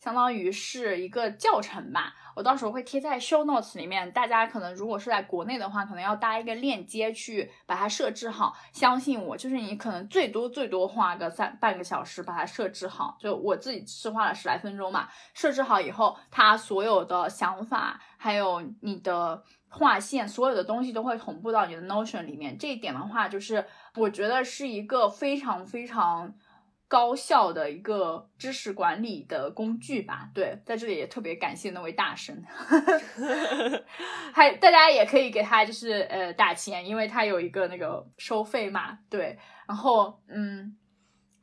B: 相当于是一个教程吧。我到时候会贴在 Show Notes 里面，大家可能如果是在国内的话，可能要搭一个链接去把它设置好。相信我，就是你可能最多最多花个三半个小时把它设置好。就我自己是花了十来分钟嘛，设置好以后，它所有的想法还有你的。划线，所有的东西都会同步到你的 Notion 里面。这一点的话，就是我觉得是一个非常非常高效的一个知识管理的工具吧。对，在这里也特别感谢那位大神，还大家也可以给他就是呃打钱，因为他有一个那个收费嘛。对，然后嗯。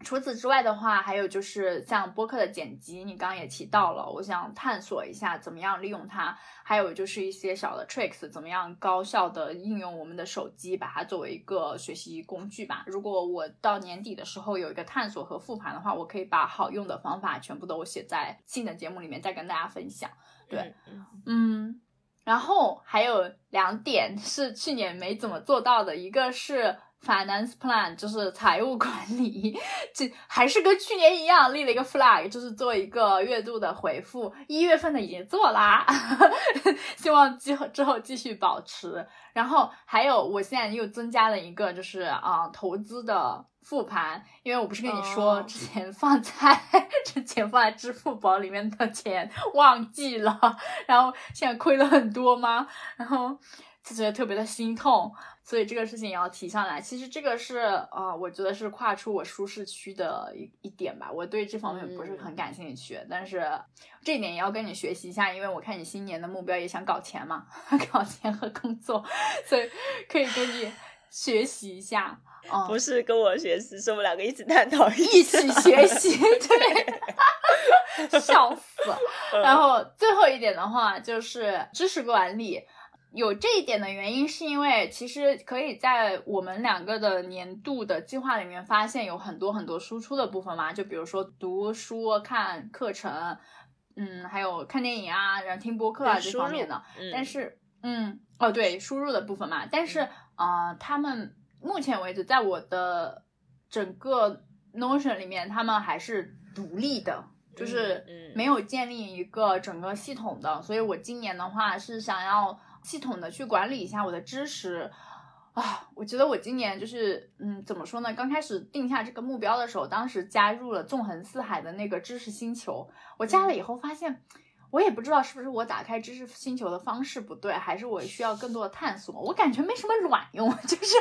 B: 除此之外的话，还有就是像播客的剪辑，你刚刚也提到了，我想探索一下怎么样利用它。还有就是一些小的 tricks，怎么样高效的应用我们的手机，把它作为一个学习工具吧。如果我到年底的时候有一个探索和复盘的话，我可以把好用的方法全部都写在新的节目里面再跟大家分享。对，嗯，然后还有两点是去年没怎么做到的，一个是。Finance plan 就是财务管理，这还是跟去年一样立了一个 flag，就是做一个月度的回复。一月份的已经做啦，希望之后之后继续保持。然后还有，我现在又增加了一个，就是啊投资的复盘，因为我不是跟你说之前放在之前放在支付宝里面的钱忘记了，然后现在亏了很多吗？然后就觉得特别的心痛。所以这个事情也要提上来。其实这个是啊，我觉得是跨出我舒适区的一一点吧。我对这方面不是很感兴趣，但是这一点也要跟你学习一下，因为我看你新年的目标也想搞钱嘛，搞钱和工作，所以可以跟你学习一下。
A: 不是跟我学习，是我们两个一起探讨，
B: 一起学习。对，笑死。然后最后一点的话就是知识管理。有这一点的原因，是因为其实可以在我们两个的年度的计划里面发现有很多很多输出的部分嘛，就比如说读书、看课程，嗯，还有看电影啊，然后听播客啊这方面的。但是，嗯，哦，对，输入的部分嘛。但是，呃，他们目前为止在我的整个 Notion 里面，他们还是独立的。就是没有建立一个整个系统的，所以我今年的话是想要系统的去管理一下我的知识啊。我觉得我今年就是，嗯，怎么说呢？刚开始定下这个目标的时候，当时加入了纵横四海的那个知识星球，我加了以后发现。我也不知道是不是我打开知识星球的方式不对，还是我需要更多的探索。我感觉没什么卵用，就是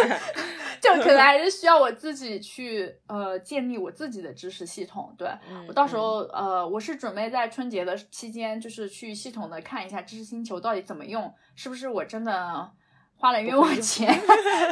B: 就可能还是需要我自己去呃建立我自己的知识系统。对我到时候呃，我是准备在春节的期间，就是去系统的看一下知识星球到底怎么用，是不是我真的花了冤枉钱，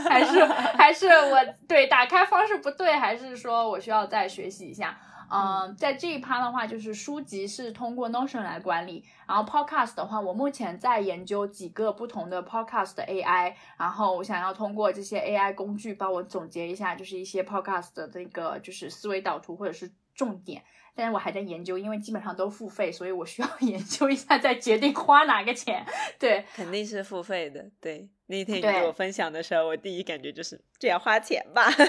B: 还是还是我对打开方式不对，还是说我需要再学习一下。嗯，在这一趴的话，就是书籍是通过 Notion 来管理，然后 Podcast 的话，我目前在研究几个不同的 Podcast 的 AI，然后我想要通过这些 AI 工具帮我总结一下，就是一些 Podcast 的那个就是思维导图或者是重点。但是我还在研究，因为基本上都付费，所以我需要 研究一下再决定花哪个钱。对，
A: 肯定是付费的。对，那天你给我分享的时候，我第一感觉就是这要花钱吧。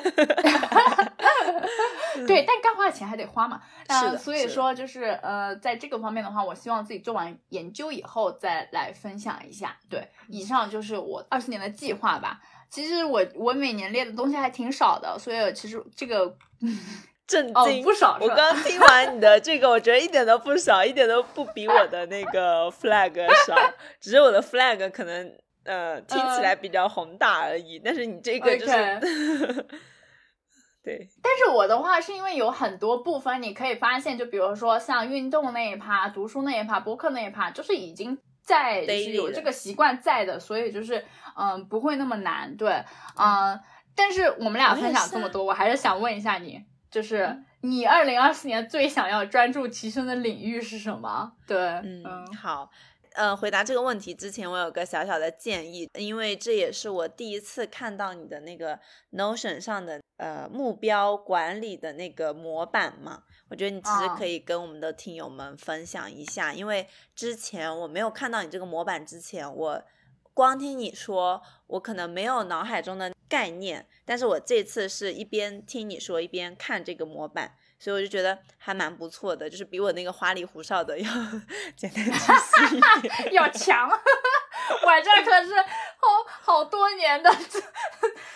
B: 对，但该花的钱还得花嘛。
A: 是的。
B: 所以说，就是呃，在这个方面的话，我希望自己做完研究以后再来分享一下。对，以上就是我二四年的计划吧。其实我我每年列的东西还挺少的，所以其实这个。
A: 震惊！
B: 不少。
A: 我刚听完你的这个，我觉得一点都不少，一点都不比我的那个 flag 少。只是我的 flag 可能呃听起来比较宏大而已。但是你这个就是，对。
B: 但是我的话是因为有很多部分你可以发现，就比如说像运动那一趴、读书那一趴、播客那一趴，就是已经在有这个习惯在的，所以就是嗯不会那么难。对，嗯。但是我们俩分享这么多，我还是想问一下你。就是你二零二四年最想要专注提升的领域是什么？对，
A: 嗯，好，呃，回答这个问题之前，我有个小小的建议，因为这也是我第一次看到你的那个 Notion 上的呃目标管理的那个模板嘛，我觉得你其实可以跟我们的听友们分享一下，因为之前我没有看到你这个模板之前，我光听你说，我可能没有脑海中的。概念，但是我这次是一边听你说一边看这个模板，所以我就觉得还蛮不错的，就是比我那个花里胡哨的 要简单清晰一点，
B: 要强。我这可是好好多年的，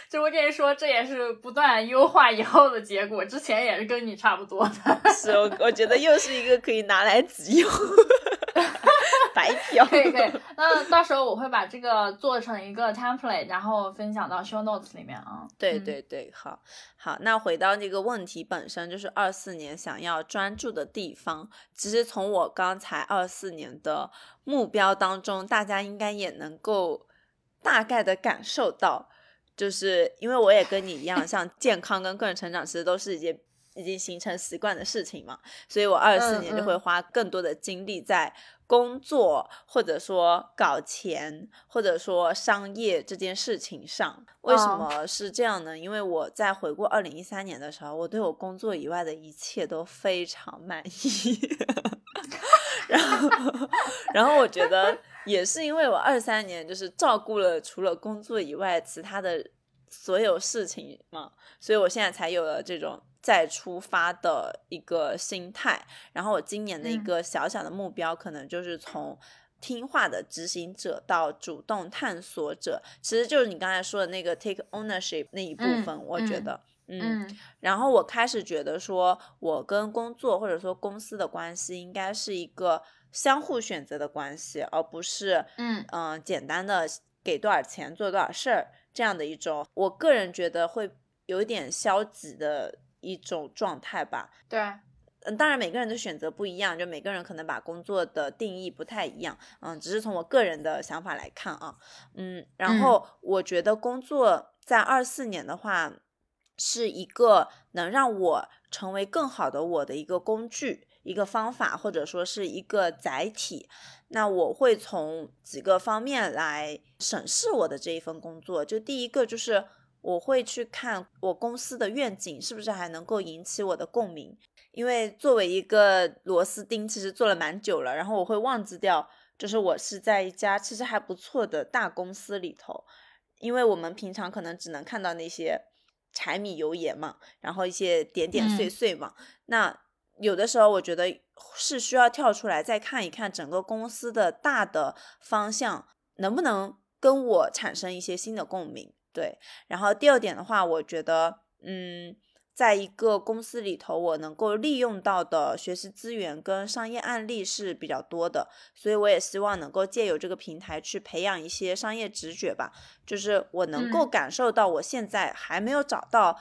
B: 就我跟你说，这也是不断优化以后的结果。之前也是跟你差不多的，
A: 是我我觉得又是一个可以拿来自用。白嫖
B: 可以可以，那到时候我会把这个做成一个 template，然后分享到 show notes 里面啊。
A: 对对对，好，好，那回到这个问题本身，就是二四年想要专注的地方。其实从我刚才二四年的目标当中，大家应该也能够大概的感受到，就是因为我也跟你一样，像健康跟个人成长，其实都是一件已经形成习惯的事情嘛，所以我二四年就会花更多的精力在。工作或者说搞钱或者说商业这件事情上，为什么是这样呢？因为我在回顾二零一三年的时候，我对我工作以外的一切都非常满意。然后，然后我觉得也是因为我二三年就是照顾了除了工作以外其他的所有事情嘛，所以我现在才有了这种。再出发的一个心态，然后我今年的一个小小的目标，可能就是从听话的执行者到主动探索者，其实就是你刚才说的那个 take ownership 那一部分。我觉得，嗯，然后我开始觉得说，我跟工作或者说公司的关系应该是一个相互选择的关系，而不是，嗯嗯，简单的给多少钱做多少事儿这样的一种。我个人觉得会有一点消极的。一种状态吧，
B: 对，
A: 嗯，当然每个人的选择不一样，就每个人可能把工作的定义不太一样，嗯，只是从我个人的想法来看啊，嗯，然后我觉得工作在二四年的话，是一个能让我成为更好的我的一个工具。一个方法，或者说是一个载体。那我会从几个方面来审视我的这一份工作。就第一个就是我会去看我公司的愿景是不是还能够引起我的共鸣。因为作为一个螺丝钉，其实做了蛮久了，然后我会忘记掉，就是我是在一家其实还不错的大公司里头。因为我们平常可能只能看到那些柴米油盐嘛，然后一些点点碎碎嘛。那有的时候我觉得是需要跳出来再看一看整个公司的大的方向，能不能跟我产生一些新的共鸣。对，然后第二点的话，我觉得，嗯。在一个公司里头，我能够利用到的学习资源跟商业案例是比较多的，所以我也希望能够借由这个平台去培养一些商业直觉吧，就是我能够感受到我现在还没有找到，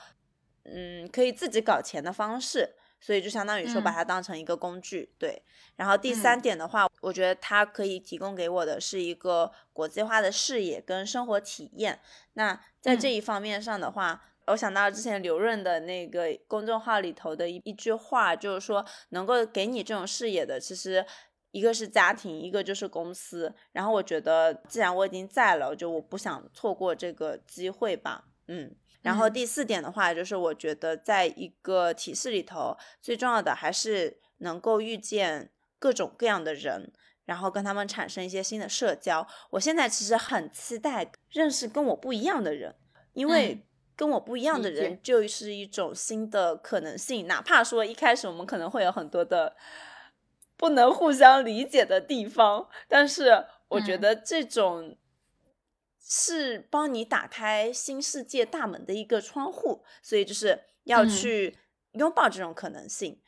A: 嗯，可以自己搞钱的方式，所以就相当于说把它当成一个工具，对。然后第三点的话，我觉得它可以提供给我的是一个国际化的视野跟生活体验。那在这一方面上的话。我想到之前刘润的那个公众号里头的一一句话，就是说能够给你这种视野的，其实一个是家庭，一个就是公司。然后我觉得，既然我已经在了，就我不想错过这个机会吧。嗯。然后第四点的话，就是我觉得在一个体系里头，最重要的还是能够遇见各种各样的人，然后跟他们产生一些新的社交。我现在其实很期待认识跟我不一样的人，因为。跟我不一样的人就是一种新的可能性，哪怕说一开始我们可能会有很多的不能互相理解的地方，但是我觉得这种是帮你打开新世界大门的一个窗户，所以就是要去拥抱这种可能性。嗯，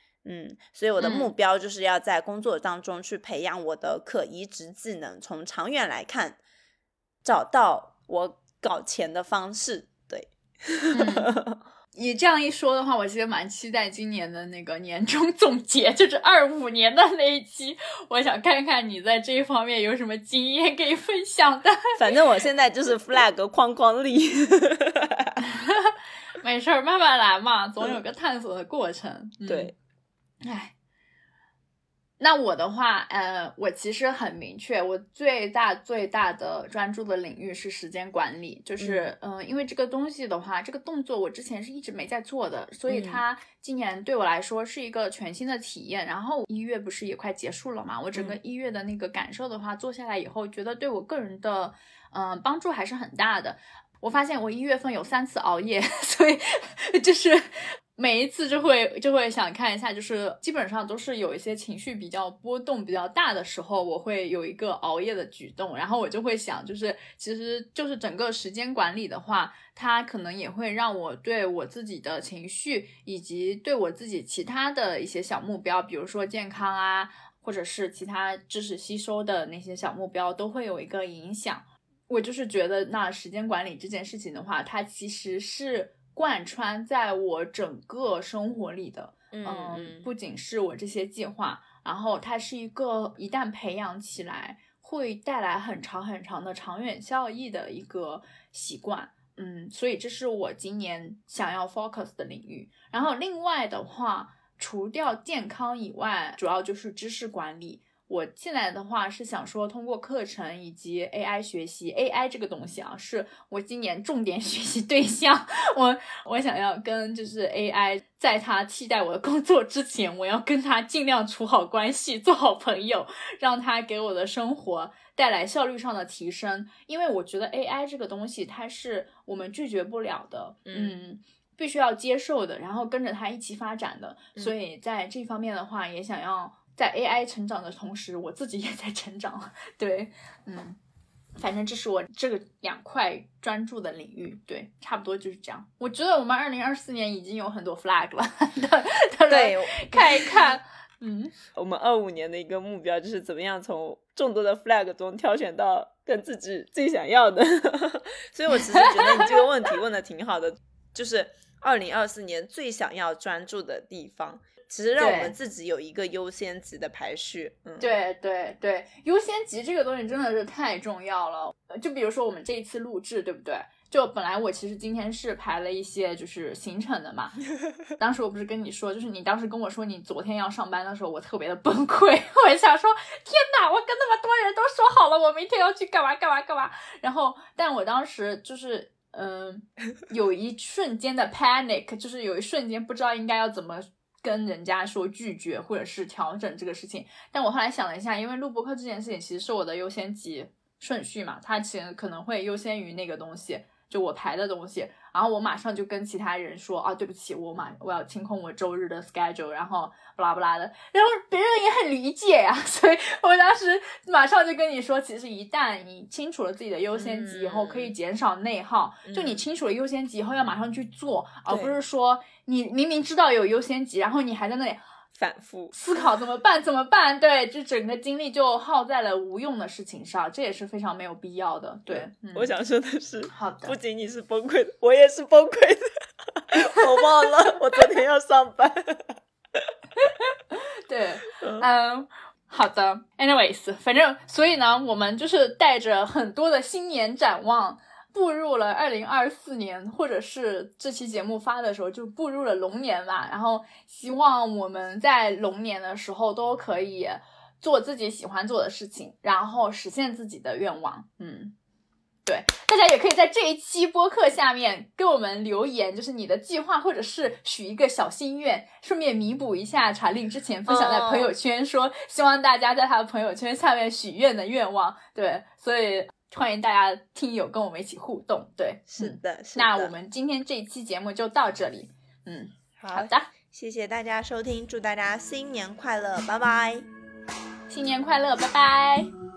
A: 所以我的目标就是要在工作当中去培养我的可移植技能，从长远来看，找到我搞钱的方式。
B: 对 你这样一说的话，我其实蛮期待今年的那个年终 总结，就是二五年的那一期。我想看看你在这一方面有什么经验可以分享的。
A: 反正我现在就是 flag 框框立，
B: 没事儿，慢慢来嘛，总有个探索的过程。
A: 对，
B: 唉。那我的话，呃，我其实很明确，我最大最大的专注的领域是时间管理，就是，嗯，因为这个东西的话，这个动作我之前是一直没在做的，所以它今年对我来说是一个全新的体验。然后一月不是也快结束了嘛，我整个一月的那个感受的话，做下来以后，觉得对我个人的，嗯，帮助还是很大的。我发现我一月份有三次熬夜，所以 就是。每一次就会就会想看一下，就是基本上都是有一些情绪比较波动比较大的时候，我会有一个熬夜的举动，然后我就会想，就是其实就是整个时间管理的话，它可能也会让我对我自己的情绪以及对我自己其他的一些小目标，比如说健康啊，或者是其他知识吸收的那些小目标，都会有一个影响。我就是觉得，那时间管理这件事情的话，它其实是。贯穿在我整个生活里的，嗯，不仅是我这些计划，然后它是一个一旦培养起来会带来很长很长的长远效益的一个习惯，嗯，所以这是我今年想要 focus 的领域。然后另外的话，除掉健康以外，主要就是知识管理。我进来的话是想说，通过课程以及 AI 学习，AI 这个东西啊，是我今年重点 学习对象。我我想要跟就是 AI，在它替代我的工作之前，我要跟它尽量处好关系，做好朋友，让它给我的生活带来效率上的提升。因为我觉得 AI 这个东西，它是我们拒绝不了的，嗯，必须要接受的，然后跟着它一起发展的。所以在这方面的话，也想要。在 AI 成长的同时，我自己也在成长。对，嗯，反正这是我这个两块专注的领域。对，差不多就是这样。我觉得我们二零二四年已经有很多 flag 了。对，看一看。嗯，
A: 我们二五年的一个目标就是怎么样从众多的 flag 中挑选到跟自己最想要的。所以我其实觉得你这个问题问的挺好的，就是二零二四年最想要专注的地方。其实让我们自己有一个优先级的排序，嗯，
B: 对对对，优先级这个东西真的是太重要了。就比如说我们这一次录制，对不对？就本来我其实今天是排了一些就是行程的嘛，当时我不是跟你说，就是你当时跟我说你昨天要上班的时候，我特别的崩溃，我想说天哪，我跟那么多人都说好了，我明天要去干嘛干嘛干嘛，然后但我当时就是嗯，有一瞬间的 panic，就是有一瞬间不知道应该要怎么跟人家说拒绝或者是调整这个事情，但我后来想了一下，因为录播课这件事情其实是我的优先级顺序嘛，它其实可能会优先于那个东西。就我排的东西，然后我马上就跟其他人说啊，对不起，我马我要清空我周日的 schedule，然后不拉不拉的，然后别人也很理解呀，所以我当时马上就跟你说，其实一旦你清楚了自己的优先级以后，可以减少内耗。就你清楚了优先级以后，要马上去做，而不是说你明明知道有优先级，然后你还在那里。
A: 反复
B: 思考怎么办？怎么办？对，就整个精力就耗在了无用的事情上，这也是非常没有必要的。对，
A: 我想说的是，
B: 好的，
A: 不仅仅是崩溃的，我也是崩溃的。我忘了，我昨天要上班。
B: 对，嗯，好的。Anyways，反正所以呢，我们就是带着很多的新年展望。步入了二零二四年，或者是这期节目发的时候就步入了龙年吧。然后希望我们在龙年的时候都可以做自己喜欢做的事情，然后实现自己的愿望。嗯，对，大家也可以在这一期播客下面给我们留言，就是你的计划，或者是许一个小心愿，顺便弥补一下查令之前分享在朋友圈说希望大家在他的朋友圈下面许愿的愿望。对，所以。欢迎大家听友跟我们一起互动，对，
A: 是的，是
B: 的。那我们今天这一期节目就到这里，嗯，
A: 好
B: 的，
A: 谢谢大家收听，祝大家新年快乐，拜拜，
B: 新年快乐，拜拜。